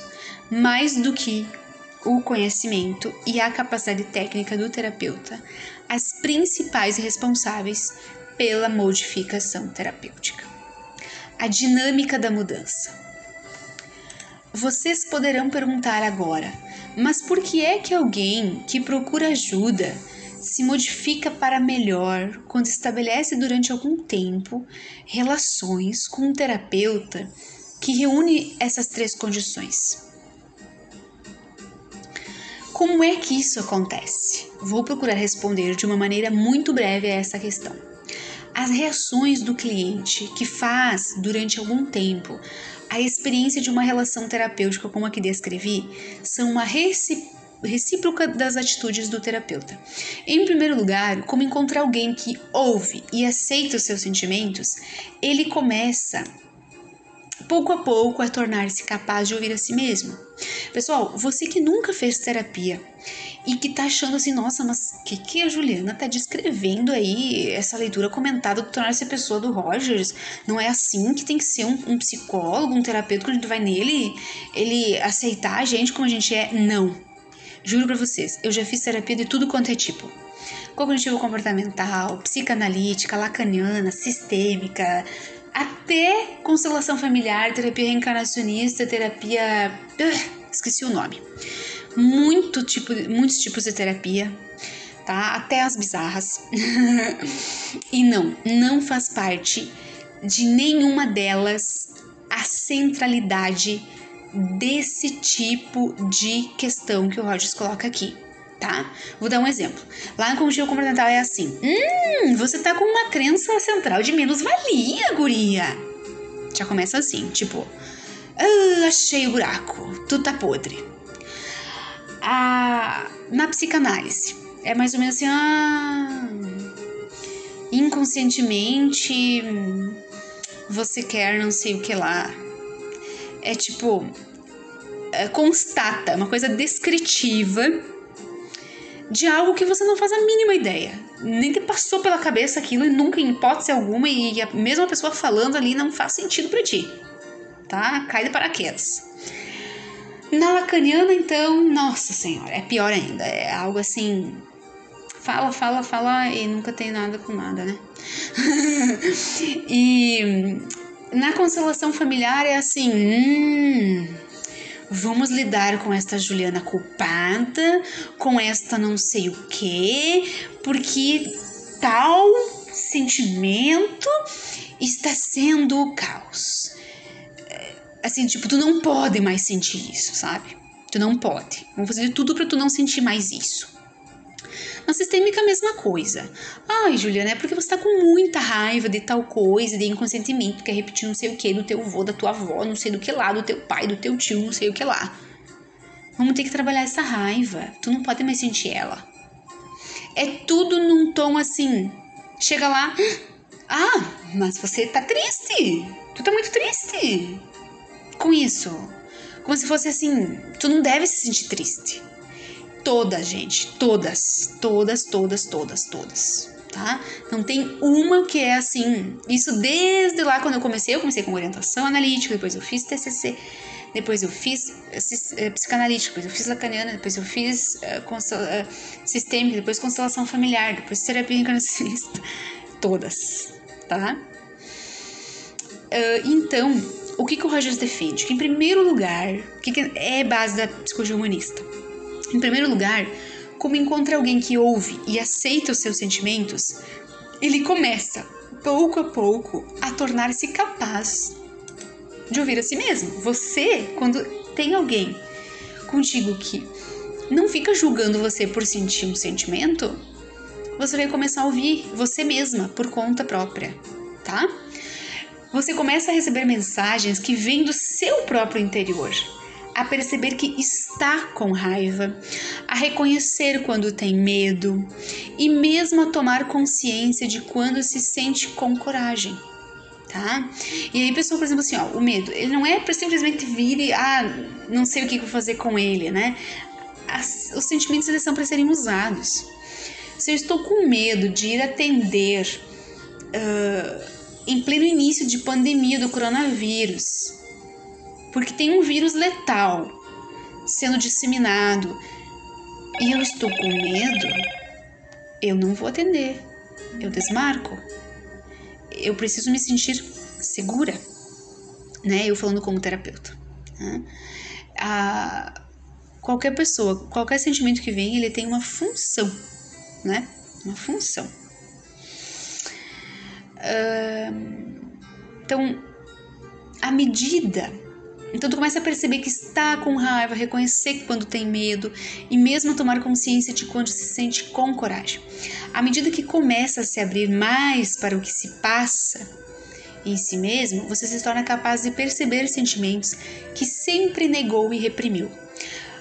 mais do que o conhecimento e a capacidade técnica do terapeuta as principais responsáveis pela modificação terapêutica. A dinâmica da mudança. Vocês poderão perguntar agora, mas por que é que alguém que procura ajuda se modifica para melhor quando estabelece durante algum tempo relações com um terapeuta que reúne essas três condições? Como é que isso acontece? Vou procurar responder de uma maneira muito breve a essa questão. As reações do cliente que faz durante algum tempo a experiência de uma relação terapêutica como a que descrevi são uma recíproca das atitudes do terapeuta. Em primeiro lugar, como encontrar alguém que ouve e aceita os seus sentimentos, ele começa pouco a pouco a tornar-se capaz de ouvir a si mesmo. Pessoal, você que nunca fez terapia e que tá achando assim, nossa, mas o que, que a Juliana tá descrevendo aí, essa leitura comentada do tornar-se pessoa do Rogers? Não é assim que tem que ser um, um psicólogo, um terapeuta, quando a gente vai nele, ele aceitar a gente como a gente é? Não. Juro pra vocês, eu já fiz terapia de tudo quanto é tipo cognitivo comportamental, psicanalítica, lacaniana, sistêmica, até constelação familiar, terapia reencarnacionista, terapia. Uh, esqueci o nome. Muito tipo, muitos tipos de terapia, tá? Até as bizarras. e não, não faz parte de nenhuma delas a centralidade desse tipo de questão que o Rogers coloca aqui tá? Vou dar um exemplo. Lá no cognitivo comportamental é assim: Hum, você tá com uma crença central de menos-valia, guria. Já começa assim, tipo, ah, achei o buraco, tu tá podre. Ah, na psicanálise, é mais ou menos assim, ah, inconscientemente você quer não sei o que lá. É tipo, é, constata, uma coisa descritiva de algo que você não faz a mínima ideia. Nem te passou pela cabeça aquilo e nunca, em hipótese alguma, e a mesma pessoa falando ali não faz sentido para ti. Tá? Cai de paraquedas. Na lacaniana, então, nossa senhora, é pior ainda. É algo assim. Fala, fala, fala e nunca tem nada com nada, né? e na constelação familiar é assim. Hum, Vamos lidar com esta Juliana culpada, com esta não sei o quê, porque tal sentimento está sendo o caos. É, assim, tipo, tu não pode mais sentir isso, sabe? Tu não pode. Vamos fazer tudo para tu não sentir mais isso. Na sistêmica, a mesma coisa. Ai, Juliana, é porque você tá com muita raiva de tal coisa, de inconsentimento, quer repetir não sei o que do teu avô, da tua avó, não sei do que lá, do teu pai, do teu tio, não sei o que lá. Vamos ter que trabalhar essa raiva. Tu não pode mais sentir ela. É tudo num tom assim. Chega lá. Ah, mas você tá triste. Tu tá muito triste com isso. Como se fosse assim. Tu não deve se sentir triste. Toda, gente, todas, todas, todas, todas, todas, tá? Não tem uma que é assim. Isso desde lá quando eu comecei, eu comecei com orientação analítica, depois eu fiz TCC, depois eu fiz uh, psicanalítica, depois eu fiz lacaniana, depois eu fiz uh, uh, sistêmica, depois constelação familiar, depois terapia encarnacionista, todas, tá? então, o que, que o Rogers defende? Que em primeiro lugar, o que, que é base da psicologia humanista? Em primeiro lugar, como encontra alguém que ouve e aceita os seus sentimentos, ele começa, pouco a pouco, a tornar-se capaz de ouvir a si mesmo. Você, quando tem alguém contigo que não fica julgando você por sentir um sentimento, você vai começar a ouvir você mesma por conta própria, tá? Você começa a receber mensagens que vêm do seu próprio interior a perceber que está com raiva, a reconhecer quando tem medo e mesmo a tomar consciência de quando se sente com coragem. Tá? E aí, pessoal, por exemplo, assim, ó, o medo, ele não é para simplesmente vir e, ah, não sei o que vou fazer com ele, né? As, os sentimentos eles são para serem usados. Se eu estou com medo de ir atender uh, em pleno início de pandemia do coronavírus, porque tem um vírus letal sendo disseminado e eu estou com medo, eu não vou atender, eu desmarco. Eu preciso me sentir segura, né? Eu falando como terapeuta. Né? Qualquer pessoa, qualquer sentimento que vem, ele tem uma função, né? Uma função. Então, à medida então tu começa a perceber que está com raiva, reconhecer quando tem medo e mesmo tomar consciência de quando se sente com coragem. À medida que começa a se abrir mais para o que se passa em si mesmo, você se torna capaz de perceber sentimentos que sempre negou e reprimiu.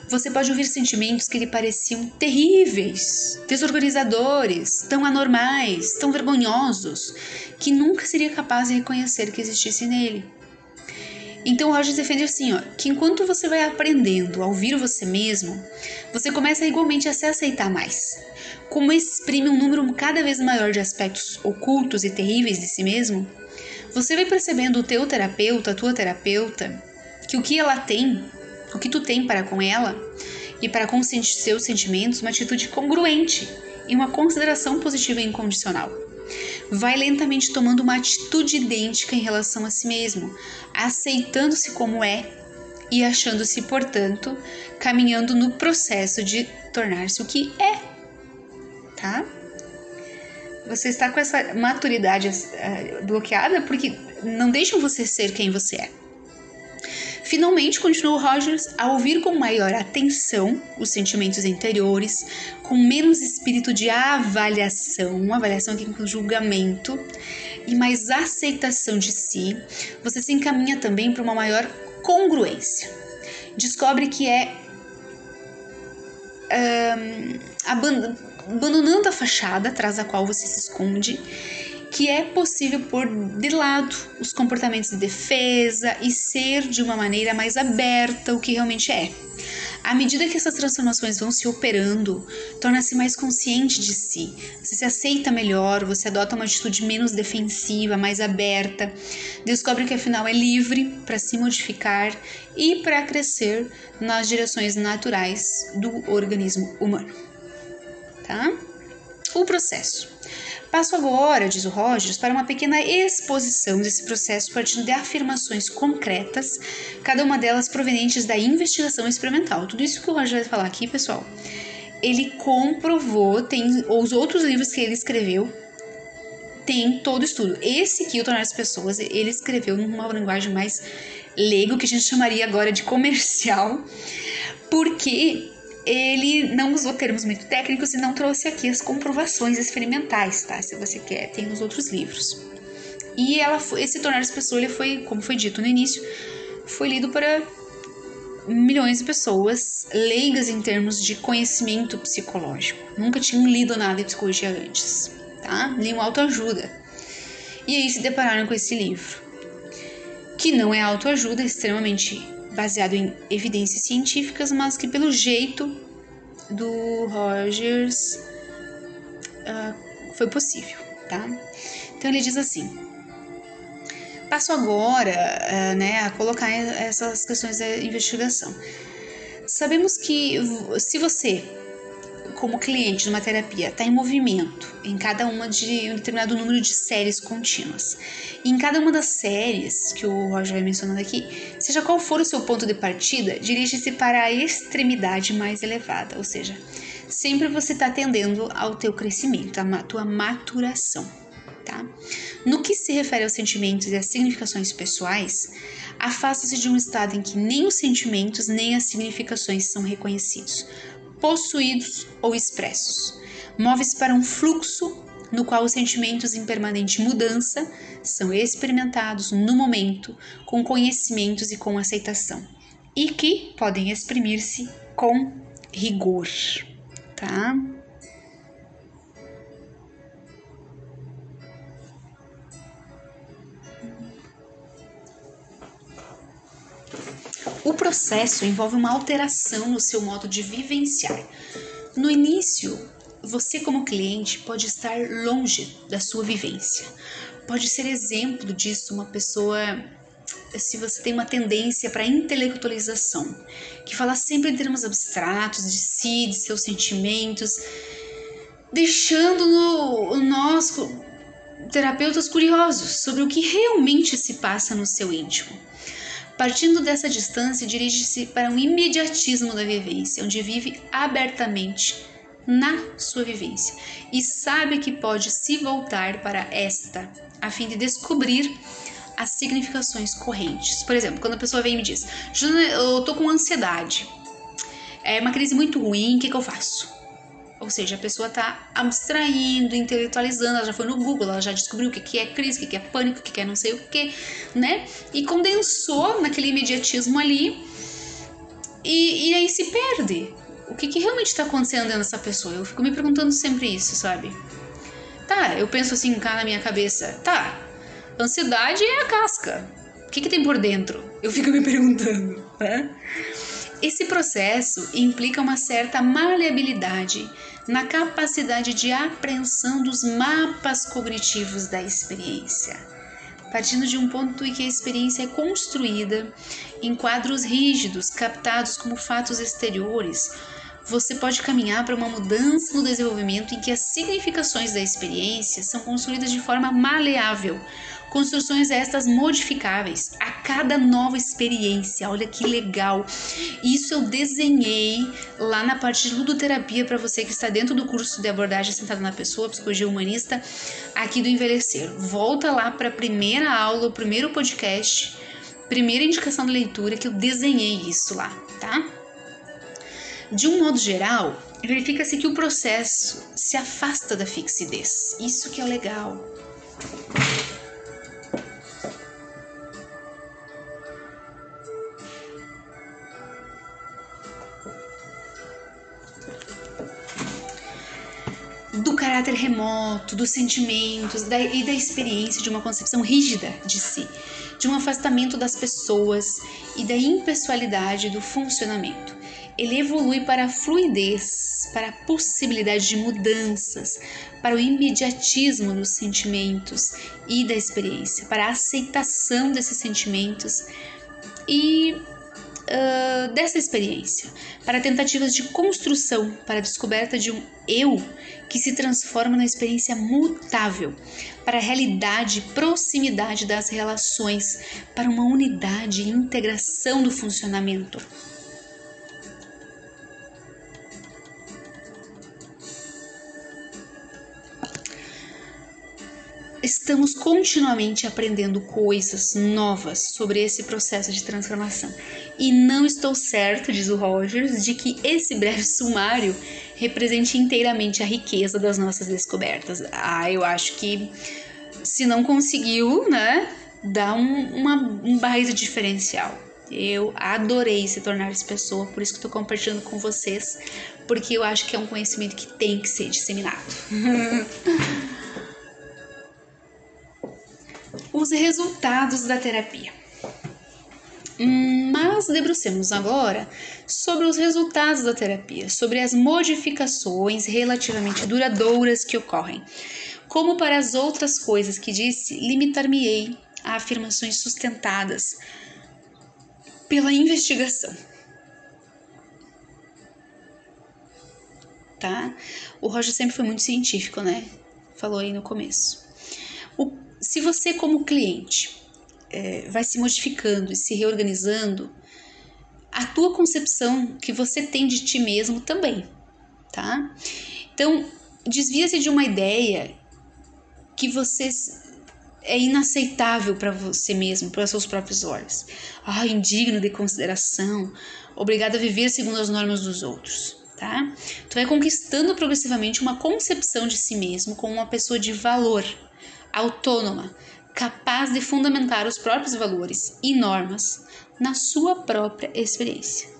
Você pode ouvir sentimentos que lhe pareciam terríveis, desorganizadores, tão anormais, tão vergonhosos, que nunca seria capaz de reconhecer que existisse nele. Então Rogers defende assim, ó, que enquanto você vai aprendendo a ouvir você mesmo, você começa igualmente a se aceitar mais. Como exprime um número cada vez maior de aspectos ocultos e terríveis de si mesmo, você vai percebendo o teu terapeuta, a tua terapeuta, que o que ela tem, o que tu tem para com ela e para com seus sentimentos, uma atitude congruente e uma consideração positiva e incondicional vai lentamente tomando uma atitude idêntica em relação a si mesmo, aceitando-se como é e achando-se, portanto, caminhando no processo de tornar-se o que é. Tá? Você está com essa maturidade uh, bloqueada porque não deixam você ser quem você é. Finalmente, continuou Rogers a ouvir com maior atenção os sentimentos interiores, com menos espírito de avaliação, avaliação aqui com julgamento, e mais aceitação de si, você se encaminha também para uma maior congruência. Descobre que é um, abandonando a fachada atrás da qual você se esconde que é possível pôr de lado os comportamentos de defesa e ser de uma maneira mais aberta o que realmente é. À medida que essas transformações vão se operando, torna-se mais consciente de si, você se aceita melhor, você adota uma atitude menos defensiva, mais aberta, descobre que afinal é livre para se modificar e para crescer nas direções naturais do organismo humano. Tá? O processo. Passo agora, diz o Rogers, para uma pequena exposição desse processo partindo de afirmações concretas, cada uma delas provenientes da investigação experimental. Tudo isso que o Rogers vai falar aqui, pessoal, ele comprovou, tem os outros livros que ele escreveu, tem todo estudo. Esse aqui, o Tornar as Pessoas, ele escreveu numa linguagem mais leigo, que a gente chamaria agora de comercial, porque ele não usou termos muito técnicos e não trouxe aqui as comprovações experimentais, tá? Se você quer, tem nos outros livros. E ela foi, esse tornar as pessoas, ele foi, como foi dito no início, foi lido para milhões de pessoas leigas em termos de conhecimento psicológico. Nunca tinham lido nada de psicologia antes, tá? Nem autoajuda. E aí se depararam com esse livro, que não é autoajuda, é extremamente baseado em evidências científicas, mas que pelo jeito do Rogers uh, foi possível, tá? Então ele diz assim: passo agora, uh, né, a colocar essas questões da investigação. Sabemos que se você como cliente de uma terapia está em movimento em cada uma de um determinado número de séries contínuas. E em cada uma das séries que o Roger vai mencionando aqui, seja qual for o seu ponto de partida, dirige-se para a extremidade mais elevada, ou seja, sempre você está atendendo ao teu crescimento, à tua maturação. Tá? No que se refere aos sentimentos e às significações pessoais, afasta-se de um estado em que nem os sentimentos nem as significações são reconhecidos, possuídos ou expressos. Move-se para um fluxo no qual os sentimentos em permanente mudança são experimentados no momento, com conhecimentos e com aceitação, e que podem exprimir-se com rigor, tá? O processo envolve uma alteração no seu modo de vivenciar. No início, você, como cliente, pode estar longe da sua vivência. Pode ser exemplo disso uma pessoa se você tem uma tendência para intelectualização, que fala sempre em termos abstratos de si, de seus sentimentos, deixando no, nós terapeutas curiosos sobre o que realmente se passa no seu íntimo. Partindo dessa distância, dirige-se para um imediatismo da vivência, onde vive abertamente na sua vivência e sabe que pode se voltar para esta a fim de descobrir as significações correntes. Por exemplo, quando a pessoa vem e me diz: Juna, eu tô com ansiedade, é uma crise muito ruim, o que, que eu faço? Ou seja, a pessoa está abstraindo, intelectualizando, ela já foi no Google, ela já descobriu o que é crise, o que é pânico, o que é não sei o que, né? E condensou naquele imediatismo ali e, e aí se perde. O que, que realmente está acontecendo dentro dessa pessoa? Eu fico me perguntando sempre isso, sabe? Tá, eu penso assim cá na minha cabeça, tá, ansiedade é a casca. O que, que tem por dentro? Eu fico me perguntando, né? Esse processo implica uma certa maleabilidade na capacidade de apreensão dos mapas cognitivos da experiência, partindo de um ponto em que a experiência é construída em quadros rígidos, captados como fatos exteriores. Você pode caminhar para uma mudança no desenvolvimento em que as significações da experiência são construídas de forma maleável, Construções estas modificáveis a cada nova experiência. Olha que legal. Isso eu desenhei lá na parte de ludoterapia para você que está dentro do curso de abordagem sentada na pessoa, psicologia humanista, aqui do envelhecer. Volta lá para a primeira aula, o primeiro podcast, primeira indicação de leitura que eu desenhei isso lá, tá? De um modo geral, verifica-se que o processo se afasta da fixidez. Isso que é legal. Caráter remoto, dos sentimentos da, e da experiência de uma concepção rígida de si, de um afastamento das pessoas e da impessoalidade do funcionamento. Ele evolui para a fluidez, para a possibilidade de mudanças, para o imediatismo dos sentimentos e da experiência, para a aceitação desses sentimentos e dessa experiência, para tentativas de construção, para a descoberta de um eu que se transforma na experiência mutável, para a realidade e proximidade das relações, para uma unidade e integração do funcionamento. estamos continuamente aprendendo coisas novas sobre esse processo de transformação. E não estou certo, diz o Rogers, de que esse breve sumário represente inteiramente a riqueza das nossas descobertas. Ah, eu acho que se não conseguiu, né, dá um, uma, um baita diferencial. Eu adorei se tornar essa pessoa, por isso que estou compartilhando com vocês, porque eu acho que é um conhecimento que tem que ser disseminado. os resultados da terapia. Mas debrucemos agora sobre os resultados da terapia, sobre as modificações relativamente duradouras que ocorrem. Como para as outras coisas que disse, limitar-me-ei a afirmações sustentadas pela investigação. Tá? O Roger sempre foi muito científico, né? Falou aí no começo. O se você, como cliente, é, vai se modificando e se reorganizando, a tua concepção que você tem de ti mesmo também, tá? Então, desvia-se de uma ideia que você é inaceitável para você mesmo, para seus próprios olhos. Ah, indigno de consideração, obrigado a viver segundo as normas dos outros, tá? Tu vai conquistando progressivamente uma concepção de si mesmo como uma pessoa de valor autônoma, capaz de fundamentar os próprios valores e normas na sua própria experiência.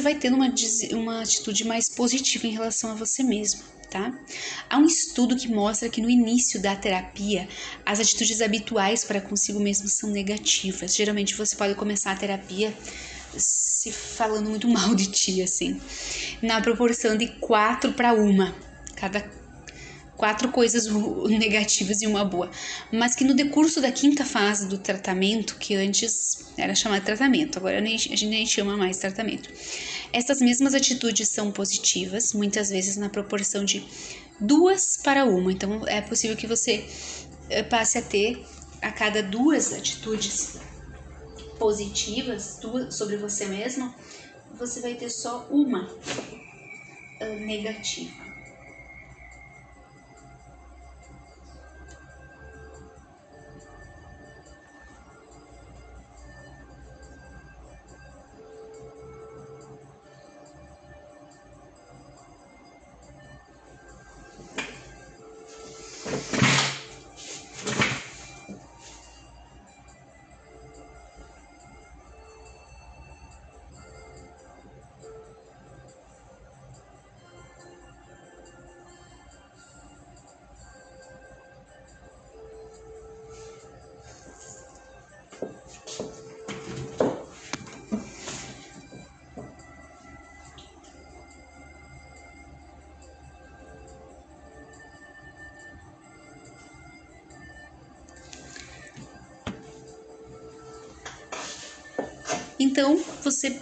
Você vai tendo uma, uma atitude mais positiva em relação a você mesmo, tá? Há um estudo que mostra que no início da terapia, as atitudes habituais para consigo mesmo são negativas. Geralmente, você pode começar a terapia se falando muito mal de ti, assim, na proporção de quatro para uma. Cada quatro coisas negativas e uma boa, mas que no decurso da quinta fase do tratamento, que antes era chamado tratamento, agora a gente nem chama mais tratamento, essas mesmas atitudes são positivas, muitas vezes na proporção de duas para uma. Então é possível que você eh, passe a ter a cada duas atitudes positivas duas, sobre você mesmo, você vai ter só uma uh, negativa. Então você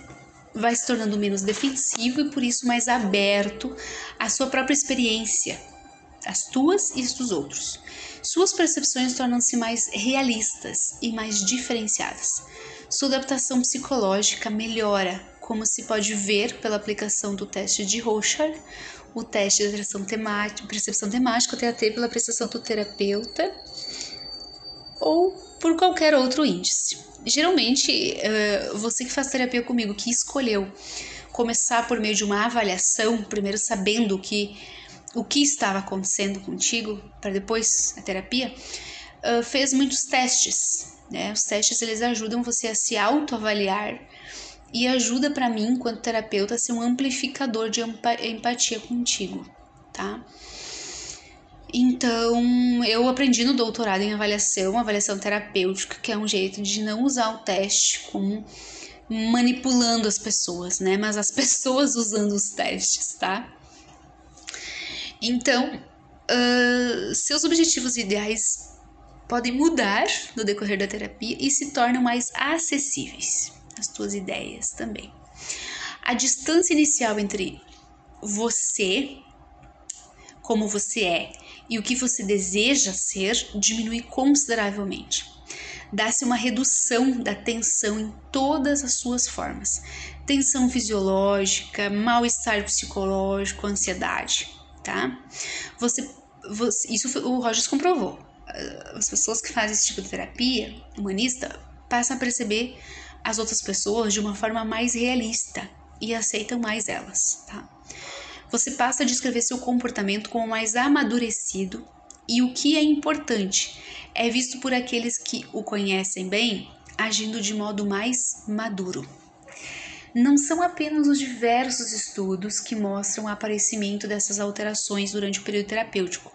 vai se tornando menos defensivo e por isso mais aberto à sua própria experiência, as tuas e dos outros. Suas percepções tornam-se mais realistas e mais diferenciadas. Sua adaptação psicológica melhora, como se pode ver pela aplicação do teste de Rorschach, o teste de atração temática, percepção temática, o TAT pela prestação do terapeuta ou por qualquer outro índice geralmente, uh, você que faz terapia comigo, que escolheu começar por meio de uma avaliação, primeiro sabendo que o que estava acontecendo contigo para depois a terapia, uh, fez muitos testes. Né? Os testes eles ajudam você a se autoavaliar e ajuda para mim, enquanto terapeuta, a ser um amplificador de empatia contigo, tá? Então, eu aprendi no doutorado em avaliação, avaliação terapêutica, que é um jeito de não usar o teste como manipulando as pessoas, né? Mas as pessoas usando os testes, tá? Então, uh, seus objetivos ideais podem mudar no decorrer da terapia e se tornam mais acessíveis as tuas ideias também. A distância inicial entre você, como você é, e o que você deseja ser diminui consideravelmente. Dá-se uma redução da tensão em todas as suas formas: tensão fisiológica, mal-estar psicológico, ansiedade, tá? Você, você, isso o Rogers comprovou. As pessoas que fazem esse tipo de terapia humanista passam a perceber as outras pessoas de uma forma mais realista e aceitam mais elas, tá? Você passa a descrever seu comportamento como mais amadurecido e o que é importante é visto por aqueles que o conhecem bem agindo de modo mais maduro. Não são apenas os diversos estudos que mostram o aparecimento dessas alterações durante o período terapêutico,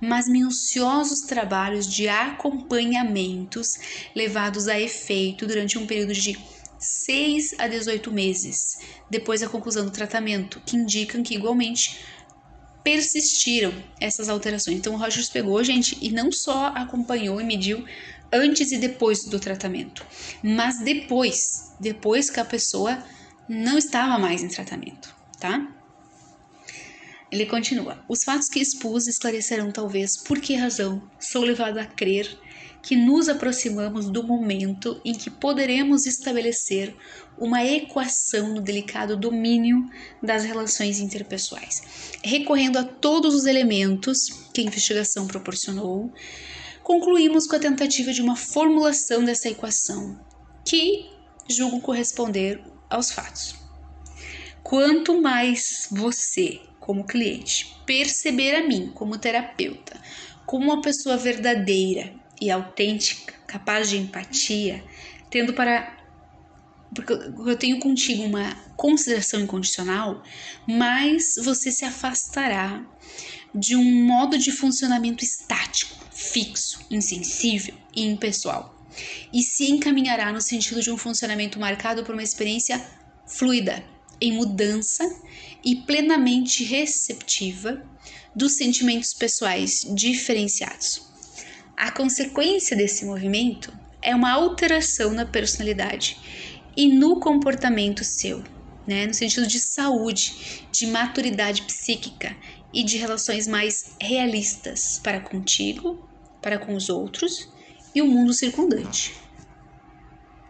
mas minuciosos trabalhos de acompanhamentos levados a efeito durante um período de 6 a 18 meses depois da conclusão do tratamento, que indicam que igualmente persistiram essas alterações. Então o Rogers pegou, gente, e não só acompanhou e mediu antes e depois do tratamento, mas depois, depois que a pessoa não estava mais em tratamento, tá? Ele continua: Os fatos que expus esclarecerão talvez por que razão sou levado a crer que nos aproximamos do momento em que poderemos estabelecer uma equação no delicado domínio das relações interpessoais, recorrendo a todos os elementos que a investigação proporcionou. Concluímos com a tentativa de uma formulação dessa equação, que julgo corresponder aos fatos. Quanto mais você como cliente, perceber a mim como terapeuta, como uma pessoa verdadeira e autêntica, capaz de empatia, tendo para porque eu tenho contigo uma consideração incondicional, mais você se afastará de um modo de funcionamento estático, fixo, insensível e impessoal, e se encaminhará no sentido de um funcionamento marcado por uma experiência fluida, em mudança e plenamente receptiva dos sentimentos pessoais diferenciados. A consequência desse movimento é uma alteração na personalidade e no comportamento seu, né? no sentido de saúde, de maturidade psíquica e de relações mais realistas para contigo, para com os outros e o mundo circundante.